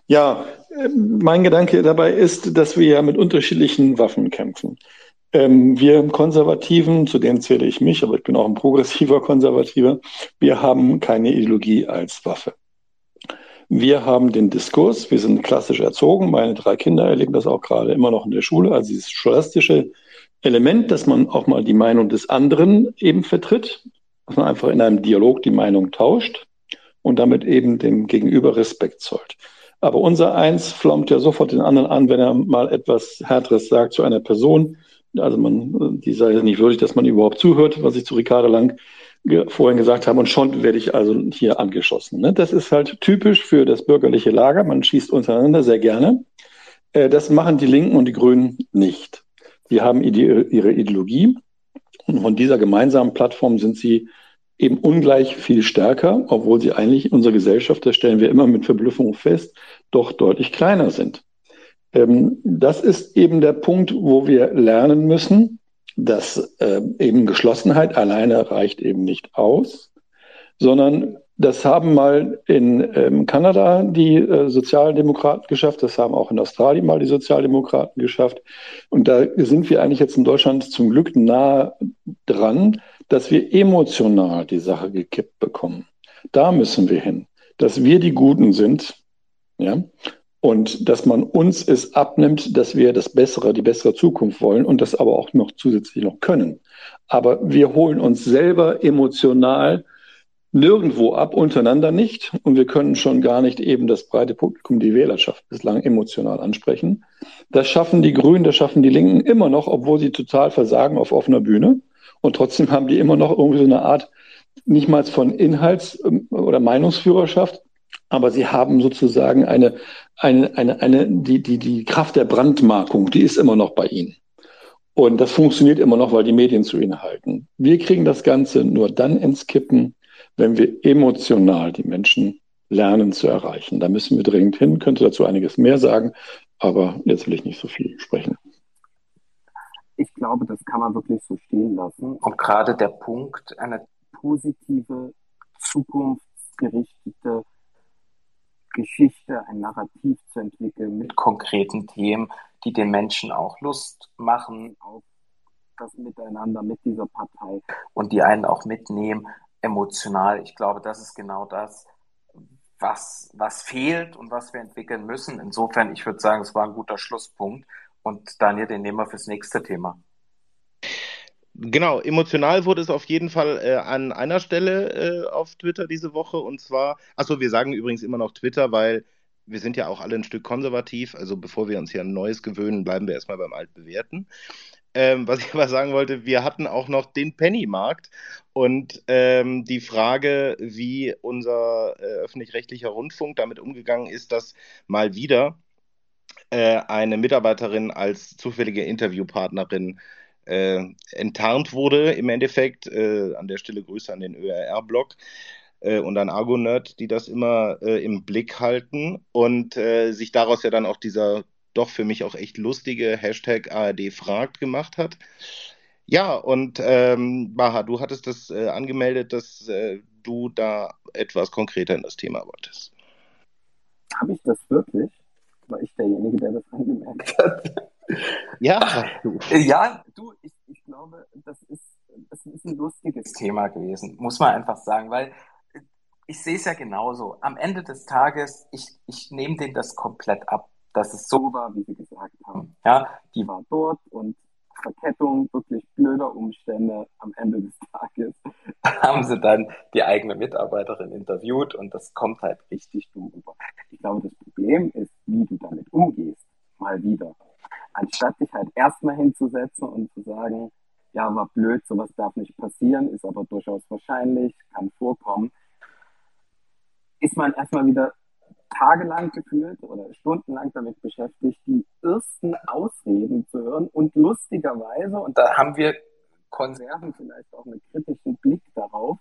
Ja, mein Gedanke dabei ist, dass wir ja mit unterschiedlichen Waffen kämpfen. Ähm, wir Konservativen, zu denen zähle ich mich, aber ich bin auch ein progressiver Konservativer, wir haben keine Ideologie als Waffe. Wir haben den Diskurs, wir sind klassisch erzogen, meine drei Kinder erleben das auch gerade immer noch in der Schule, also dieses scholastische Element, dass man auch mal die Meinung des anderen eben vertritt, dass man einfach in einem Dialog die Meinung tauscht und damit eben dem Gegenüber Respekt zollt. Aber unser Eins flammt ja sofort den anderen an, wenn er mal etwas Härteres sagt zu einer Person, also man, die sei nicht würdig, dass man überhaupt zuhört, was ich zu Ricardo Lang vorhin gesagt habe. Und schon werde ich also hier angeschossen. Ne? Das ist halt typisch für das bürgerliche Lager. Man schießt untereinander sehr gerne. Äh, das machen die Linken und die Grünen nicht. Die haben ihre Ideologie. Und von dieser gemeinsamen Plattform sind sie eben ungleich viel stärker, obwohl sie eigentlich in unserer Gesellschaft, das stellen wir immer mit Verblüffung fest, doch deutlich kleiner sind. Ähm, das ist eben der Punkt, wo wir lernen müssen, dass äh, eben Geschlossenheit alleine reicht eben nicht aus, sondern das haben mal in ähm, Kanada die äh, Sozialdemokraten geschafft, das haben auch in Australien mal die Sozialdemokraten geschafft. Und da sind wir eigentlich jetzt in Deutschland zum Glück nah dran, dass wir emotional die Sache gekippt bekommen. Da müssen wir hin, dass wir die Guten sind, ja, und dass man uns es abnimmt, dass wir das Bessere, die bessere Zukunft wollen und das aber auch noch zusätzlich noch können. Aber wir holen uns selber emotional nirgendwo ab, untereinander nicht. Und wir können schon gar nicht eben das breite Publikum, die Wählerschaft bislang emotional ansprechen. Das schaffen die Grünen, das schaffen die Linken immer noch, obwohl sie total versagen auf offener Bühne. Und trotzdem haben die immer noch irgendwie so eine Art, nicht mal von Inhalts- oder Meinungsführerschaft, aber sie haben sozusagen eine, eine, eine, eine, die, die, die Kraft der Brandmarkung, die ist immer noch bei ihnen. Und das funktioniert immer noch, weil die Medien zu ihnen halten. Wir kriegen das Ganze nur dann ins Kippen, wenn wir emotional die Menschen lernen zu erreichen. Da müssen wir dringend hin, könnte dazu einiges mehr sagen, aber jetzt will ich nicht so viel sprechen. Ich glaube, das kann man wirklich so stehen lassen. Und gerade der Punkt, eine positive, zukunftsgerichtete Geschichte, ein Narrativ zu entwickeln mit konkreten Themen, die den Menschen auch Lust machen auf das Miteinander mit dieser Partei und die einen auch mitnehmen, emotional. Ich glaube, das ist genau das, was, was fehlt und was wir entwickeln müssen. Insofern, ich würde sagen, es war ein guter Schlusspunkt. Und Daniel, den nehmen wir fürs nächste Thema. Genau, emotional wurde es auf jeden Fall äh, an einer Stelle äh, auf Twitter diese Woche und zwar, achso, wir sagen übrigens immer noch Twitter, weil wir sind ja auch alle ein Stück konservativ, also bevor wir uns hier an Neues gewöhnen, bleiben wir erstmal beim Altbewährten. Ähm, was ich (laughs) aber sagen wollte, wir hatten auch noch den Pennymarkt und ähm, die Frage, wie unser äh, öffentlich-rechtlicher Rundfunk damit umgegangen ist, dass mal wieder äh, eine Mitarbeiterin als zufällige Interviewpartnerin äh, enttarnt wurde im Endeffekt. Äh, an der Stelle Grüße an den ÖRR-Blog äh, und an Argonerd, die das immer äh, im Blick halten und äh, sich daraus ja dann auch dieser doch für mich auch echt lustige Hashtag ARD fragt gemacht hat. Ja, und ähm, Baha, du hattest das äh, angemeldet, dass du da etwas konkreter in das Thema wolltest. Habe ich das wirklich? War ich derjenige, der das angemerkt hat? Ja, du. Ja, du, ich, ich glaube, das ist, das ist ein lustiges Thema gewesen, muss man einfach sagen, weil ich sehe es ja genauso. Am Ende des Tages, ich, ich nehme denen das komplett ab, dass es so war, wie sie gesagt haben. Ja, die war dort und Verkettung wirklich blöder Umstände am Ende des Tages (laughs) haben sie dann die eigene Mitarbeiterin interviewt und das kommt halt richtig dumm rüber. Ich glaube, das Problem ist, wie du damit umgehst. Mal wieder. Anstatt dich halt erstmal hinzusetzen und zu sagen, ja, war blöd, sowas darf nicht passieren, ist aber durchaus wahrscheinlich, kann vorkommen, ist man erstmal wieder tagelang gefühlt oder stundenlang damit beschäftigt, die ersten Ausreden zu hören und lustigerweise, und da haben wir Konserven vielleicht auch einen kritischen Blick darauf,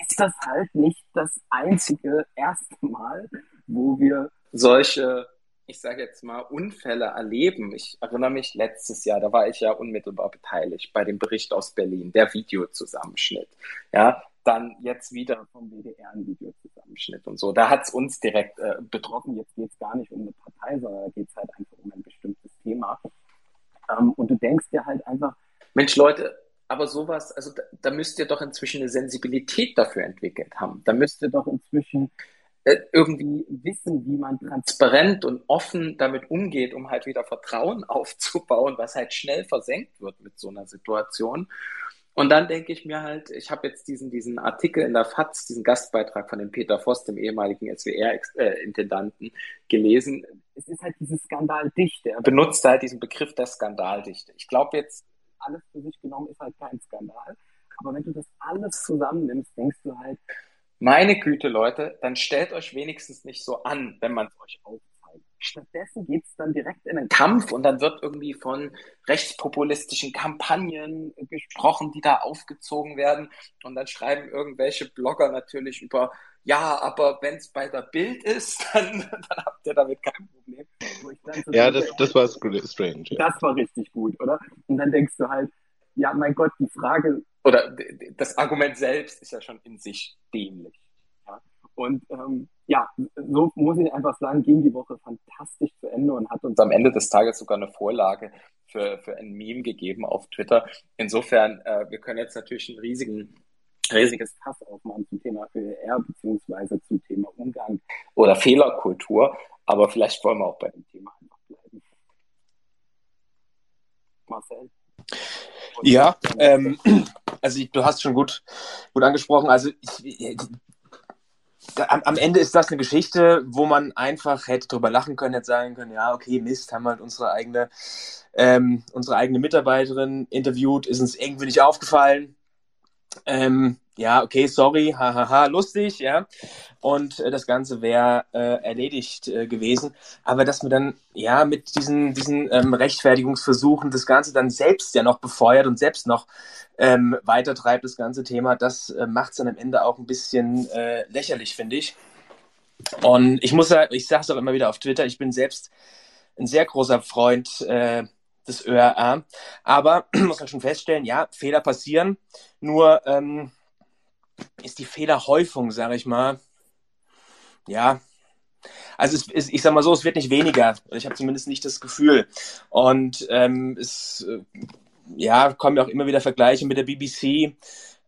ist das halt nicht das einzige erste Mal, wo wir solche, ich sage jetzt mal, Unfälle erleben. Ich erinnere mich letztes Jahr, da war ich ja unmittelbar beteiligt bei dem Bericht aus Berlin, der Videozusammenschnitt. Ja, dann jetzt wieder vom WDR ein Videozusammenschnitt und so. Da hat es uns direkt äh, betroffen. Jetzt geht es gar nicht um eine Partei, sondern da geht es halt einfach um ein bestimmtes Thema. Ähm, und du denkst dir halt einfach, Mensch, Leute, aber sowas, also da, da müsst ihr doch inzwischen eine Sensibilität dafür entwickelt haben. Da müsst ihr doch inzwischen irgendwie wissen, wie man transparent und offen damit umgeht, um halt wieder Vertrauen (laughs) aufzubauen, was halt schnell versenkt wird mit so einer Situation. Und dann denke ich mir halt, ich habe jetzt diesen, diesen Artikel in der FAZ, diesen Gastbeitrag von dem Peter Voss, dem ehemaligen SWR-Intendanten, gelesen. Es ist halt diese Skandaldichte. Er benutzt halt diesen Begriff der Skandaldichte. Ich glaube jetzt, alles für sich genommen ist halt kein Skandal. Aber wenn du das alles zusammennimmst, denkst du halt, meine Güte, Leute, dann stellt euch wenigstens nicht so an, wenn man es euch aufzeigt. Stattdessen geht es dann direkt in einen Kampf und dann wird irgendwie von rechtspopulistischen Kampagnen gesprochen, die da aufgezogen werden. Und dann schreiben irgendwelche Blogger natürlich über, ja, aber wenn es bei der Bild ist, (laughs) dann, dann habt ihr damit kein Problem. Ja, das, das war strange. Ja. Das war richtig gut, oder? Und dann denkst du halt, ja, mein Gott, die Frage oder das Argument selbst ist ja schon in sich dämlich. Und ähm, ja, so muss ich einfach sagen, ging die Woche fantastisch zu Ende und hat uns am Ende des Tages sogar eine Vorlage für, für ein Meme gegeben auf Twitter. Insofern, äh, wir können jetzt natürlich ein riesigen, riesiges Fass aufmachen zum Thema ÖR beziehungsweise zum Thema Umgang oder Fehlerkultur. Aber vielleicht wollen wir auch bei dem Thema einfach bleiben. Marcel? Ja, ähm, also ich, du hast schon gut, gut angesprochen. Also ich, am, am, Ende ist das eine Geschichte, wo man einfach hätte drüber lachen können, hätte sagen können, ja, okay, Mist, haben halt unsere eigene, ähm, unsere eigene Mitarbeiterin interviewt, ist uns irgendwie nicht aufgefallen. Ähm, ja, okay, sorry, hahaha, lustig, ja. Und äh, das Ganze wäre äh, erledigt äh, gewesen. Aber dass man dann, ja, mit diesen, diesen ähm, Rechtfertigungsversuchen das Ganze dann selbst ja noch befeuert und selbst noch ähm, weitertreibt, das ganze Thema, das äh, macht es dann am Ende auch ein bisschen äh, lächerlich, finde ich. Und ich muss ich sage es auch immer wieder auf Twitter, ich bin selbst ein sehr großer Freund äh, des ÖRA. Aber (clears throat) muss man schon feststellen, ja, Fehler passieren. Nur ähm, ist die Fehlerhäufung, sage ich mal, ja, also es, es, ich sag mal so, es wird nicht weniger. Ich habe zumindest nicht das Gefühl. Und ähm, es äh, ja, kommen ja auch immer wieder Vergleiche mit der BBC.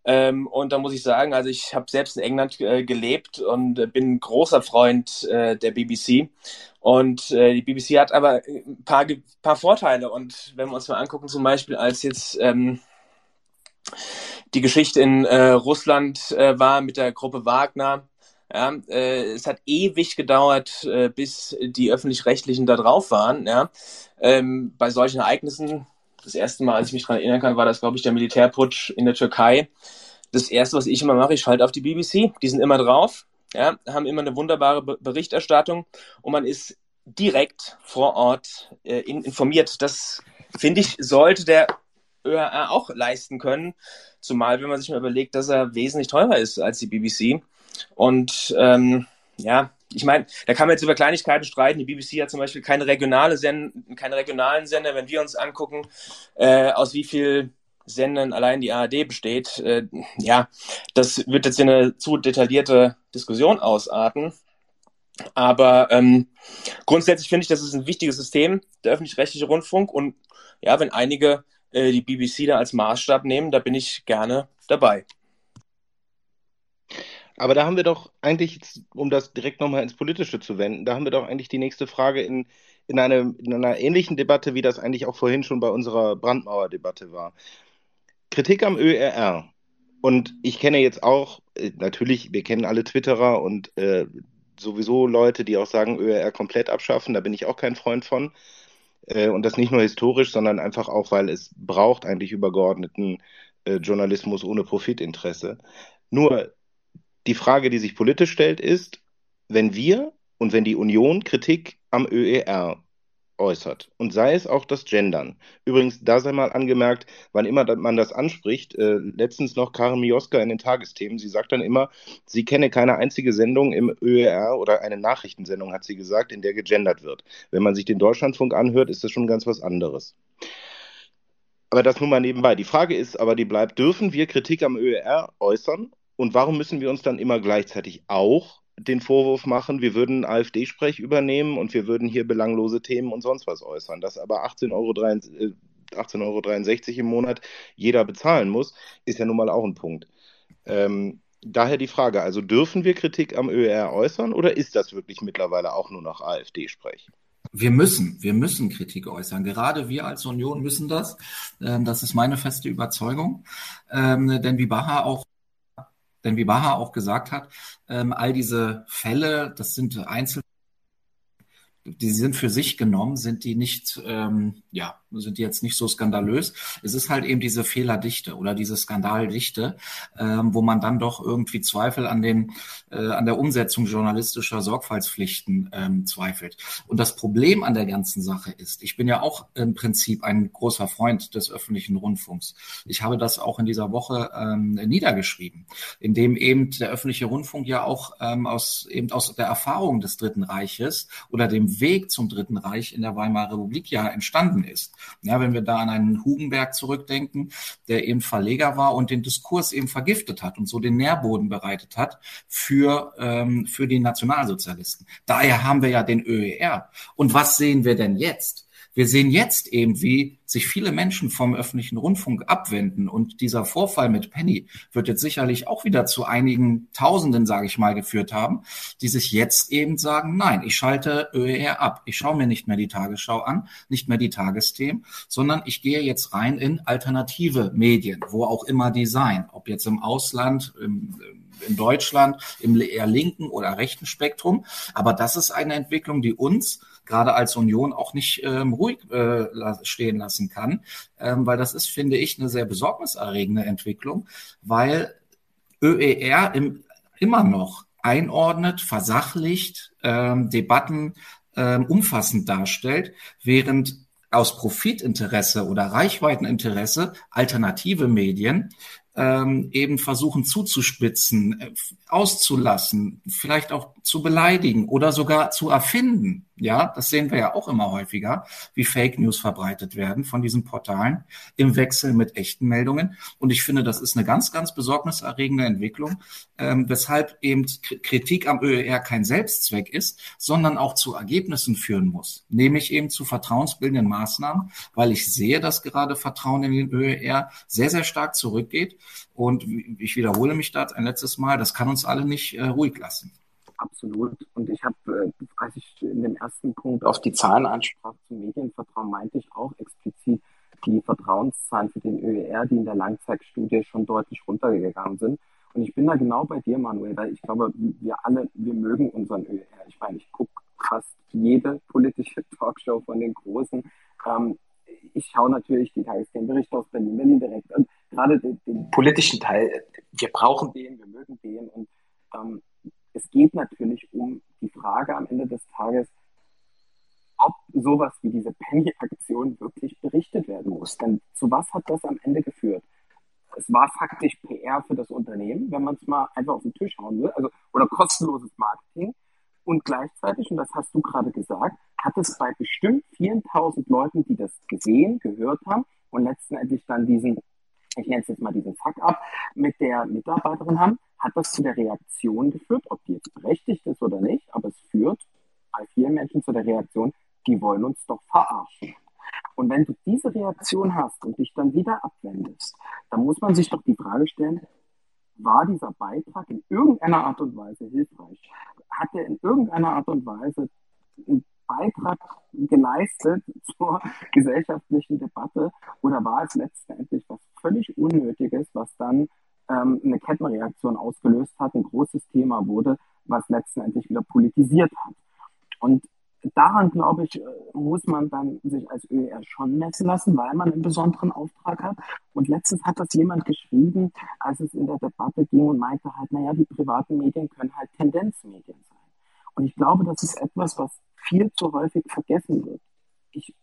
Ähm, und da muss ich sagen, also ich habe selbst in England äh, gelebt und äh, bin ein großer Freund äh, der BBC. Und äh, die BBC hat aber ein paar, paar Vorteile. Und wenn wir uns mal angucken, zum Beispiel, als jetzt ähm, die Geschichte in äh, Russland äh, war mit der Gruppe Wagner. Ja, äh, es hat ewig gedauert, äh, bis die öffentlich-rechtlichen da drauf waren. Ja. Ähm, bei solchen Ereignissen, das erste Mal, als ich mich daran erinnern kann, war das, glaube ich, der Militärputsch in der Türkei. Das erste, was ich immer mache, ich schalte auf die BBC. Die sind immer drauf, ja, haben immer eine wunderbare Be Berichterstattung und man ist direkt vor Ort äh, in, informiert. Das finde ich, sollte der ÖRR auch leisten können. Zumal, wenn man sich mal überlegt, dass er wesentlich teurer ist als die BBC. Und ähm, ja, ich meine, da kann man jetzt über Kleinigkeiten streiten. Die BBC hat zum Beispiel keine, regionale Sen keine regionalen Sender. Wenn wir uns angucken, äh, aus wie viel Sendern allein die ARD besteht, äh, ja, das wird jetzt in eine zu detaillierte Diskussion ausarten. Aber ähm, grundsätzlich finde ich, das ist ein wichtiges System, der öffentlich-rechtliche Rundfunk. Und ja, wenn einige äh, die BBC da als Maßstab nehmen, da bin ich gerne dabei. Aber da haben wir doch eigentlich, um das direkt nochmal ins Politische zu wenden, da haben wir doch eigentlich die nächste Frage in, in, eine, in einer ähnlichen Debatte, wie das eigentlich auch vorhin schon bei unserer Brandmauer-Debatte war. Kritik am ÖRR. Und ich kenne jetzt auch, äh, natürlich, wir kennen alle Twitterer und äh, sowieso Leute, die auch sagen, ÖRR komplett abschaffen, da bin ich auch kein Freund von. Äh, und das nicht nur historisch, sondern einfach auch, weil es braucht eigentlich übergeordneten äh, Journalismus ohne Profitinteresse. Nur die Frage, die sich politisch stellt, ist, wenn wir und wenn die Union Kritik am ÖER äußert. Und sei es auch das Gendern. Übrigens, da sei mal angemerkt, wann immer man das anspricht, äh, letztens noch Karin Mioska in den Tagesthemen, sie sagt dann immer, sie kenne keine einzige Sendung im ÖR oder eine Nachrichtensendung, hat sie gesagt, in der gegendert wird. Wenn man sich den Deutschlandfunk anhört, ist das schon ganz was anderes. Aber das nur mal nebenbei. Die Frage ist aber, die bleibt, dürfen wir Kritik am ÖR äußern? Und warum müssen wir uns dann immer gleichzeitig auch den Vorwurf machen, wir würden AfD-Sprech übernehmen und wir würden hier belanglose Themen und sonst was äußern. Dass aber 18,63 Euro, 18 Euro im Monat jeder bezahlen muss, ist ja nun mal auch ein Punkt. Ähm, daher die Frage, also dürfen wir Kritik am ÖR äußern oder ist das wirklich mittlerweile auch nur noch AfD-Sprech? Wir müssen, wir müssen Kritik äußern. Gerade wir als Union müssen das. Ähm, das ist meine feste Überzeugung. Ähm, denn wie Baha auch denn wie Baha auch gesagt hat, ähm, all diese Fälle, das sind Einzel die sind für sich genommen, sind die nicht, ähm, ja, sind die jetzt nicht so skandalös. Es ist halt eben diese Fehlerdichte oder diese Skandaldichte, ähm, wo man dann doch irgendwie Zweifel an den, äh, an der Umsetzung journalistischer Sorgfaltspflichten ähm, zweifelt. Und das Problem an der ganzen Sache ist, ich bin ja auch im Prinzip ein großer Freund des öffentlichen Rundfunks. Ich habe das auch in dieser Woche ähm, niedergeschrieben, in dem eben der öffentliche Rundfunk ja auch ähm, aus eben aus der Erfahrung des Dritten Reiches oder dem Weg zum Dritten Reich in der Weimarer Republik ja entstanden ist. Ja, wenn wir da an einen Hugenberg zurückdenken, der eben Verleger war und den Diskurs eben vergiftet hat und so den Nährboden bereitet hat für, ähm, für die Nationalsozialisten. Daher haben wir ja den ÖER. Und was sehen wir denn jetzt? Wir sehen jetzt eben, wie sich viele Menschen vom öffentlichen Rundfunk abwenden. Und dieser Vorfall mit Penny wird jetzt sicherlich auch wieder zu einigen Tausenden, sage ich mal, geführt haben, die sich jetzt eben sagen, nein, ich schalte ÖER ab. Ich schaue mir nicht mehr die Tagesschau an, nicht mehr die Tagesthemen, sondern ich gehe jetzt rein in alternative Medien, wo auch immer die sein. Ob jetzt im Ausland, im, in Deutschland im eher linken oder rechten Spektrum. Aber das ist eine Entwicklung, die uns gerade als Union auch nicht ähm, ruhig äh, stehen lassen kann, ähm, weil das ist, finde ich, eine sehr besorgniserregende Entwicklung, weil ÖER im, immer noch einordnet, versachlicht, ähm, Debatten ähm, umfassend darstellt, während aus Profitinteresse oder Reichweiteninteresse alternative Medien ähm, eben versuchen zuzuspitzen, äh, auszulassen, vielleicht auch zu beleidigen oder sogar zu erfinden. Ja, das sehen wir ja auch immer häufiger, wie Fake News verbreitet werden von diesen Portalen im Wechsel mit echten Meldungen. Und ich finde, das ist eine ganz, ganz besorgniserregende Entwicklung, ähm, weshalb eben Kritik am ÖER kein Selbstzweck ist, sondern auch zu Ergebnissen führen muss, nämlich eben zu vertrauensbildenden Maßnahmen, weil ich sehe, dass gerade Vertrauen in den ÖER sehr, sehr stark zurückgeht. Und ich wiederhole mich da ein letztes Mal, das kann uns alle nicht äh, ruhig lassen. Absolut. Und ich habe, äh, als ich in dem ersten Punkt auf die Zahlen ansprach zum Medienvertrauen, meinte ich auch explizit die Vertrauenszahlen für den ÖER, die in der Langzeitstudie schon deutlich runtergegangen sind. Und ich bin da genau bei dir, Manuel, weil ich glaube, wir alle, wir mögen unseren ÖER. Ich meine, ich gucke fast jede politische (laughs) Talkshow von den Großen. Ähm, ich schaue natürlich die Tagesthemenberichte aus Berlin, Berlin direkt an. Gerade den, den, politischen Teil, wir brauchen den, wir mögen den. Und ähm, es geht natürlich um die Frage am Ende des Tages, ob sowas wie diese Penny-Aktion wirklich berichtet werden muss. Denn zu was hat das am Ende geführt? Es war faktisch PR für das Unternehmen, wenn man es mal einfach auf den Tisch hauen will, also oder kostenloses Marketing. Und gleichzeitig, und das hast du gerade gesagt, hat es bei bestimmt 4000 Leuten, die das gesehen, gehört haben und letztendlich dann diesen, ich nenne es jetzt mal diesen Fuck-up mit der Mitarbeiterin haben, hat das zu der Reaktion geführt, ob die jetzt berechtigt ist oder nicht, aber es führt bei vielen Menschen zu der Reaktion, die wollen uns doch verarschen. Und wenn du diese Reaktion hast und dich dann wieder abwendest, dann muss man sich doch die Frage stellen, war dieser Beitrag in irgendeiner Art und Weise hilfreich? Hat er in irgendeiner Art und Weise einen Beitrag geleistet (laughs) zur gesellschaftlichen Debatte oder war es letztendlich was völlig Unnötiges, was dann ähm, eine Kettenreaktion ausgelöst hat, ein großes Thema wurde, was letztendlich wieder politisiert hat. Und daran, glaube ich, äh, muss man dann sich als ÖER schon messen lassen, weil man einen besonderen Auftrag hat. Und letztens hat das jemand geschrieben, als es in der Debatte ging und meinte halt, naja, die privaten Medien können halt Tendenzmedien sein. Und ich glaube, das ist etwas, was viel zu häufig vergessen wird. Ich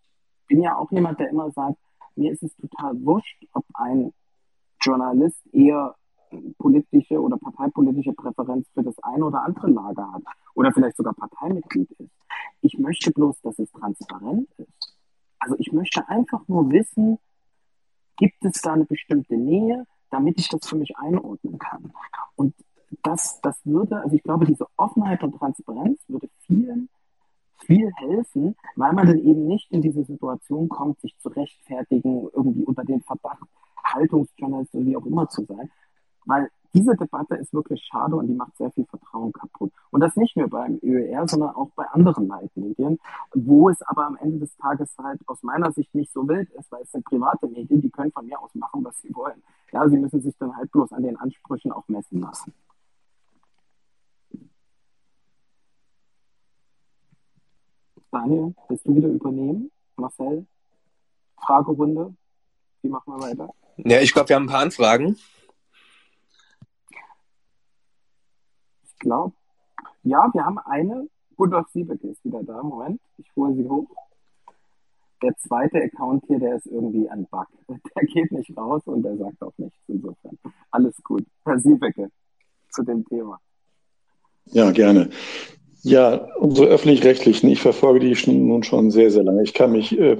bin ja auch jemand, der immer sagt, mir ist es total wurscht, ob ein Journalist eher politische oder parteipolitische Präferenz für das eine oder andere Lager hat oder vielleicht sogar Parteimitglied ist. Ich möchte bloß, dass es transparent ist. Also ich möchte einfach nur wissen, gibt es da eine bestimmte Nähe, damit ich das für mich einordnen kann. Und das, das würde, also ich glaube, diese Offenheit und Transparenz würde vielen viel helfen, weil man dann eben nicht in diese Situation kommt, sich zu rechtfertigen, irgendwie unter den Verdacht Haltungsjournalist oder wie auch immer zu sein. Weil diese Debatte ist wirklich schade und die macht sehr viel Vertrauen kaputt. Und das nicht nur beim ÖER, sondern auch bei anderen Leitmedien, wo es aber am Ende des Tages halt aus meiner Sicht nicht so wild ist, weil es sind private Medien, die können von mir aus machen, was sie wollen. Ja, sie müssen sich dann halt bloß an den Ansprüchen auch messen lassen. Daniel, willst du wieder übernehmen? Marcel? Fragerunde? Wie machen wir weiter? Ja, ich glaube, wir haben ein paar Anfragen. Ich glaube, ja, wir haben eine. Rudolf Siebeke ist wieder da. Moment, ich hole sie hoch. Der zweite Account hier, der ist irgendwie ein Bug. (laughs) Der geht nicht raus und der sagt auch nichts. Insofern alles gut. Herr Siebeke, zu dem Thema. Ja, gerne. Ja, unsere öffentlich-rechtlichen, ich verfolge die schon, nun schon sehr, sehr lange. Ich kann mich äh,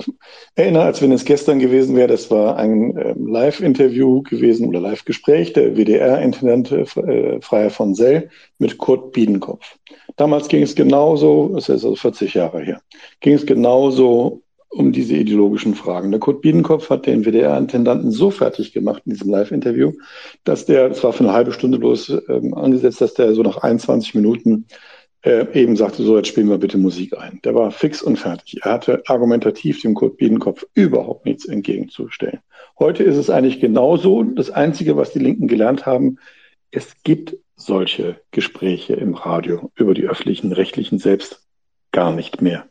erinnern, als wenn es gestern gewesen wäre, das war ein äh, Live-Interview gewesen oder Live-Gespräch der WDR-Intendant äh, Freier von Sell mit Kurt Biedenkopf. Damals ging es genauso, das ist also 40 Jahre her, ging es genauso um diese ideologischen Fragen. Der Kurt Biedenkopf hat den WDR-Intendanten so fertig gemacht in diesem Live-Interview, dass der, das war für eine halbe Stunde bloß ähm, angesetzt, dass der so nach 21 Minuten äh, eben sagte, so, jetzt spielen wir bitte Musik ein. Der war fix und fertig. Er hatte argumentativ dem Kurt Biedenkopf überhaupt nichts entgegenzustellen. Heute ist es eigentlich genauso. Das Einzige, was die Linken gelernt haben, es gibt solche Gespräche im Radio über die öffentlichen Rechtlichen selbst gar nicht mehr.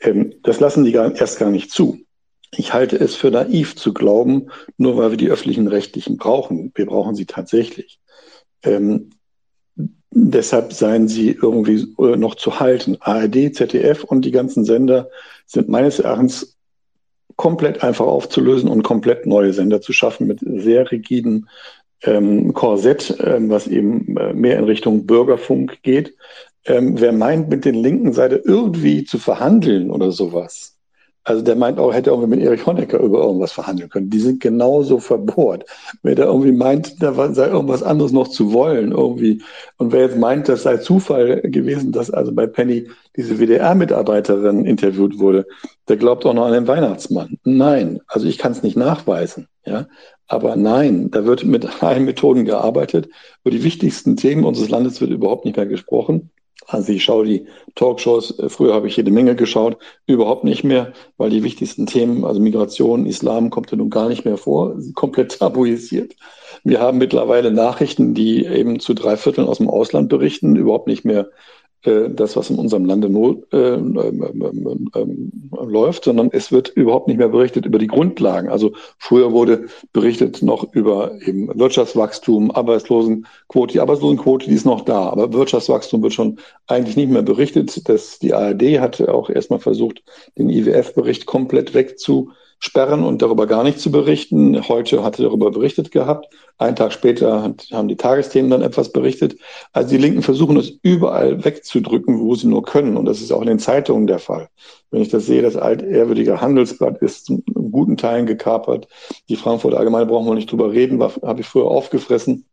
Ähm, das lassen die gar, erst gar nicht zu. Ich halte es für naiv zu glauben, nur weil wir die öffentlichen Rechtlichen brauchen. Wir brauchen sie tatsächlich. Ähm, deshalb seien sie irgendwie äh, noch zu halten. ARD, ZDF und die ganzen Sender sind meines Erachtens komplett einfach aufzulösen und komplett neue Sender zu schaffen mit sehr rigiden ähm, Korsett, ähm, was eben äh, mehr in Richtung Bürgerfunk geht. Ähm, wer meint, mit den linken Seite irgendwie zu verhandeln oder sowas, also der meint auch, hätte irgendwie mit Erich Honecker über irgendwas verhandeln können. Die sind genauso verbohrt. Wer da irgendwie meint, da sei irgendwas anderes noch zu wollen irgendwie. Und wer jetzt meint, das sei Zufall gewesen, dass also bei Penny diese WDR-Mitarbeiterin interviewt wurde, der glaubt auch noch an den Weihnachtsmann. Nein, also ich kann es nicht nachweisen. Ja, aber nein, da wird mit allen Methoden gearbeitet. Über die wichtigsten Themen unseres Landes wird überhaupt nicht mehr gesprochen. Also ich schaue die Talkshows, äh, früher habe ich jede Menge geschaut, überhaupt nicht mehr, weil die wichtigsten Themen, also Migration, Islam, kommt ja nun gar nicht mehr vor, (laughs) komplett tabuisiert. Wir haben mittlerweile Nachrichten, die eben zu drei Vierteln aus dem Ausland berichten, überhaupt nicht mehr das, was in unserem Lande äh, ähm, ähm, läuft, sondern es wird überhaupt nicht mehr berichtet über die Grundlagen. Also früher wurde berichtet noch über eben Wirtschaftswachstum, Arbeitslosenquote. Die Arbeitslosenquote, die ist noch da, aber Wirtschaftswachstum wird schon eigentlich nicht mehr berichtet. Das, die ARD hat auch erstmal versucht, den IWF-Bericht komplett wegzu sperren und darüber gar nicht zu berichten. Heute hatte darüber berichtet gehabt. Einen Tag später haben die Tagesthemen dann etwas berichtet. Also die Linken versuchen es überall wegzudrücken, wo sie nur können. Und das ist auch in den Zeitungen der Fall. Wenn ich das sehe, das altehrwürdige Handelsblatt ist zum guten Teilen gekapert. Die Frankfurter Allgemeine brauchen wir nicht drüber reden, habe ich früher aufgefressen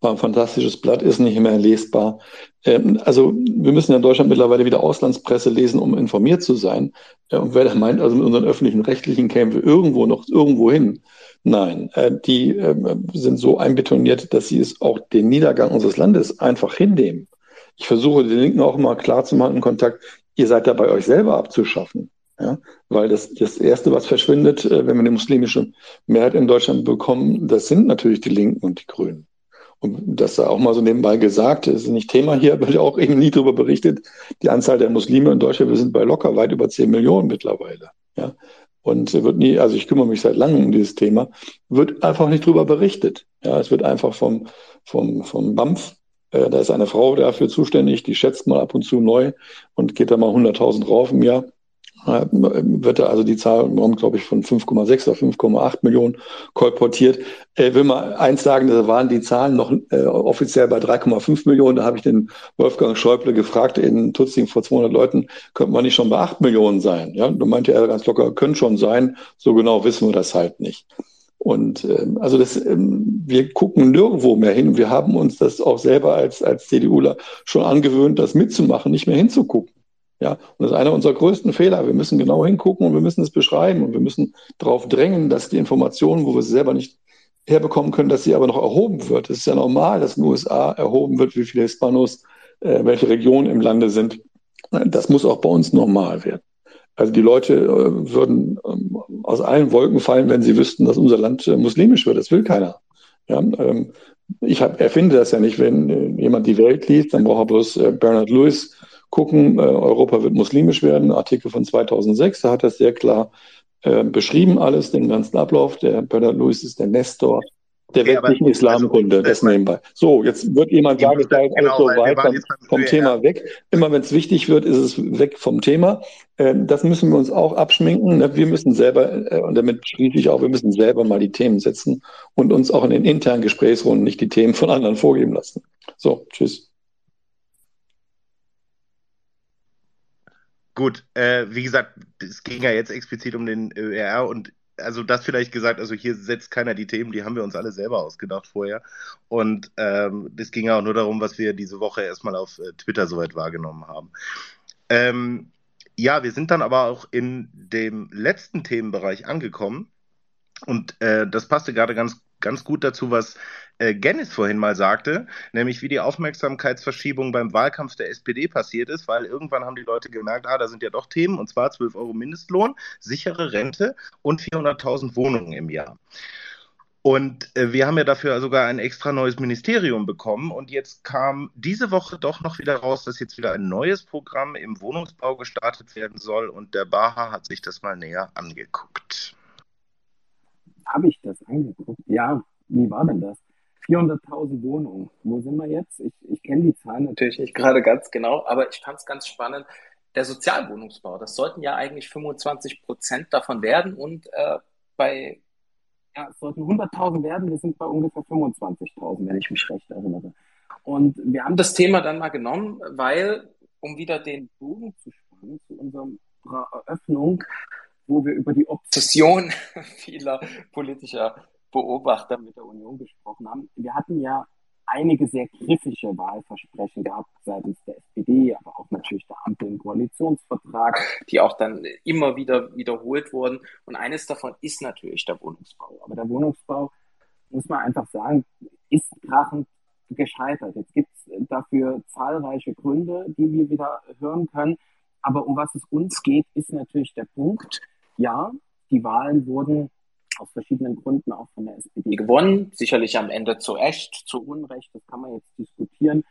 war ein fantastisches Blatt, ist nicht mehr lesbar. Ähm, also wir müssen ja in Deutschland mittlerweile wieder Auslandspresse lesen, um informiert zu sein. Ja, und wer da meint, also mit unseren öffentlichen Rechtlichen kämen wir irgendwo noch irgendwo hin. Nein, äh, die äh, sind so einbetoniert, dass sie es auch den Niedergang unseres Landes einfach hinnehmen. Ich versuche den Linken auch immer klar zu machen im Kontakt, ihr seid dabei, euch selber abzuschaffen. Ja, weil das, das Erste, was verschwindet, äh, wenn wir eine muslimische Mehrheit in Deutschland bekommen, das sind natürlich die Linken und die Grünen. Und das sei auch mal so nebenbei gesagt, ist nicht Thema hier, (laughs) wird auch eben nie darüber berichtet, die Anzahl der Muslime in Deutschland, wir sind bei locker weit über 10 Millionen mittlerweile. Ja. Und wird nie, also ich kümmere mich seit langem um dieses Thema, wird einfach nicht darüber berichtet. Ja, es wird einfach vom, vom, vom BAMF, äh, da ist eine Frau dafür zuständig, die schätzt mal ab und zu neu und geht da mal 100.000 rauf im Jahr wird da also die Zahl, glaube ich, von 5,6 oder 5,8 Millionen kolportiert. Äh, will mal eins sagen, da waren die Zahlen noch äh, offiziell bei 3,5 Millionen. Da habe ich den Wolfgang Schäuble gefragt, in Tutzing vor 200 Leuten, könnte man nicht schon bei 8 Millionen sein? Ja, da meinte er ganz locker, können schon sein. So genau wissen wir das halt nicht. Und äh, also das, ähm, wir gucken nirgendwo mehr hin. Wir haben uns das auch selber als, als CDUler schon angewöhnt, das mitzumachen, nicht mehr hinzugucken. Ja, und das ist einer unserer größten Fehler. Wir müssen genau hingucken und wir müssen es beschreiben und wir müssen darauf drängen, dass die Informationen, wo wir sie selber nicht herbekommen können, dass sie aber noch erhoben wird. Es ist ja normal, dass in den USA erhoben wird, wie viele Hispanos, äh, welche Regionen im Lande sind. Das muss auch bei uns normal werden. Also die Leute äh, würden ähm, aus allen Wolken fallen, wenn sie wüssten, dass unser Land äh, muslimisch wird. Das will keiner. Ja, ähm, ich hab, erfinde das ja nicht. Wenn äh, jemand die Welt liest, dann braucht er bloß äh, Bernard Lewis gucken, äh, Europa wird muslimisch werden, Artikel von 2006, da hat er sehr klar äh, beschrieben alles, den ganzen Ablauf. Der Bernard Lewis ist der Nestor der okay, westlichen Islamkunde, also, das nebenbei. So, jetzt wird jemand sagen, es sei genau, so weit vom, vom Thema weg. Immer wenn es wichtig wird, ist es weg vom Thema. Äh, das müssen wir uns auch abschminken. Ne? Wir müssen selber, äh, und damit schließe ich auch, wir müssen selber mal die Themen setzen und uns auch in den internen Gesprächsrunden nicht die Themen von anderen vorgeben lassen. So, tschüss. Gut, äh, wie gesagt, es ging ja jetzt explizit um den ÖR und also das vielleicht gesagt, also hier setzt keiner die Themen, die haben wir uns alle selber ausgedacht vorher. Und ähm, das ging ja auch nur darum, was wir diese Woche erstmal auf äh, Twitter soweit wahrgenommen haben. Ähm, ja, wir sind dann aber auch in dem letzten Themenbereich angekommen. Und äh, das passte gerade ganz, ganz gut dazu, was äh, Gennis vorhin mal sagte, nämlich wie die Aufmerksamkeitsverschiebung beim Wahlkampf der SPD passiert ist, weil irgendwann haben die Leute gemerkt, ah, da sind ja doch Themen, und zwar 12 Euro Mindestlohn, sichere Rente und 400.000 Wohnungen im Jahr. Und äh, wir haben ja dafür sogar ein extra neues Ministerium bekommen. Und jetzt kam diese Woche doch noch wieder raus, dass jetzt wieder ein neues Programm im Wohnungsbau gestartet werden soll. Und der Baha hat sich das mal näher angeguckt. Habe ich das angeguckt? Ja, wie war denn das? 400.000 Wohnungen. Wo sind wir jetzt? Ich, ich kenne die Zahlen natürlich nicht gerade ganz genau, aber ich fand es ganz spannend. Der Sozialwohnungsbau, das sollten ja eigentlich 25 Prozent davon werden und äh, bei ja, es sollten 100.000 werden, wir sind bei ungefähr 25.000, wenn ich mich recht erinnere. Und wir haben das Thema dann mal genommen, weil, um wieder den Bogen zu spannen zu unserer Eröffnung, wo wir über die Obsession (laughs) vieler politischer Beobachter mit der Union gesprochen haben. Wir hatten ja einige sehr griffige Wahlversprechen gehabt seitens der SPD, aber auch natürlich der Ampel im Koalitionsvertrag, die auch dann immer wieder wiederholt wurden. Und eines davon ist natürlich der Wohnungsbau. Aber der Wohnungsbau, muss man einfach sagen, ist krachend gescheitert. Jetzt gibt es dafür zahlreiche Gründe, die wir wieder hören können. Aber um was es uns geht, ist natürlich der Punkt, ja, die Wahlen wurden aus verschiedenen Gründen auch von der SPD gewonnen. Sicherlich am Ende zu Recht, zu Unrecht, das kann man jetzt diskutieren.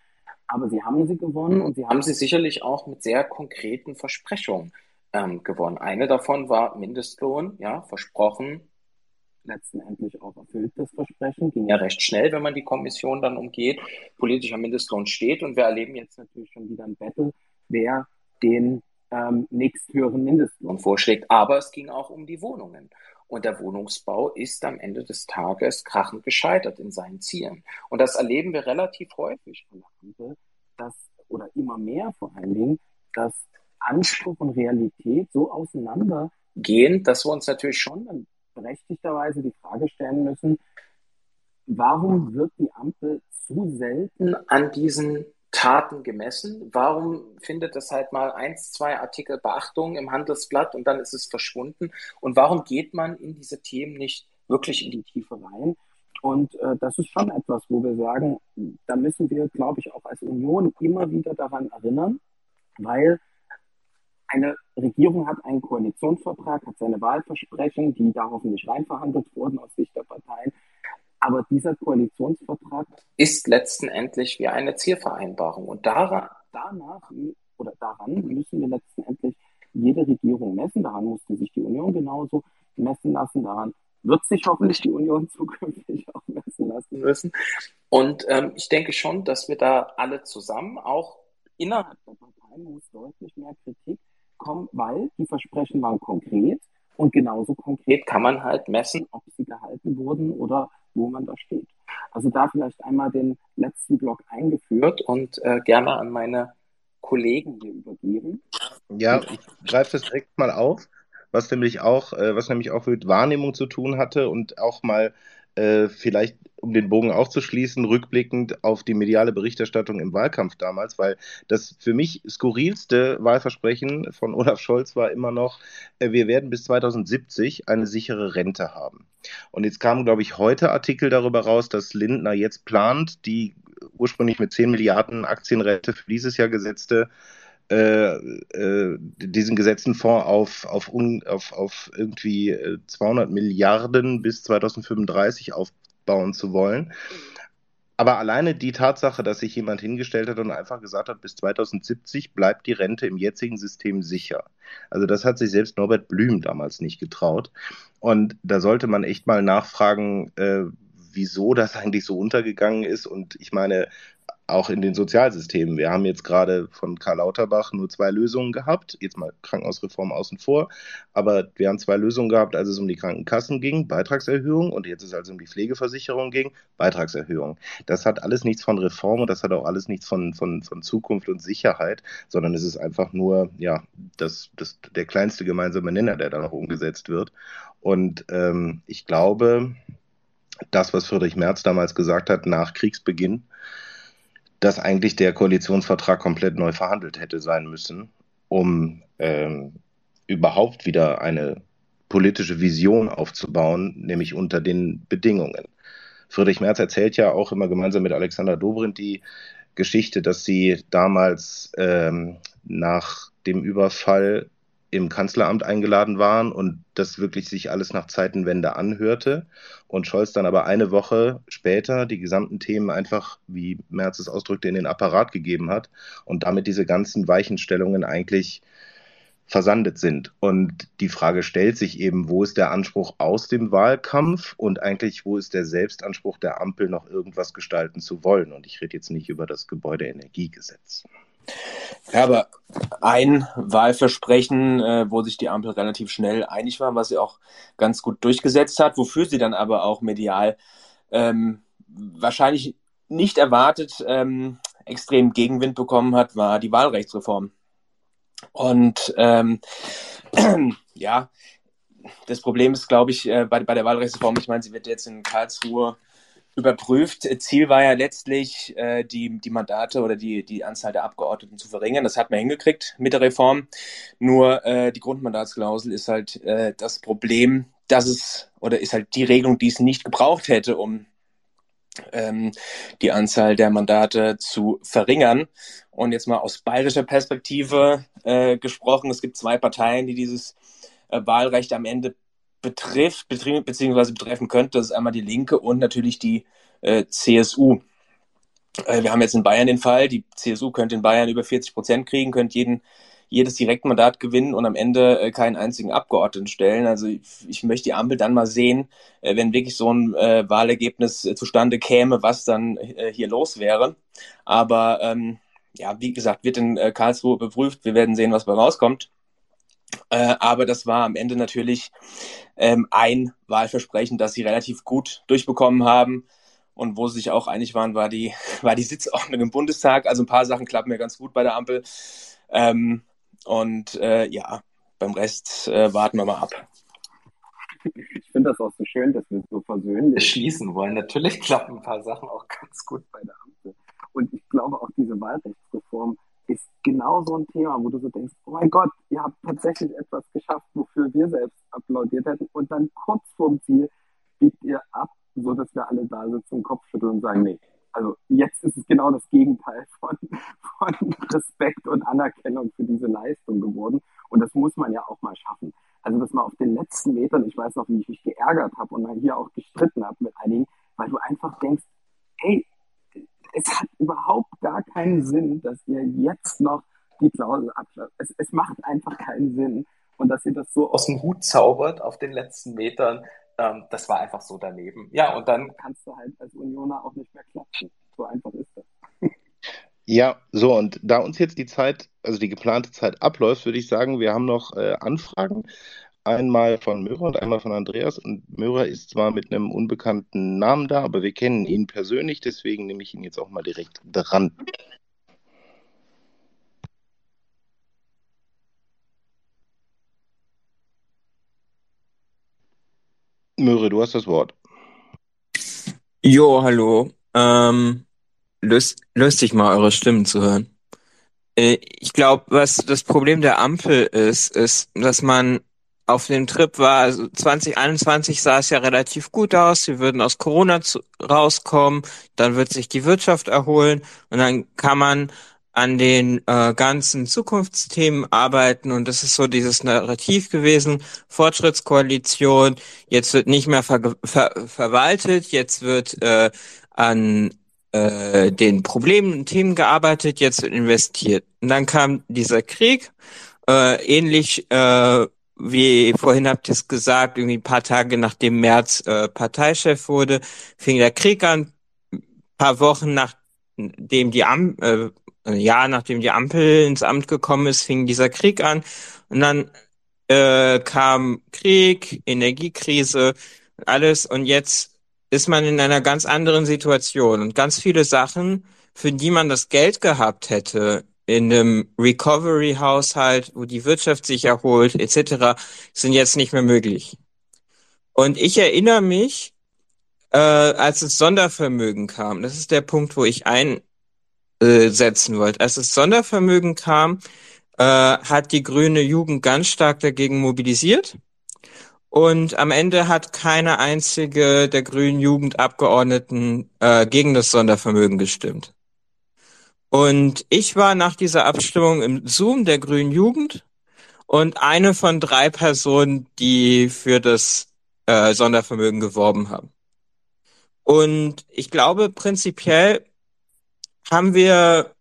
Aber sie haben sie gewonnen und sie haben sie sicherlich auch mit sehr konkreten Versprechungen ähm, gewonnen. Eine davon war Mindestlohn, ja, versprochen, letztendlich auch erfüllt, das Versprechen. Ging ja recht schnell, wenn man die Kommission dann umgeht. Politischer Mindestlohn steht und wir erleben jetzt natürlich schon wieder ein Battle, wer den ähm, nächsthöheren Mindestlohn vorschlägt. Aber es ging auch um die Wohnungen. Und der Wohnungsbau ist am Ende des Tages krachend gescheitert in seinen Zielen. Und das erleben wir relativ häufig von der Ampel, dass, oder immer mehr vor allen Dingen, dass Anspruch und Realität so auseinandergehen, dass wir uns natürlich schon berechtigterweise die Frage stellen müssen, warum wird die Ampel zu selten an diesen Taten gemessen? Warum findet es halt mal eins, zwei Artikel Beachtung im Handelsblatt und dann ist es verschwunden? Und warum geht man in diese Themen nicht wirklich in die Tiefe rein? Und äh, das ist schon etwas, wo wir sagen, da müssen wir, glaube ich, auch als Union immer wieder daran erinnern, weil eine Regierung hat einen Koalitionsvertrag, hat seine Wahlversprechen, die da hoffentlich reinverhandelt wurden aus Sicht der Parteien. Aber dieser Koalitionsvertrag ist letztendlich wie eine Zielvereinbarung. Und daran, danach oder daran müssen wir letztendlich jede Regierung messen. Daran musste sich die Union genauso messen lassen. Daran wird sich hoffentlich die Union (laughs) zukünftig auch messen lassen müssen. Und ähm, ich denke schon, dass wir da alle zusammen, auch innerhalb der Parteien, muss deutlich mehr Kritik kommen, weil die Versprechen waren konkret. Und genauso konkret kann man halt messen, ob sie gehalten wurden oder wo man da steht. Also da vielleicht einmal den letzten Block eingeführt und äh, gerne an meine Kollegen hier übergeben. Ja, ich greife das direkt mal auf, was nämlich auch, äh, was nämlich auch mit Wahrnehmung zu tun hatte und auch mal äh, vielleicht um den Bogen aufzuschließen, rückblickend auf die mediale Berichterstattung im Wahlkampf damals, weil das für mich skurrilste Wahlversprechen von (laughs) Olaf Scholz war immer noch, äh, wir werden bis 2070 eine sichere Rente haben. Und jetzt kamen, glaube ich, heute Artikel darüber raus, dass Lindner jetzt plant, die ursprünglich mit 10 Milliarden Aktienrente für dieses Jahr gesetzte äh, äh, diesen gesetzten Fonds auf, auf, un, auf, auf irgendwie 200 äh, Milliarden bis 2035 aufbauen zu wollen. Aber alleine die Tatsache, dass sich jemand hingestellt hat und einfach gesagt hat, bis 2070 bleibt die Rente im jetzigen System sicher. Also das hat sich selbst Norbert Blüm damals nicht getraut. Und da sollte man echt mal nachfragen, äh, wieso das eigentlich so untergegangen ist. Und ich meine, auch in den Sozialsystemen. Wir haben jetzt gerade von Karl Lauterbach nur zwei Lösungen gehabt, jetzt mal Krankenhausreform außen vor, aber wir haben zwei Lösungen gehabt, als es um die Krankenkassen ging, Beitragserhöhung und jetzt ist es also um die Pflegeversicherung ging, Beitragserhöhung. Das hat alles nichts von Reform und das hat auch alles nichts von, von, von Zukunft und Sicherheit, sondern es ist einfach nur, ja, das, das, der kleinste gemeinsame Nenner, der da noch umgesetzt wird. Und ähm, ich glaube, das, was Friedrich Merz damals gesagt hat, nach Kriegsbeginn, dass eigentlich der Koalitionsvertrag komplett neu verhandelt hätte sein müssen, um ähm, überhaupt wieder eine politische Vision aufzubauen, nämlich unter den Bedingungen. Friedrich Merz erzählt ja auch immer gemeinsam mit Alexander Dobrindt die Geschichte, dass sie damals ähm, nach dem Überfall im Kanzleramt eingeladen waren und das wirklich sich alles nach Zeitenwende anhörte und Scholz dann aber eine Woche später die gesamten Themen einfach, wie Merz es ausdrückte, in den Apparat gegeben hat und damit diese ganzen Weichenstellungen eigentlich versandet sind. Und die Frage stellt sich eben, wo ist der Anspruch aus dem Wahlkampf und eigentlich, wo ist der Selbstanspruch der Ampel, noch irgendwas gestalten zu wollen? Und ich rede jetzt nicht über das Gebäudeenergiegesetz. Ja, aber ein Wahlversprechen, äh, wo sich die Ampel relativ schnell einig war, was sie auch ganz gut durchgesetzt hat, wofür sie dann aber auch medial ähm, wahrscheinlich nicht erwartet ähm, extrem Gegenwind bekommen hat, war die Wahlrechtsreform. Und ähm, (clears throat) ja, das Problem ist, glaube ich, äh, bei, bei der Wahlrechtsreform, ich meine, sie wird jetzt in Karlsruhe überprüft. Ziel war ja letztlich, äh, die, die Mandate oder die, die Anzahl der Abgeordneten zu verringern. Das hat man hingekriegt mit der Reform. Nur äh, die Grundmandatsklausel ist halt äh, das Problem, dass es, oder ist halt die Regelung, die es nicht gebraucht hätte, um ähm, die Anzahl der Mandate zu verringern. Und jetzt mal aus bayerischer Perspektive äh, gesprochen, es gibt zwei Parteien, die dieses äh, Wahlrecht am Ende betrifft, beziehungsweise betreffen könnte. Das ist einmal die Linke und natürlich die äh, CSU. Äh, wir haben jetzt in Bayern den Fall, die CSU könnte in Bayern über 40 Prozent kriegen, könnte jeden, jedes Direktmandat gewinnen und am Ende äh, keinen einzigen Abgeordneten stellen. Also ich, ich, möchte die Ampel dann mal sehen, äh, wenn wirklich so ein äh, Wahlergebnis äh, zustande käme, was dann hier los wäre. Aber ähm, ja, wie gesagt, wird in Karlsruhe beprüft. Wir werden sehen, was bei rauskommt. Äh, aber das war am Ende natürlich ähm, ein Wahlversprechen, das sie relativ gut durchbekommen haben. Und wo sie sich auch einig waren, war die, (laughs) war die Sitzordnung im Bundestag. Also ein paar Sachen klappen mir ganz gut bei der Ampel. Ähm, und äh, ja, beim Rest äh, warten wir mal ab. Ich finde das auch so schön, dass wir so versöhnlich schließen wollen. Natürlich klappen ein paar Sachen auch ganz gut bei der Ampel. Und ich glaube auch diese Wahlrechtsreform ist genau so ein Thema, wo du so denkst, oh mein Gott, ihr habt tatsächlich etwas geschafft, wofür wir selbst applaudiert hätten. Und dann kurz vorm Ziel biegt ihr ab, so dass wir alle da sitzen, Kopf schütteln und sagen, nee. Also jetzt ist es genau das Gegenteil (laughs) von, von Respekt und Anerkennung für diese Leistung geworden. Und das muss man ja auch mal schaffen. Also dass man auf den letzten Metern, ich weiß noch, wie ich mich geärgert habe und dann hier auch gestritten habe mit einigen, weil du einfach denkst, hey, es hat überhaupt gar keinen Sinn, dass ihr jetzt noch die Klausel abschließt. Es, es macht einfach keinen Sinn. Und dass ihr das so aus dem Hut zaubert auf den letzten Metern, ähm, das war einfach so daneben. Ja, und dann kannst du halt als Unioner auch nicht mehr klatschen. So einfach ist das. Ja, so und da uns jetzt die Zeit, also die geplante Zeit abläuft, würde ich sagen, wir haben noch äh, Anfragen einmal von Möhrer und einmal von Andreas. Und Möhrer ist zwar mit einem unbekannten Namen da, aber wir kennen ihn persönlich, deswegen nehme ich ihn jetzt auch mal direkt dran. Möhre, du hast das Wort. Jo, hallo. Ähm, lust, lustig mal eure Stimmen zu hören. Äh, ich glaube, was das Problem der Ampel ist, ist, dass man auf dem Trip war, also 2021 sah es ja relativ gut aus, wir würden aus Corona zu, rauskommen, dann wird sich die Wirtschaft erholen. Und dann kann man an den äh, ganzen Zukunftsthemen arbeiten. Und das ist so dieses Narrativ gewesen, Fortschrittskoalition, jetzt wird nicht mehr ver ver verwaltet, jetzt wird äh, an äh, den Problemen und Themen gearbeitet, jetzt wird investiert. Und dann kam dieser Krieg, äh, ähnlich äh, wie vorhin habt ihr es gesagt, irgendwie ein paar Tage nachdem Merz äh, Parteichef wurde, fing der Krieg an. Ein paar Wochen nachdem die Am äh, ja, nachdem die Ampel ins Amt gekommen ist, fing dieser Krieg an. Und dann äh, kam Krieg, Energiekrise, alles. Und jetzt ist man in einer ganz anderen Situation. Und ganz viele Sachen, für die man das Geld gehabt hätte, in einem Recovery-Haushalt, wo die Wirtschaft sich erholt, etc., sind jetzt nicht mehr möglich. Und ich erinnere mich, äh, als das Sondervermögen kam, das ist der Punkt, wo ich einsetzen wollte. Als das Sondervermögen kam, äh, hat die grüne Jugend ganz stark dagegen mobilisiert. Und am Ende hat keine einzige der grünen Jugendabgeordneten äh, gegen das Sondervermögen gestimmt. Und ich war nach dieser Abstimmung im Zoom der Grünen Jugend und eine von drei Personen, die für das äh, Sondervermögen geworben haben. Und ich glaube, prinzipiell haben wir,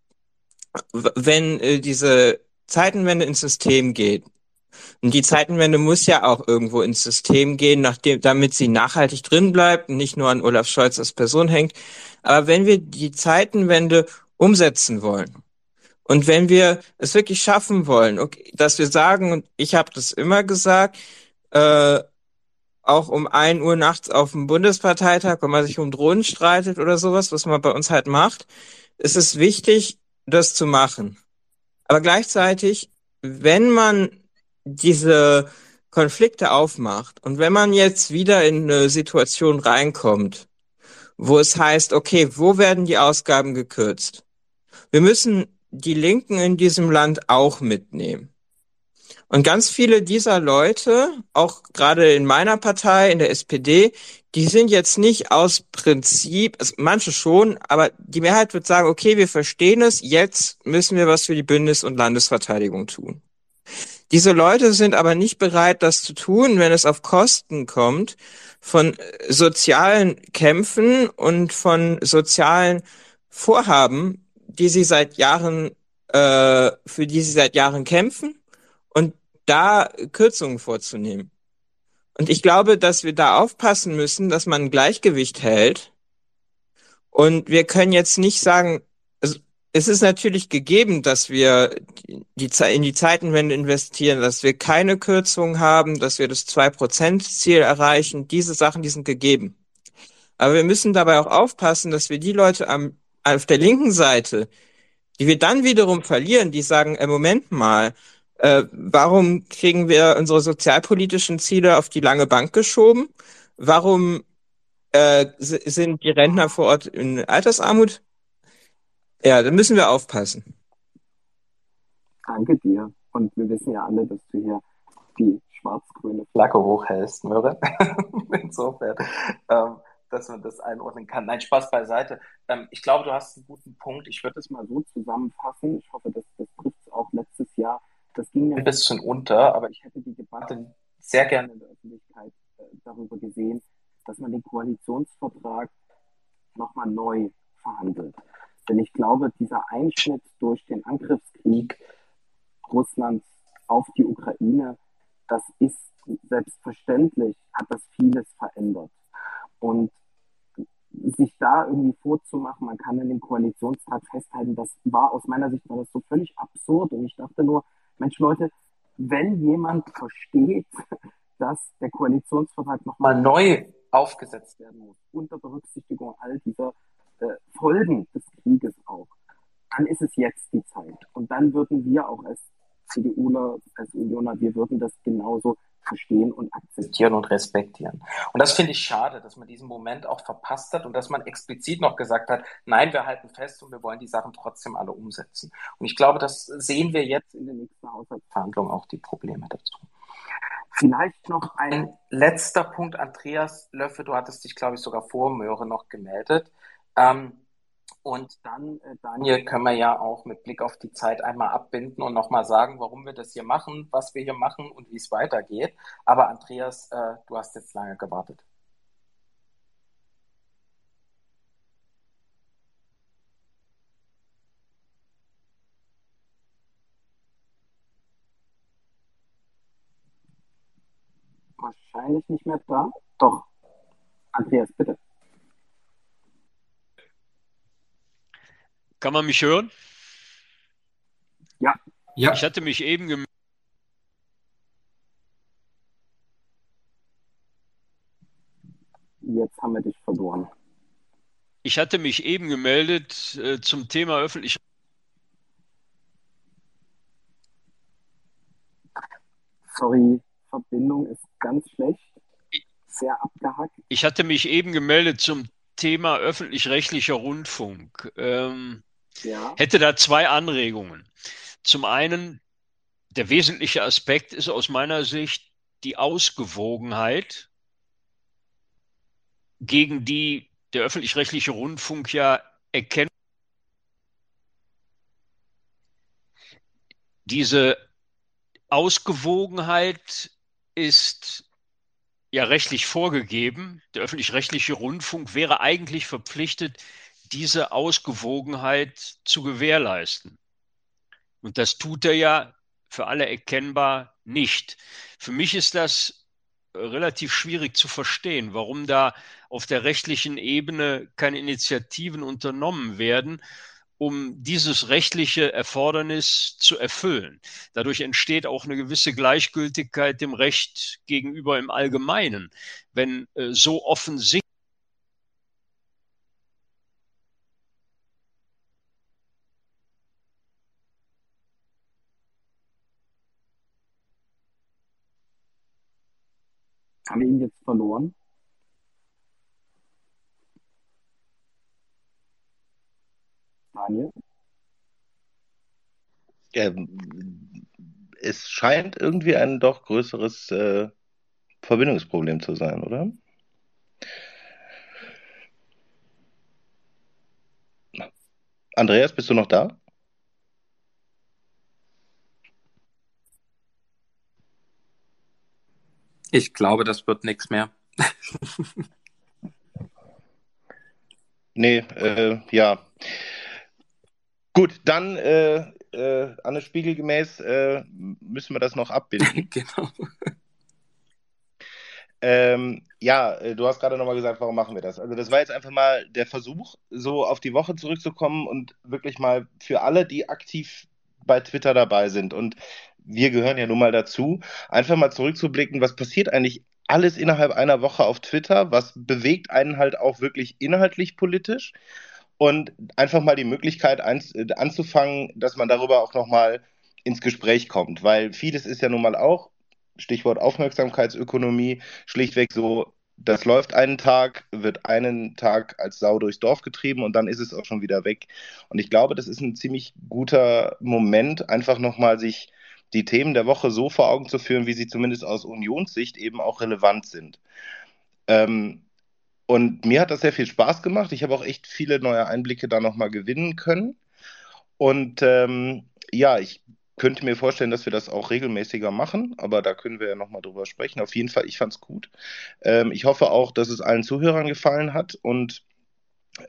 wenn äh, diese Zeitenwende ins System geht, und die Zeitenwende muss ja auch irgendwo ins System gehen, nachdem, damit sie nachhaltig drin bleibt und nicht nur an Olaf Scholz als Person hängt. Aber wenn wir die Zeitenwende umsetzen wollen und wenn wir es wirklich schaffen wollen, okay, dass wir sagen, und ich habe das immer gesagt, äh, auch um ein Uhr nachts auf dem Bundesparteitag, wenn man sich um Drohnen streitet oder sowas, was man bei uns halt macht, ist es wichtig, das zu machen. Aber gleichzeitig, wenn man diese Konflikte aufmacht und wenn man jetzt wieder in eine Situation reinkommt, wo es heißt, okay, wo werden die Ausgaben gekürzt? Wir müssen die Linken in diesem Land auch mitnehmen. Und ganz viele dieser Leute, auch gerade in meiner Partei, in der SPD, die sind jetzt nicht aus Prinzip, also manche schon, aber die Mehrheit wird sagen, okay, wir verstehen es, jetzt müssen wir was für die Bundes- und Landesverteidigung tun. Diese Leute sind aber nicht bereit, das zu tun, wenn es auf Kosten kommt von sozialen Kämpfen und von sozialen Vorhaben, die sie seit Jahren, äh, für die sie seit Jahren kämpfen und da Kürzungen vorzunehmen. Und ich glaube, dass wir da aufpassen müssen, dass man ein Gleichgewicht hält. Und wir können jetzt nicht sagen, es ist natürlich gegeben, dass wir die, in die Zeitenwende investieren, dass wir keine Kürzungen haben, dass wir das 2%-Ziel erreichen. Diese Sachen, die sind gegeben. Aber wir müssen dabei auch aufpassen, dass wir die Leute am, auf der linken Seite, die wir dann wiederum verlieren, die sagen, äh, Moment mal, äh, warum kriegen wir unsere sozialpolitischen Ziele auf die lange Bank geschoben? Warum äh, sind die Rentner vor Ort in Altersarmut? Ja, da müssen wir aufpassen. Danke dir. Und wir wissen ja alle, dass du hier die schwarz-grüne Flagge hochhältst, Möre. (laughs) Insofern, ähm, dass man das einordnen kann. Nein, Spaß beiseite. Ähm, ich glaube, du hast einen guten Punkt. Ich würde es mal so zusammenfassen. Ich hoffe, dass das trifft es auch letztes Jahr. Das ging mir ein bisschen unter, aber ich hätte die Debatte sehr gerne in der Öffentlichkeit äh, darüber gesehen, dass man den Koalitionsvertrag nochmal neu verhandelt. Denn ich glaube, dieser Einschnitt durch den Angriffskrieg Russlands auf die Ukraine, das ist selbstverständlich, hat das vieles verändert. Und sich da irgendwie vorzumachen, man kann in dem Koalitionstag festhalten, das war aus meiner Sicht war so völlig absurd. Und ich dachte nur, Mensch Leute, wenn jemand versteht, (laughs) dass der Koalitionsvertrag nochmal neu aufgesetzt werden muss, unter Berücksichtigung all dieser äh, Folgen des Krieges auch, dann ist es jetzt die Zeit. Und dann würden wir auch als CDUler, als Unioner, wir würden das genauso verstehen und akzeptieren und respektieren. Und das finde ich schade, dass man diesen Moment auch verpasst hat und dass man explizit noch gesagt hat, nein, wir halten fest und wir wollen die Sachen trotzdem alle umsetzen. Und ich glaube, das sehen wir jetzt in den nächsten Haushaltsverhandlungen auch die Probleme dazu. Vielleicht noch ein letzter Punkt, Andreas Löffe, du hattest dich, glaube ich, sogar vor Möhre noch gemeldet. Ähm, und dann, äh, Daniel, können wir ja auch mit Blick auf die Zeit einmal abbinden und nochmal sagen, warum wir das hier machen, was wir hier machen und wie es weitergeht. Aber Andreas, äh, du hast jetzt lange gewartet. Wahrscheinlich nicht mehr da. Doch. Andreas, bitte. Kann man mich hören? Ja. ja. Ich hatte mich eben gemeldet. Jetzt haben wir dich verloren. Ich hatte mich eben gemeldet äh, zum Thema öffentlich. Sorry, Verbindung ist ganz schlecht. Sehr abgehackt. Ich hatte mich eben gemeldet zum Thema öffentlich-rechtlicher Rundfunk. Ähm, ja. Hätte da zwei Anregungen. Zum einen, der wesentliche Aspekt ist aus meiner Sicht die Ausgewogenheit, gegen die der öffentlich-rechtliche Rundfunk ja erkennt. Diese Ausgewogenheit ist ja rechtlich vorgegeben. Der öffentlich-rechtliche Rundfunk wäre eigentlich verpflichtet, diese Ausgewogenheit zu gewährleisten. Und das tut er ja für alle erkennbar nicht. Für mich ist das relativ schwierig zu verstehen, warum da auf der rechtlichen Ebene keine Initiativen unternommen werden, um dieses rechtliche Erfordernis zu erfüllen. Dadurch entsteht auch eine gewisse Gleichgültigkeit dem Recht gegenüber im Allgemeinen. Wenn äh, so offensichtlich Haben wir ihn jetzt verloren? Daniel? Ja, es scheint irgendwie ein doch größeres äh, Verbindungsproblem zu sein, oder? Andreas, bist du noch da? Ich glaube, das wird nichts mehr. nee, äh, ja. Gut, dann äh, äh, Anne Spiegel gemäß äh, müssen wir das noch abbilden. (laughs) genau. Ähm, ja, äh, du hast gerade nochmal gesagt, warum machen wir das? Also das war jetzt einfach mal der Versuch, so auf die Woche zurückzukommen und wirklich mal für alle, die aktiv bei Twitter dabei sind. Und wir gehören ja nun mal dazu, einfach mal zurückzublicken, was passiert eigentlich alles innerhalb einer Woche auf Twitter, was bewegt einen halt auch wirklich inhaltlich politisch? Und einfach mal die Möglichkeit äh, anzufangen, dass man darüber auch nochmal ins Gespräch kommt, weil vieles ist ja nun mal auch, Stichwort Aufmerksamkeitsökonomie, schlichtweg so, das läuft einen Tag, wird einen Tag als Sau durchs Dorf getrieben und dann ist es auch schon wieder weg. Und ich glaube, das ist ein ziemlich guter Moment, einfach nochmal sich die Themen der Woche so vor Augen zu führen, wie sie zumindest aus Unionssicht eben auch relevant sind. Ähm, und mir hat das sehr viel Spaß gemacht. Ich habe auch echt viele neue Einblicke da nochmal gewinnen können. Und ähm, ja, ich könnte mir vorstellen, dass wir das auch regelmäßiger machen, aber da können wir ja nochmal drüber sprechen. Auf jeden Fall, ich fand es gut. Ähm, ich hoffe auch, dass es allen Zuhörern gefallen hat und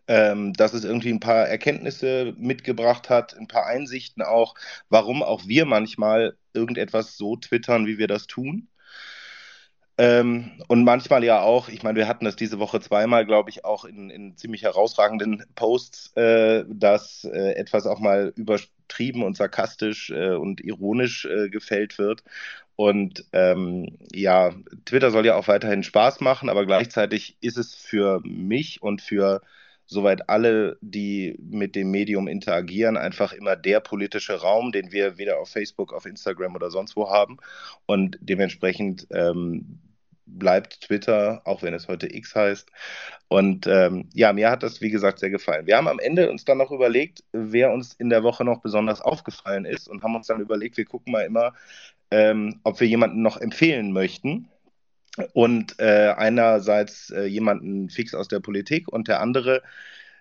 ähm, dass es irgendwie ein paar Erkenntnisse mitgebracht hat, ein paar Einsichten auch, warum auch wir manchmal irgendetwas so twittern, wie wir das tun. Ähm, und manchmal ja auch, ich meine, wir hatten das diese Woche zweimal, glaube ich, auch in, in ziemlich herausragenden Posts, äh, dass äh, etwas auch mal übertrieben und sarkastisch äh, und ironisch äh, gefällt wird. Und ähm, ja, Twitter soll ja auch weiterhin Spaß machen, aber gleichzeitig ist es für mich und für soweit alle, die mit dem Medium interagieren, einfach immer der politische Raum, den wir weder auf Facebook, auf Instagram oder sonst wo haben. Und dementsprechend ähm, bleibt Twitter, auch wenn es heute X heißt. Und ähm, ja, mir hat das, wie gesagt, sehr gefallen. Wir haben am Ende uns dann noch überlegt, wer uns in der Woche noch besonders aufgefallen ist und haben uns dann überlegt, wir gucken mal immer, ähm, ob wir jemanden noch empfehlen möchten und äh, einerseits äh, jemanden fix aus der Politik und der andere,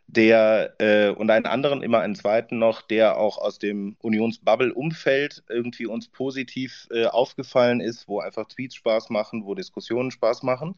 der äh, und einen anderen, immer einen zweiten noch, der auch aus dem Unionsbubble-Umfeld irgendwie uns positiv äh, aufgefallen ist, wo einfach Tweets Spaß machen, wo Diskussionen Spaß machen.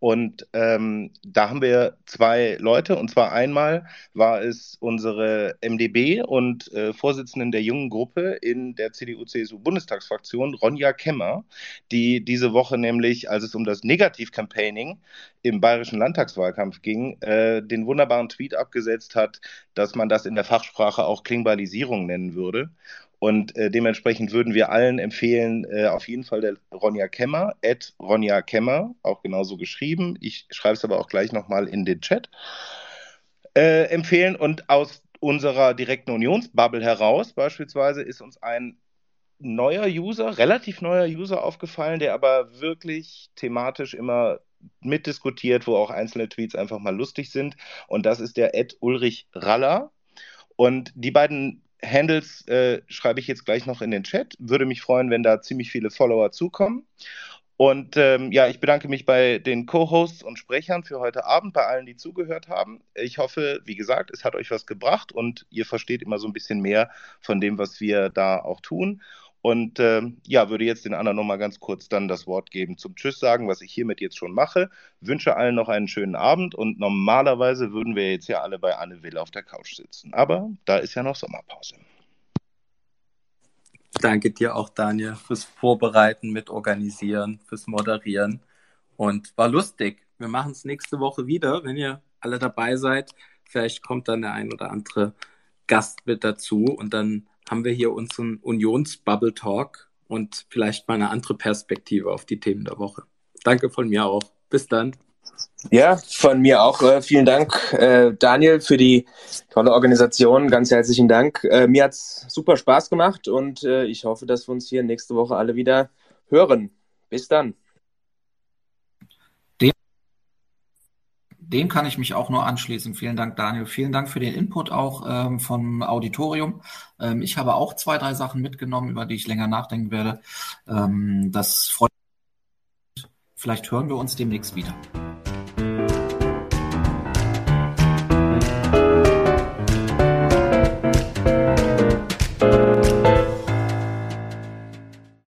Und ähm, da haben wir zwei Leute, und zwar einmal war es unsere MdB und äh, Vorsitzenden der jungen Gruppe in der CDU-CSU-Bundestagsfraktion, Ronja Kemmer, die diese Woche nämlich, als es um das Negativ-Campaigning im bayerischen Landtagswahlkampf ging, äh, den wunderbaren Tweet abgesetzt hat, dass man das in der Fachsprache auch Klingbalisierung nennen würde. Und äh, dementsprechend würden wir allen empfehlen, äh, auf jeden Fall der Ronja Kemmer, at Ronja Kemmer, auch genauso geschrieben. Ich schreibe es aber auch gleich nochmal in den Chat. Äh, empfehlen und aus unserer direkten Unionsbubble heraus beispielsweise ist uns ein neuer User, relativ neuer User aufgefallen, der aber wirklich thematisch immer mitdiskutiert, wo auch einzelne Tweets einfach mal lustig sind. Und das ist der Ed Ulrich Raller. Und die beiden Handles äh, schreibe ich jetzt gleich noch in den Chat. Würde mich freuen, wenn da ziemlich viele Follower zukommen. Und ähm, ja, ich bedanke mich bei den Co-Hosts und Sprechern für heute Abend, bei allen, die zugehört haben. Ich hoffe, wie gesagt, es hat euch was gebracht und ihr versteht immer so ein bisschen mehr von dem, was wir da auch tun. Und äh, ja, würde jetzt den anderen nochmal ganz kurz dann das Wort geben zum Tschüss sagen, was ich hiermit jetzt schon mache. Wünsche allen noch einen schönen Abend und normalerweise würden wir jetzt ja alle bei Anne Will auf der Couch sitzen. Aber da ist ja noch Sommerpause. Danke dir auch, Daniel, fürs Vorbereiten, mit Organisieren, fürs Moderieren. Und war lustig. Wir machen es nächste Woche wieder, wenn ihr alle dabei seid. Vielleicht kommt dann der ein oder andere Gast mit dazu und dann haben wir hier unseren Unions-Bubble Talk und vielleicht mal eine andere Perspektive auf die Themen der Woche. Danke von mir auch. Bis dann. Ja, von mir auch. Äh, vielen Dank, äh, Daniel, für die tolle Organisation. Ganz herzlichen Dank. Äh, mir hat's super Spaß gemacht und äh, ich hoffe, dass wir uns hier nächste Woche alle wieder hören. Bis dann. Dem kann ich mich auch nur anschließen. Vielen Dank, Daniel. Vielen Dank für den Input auch ähm, vom Auditorium. Ähm, ich habe auch zwei, drei Sachen mitgenommen, über die ich länger nachdenken werde. Ähm, das freut mich. Vielleicht hören wir uns demnächst wieder.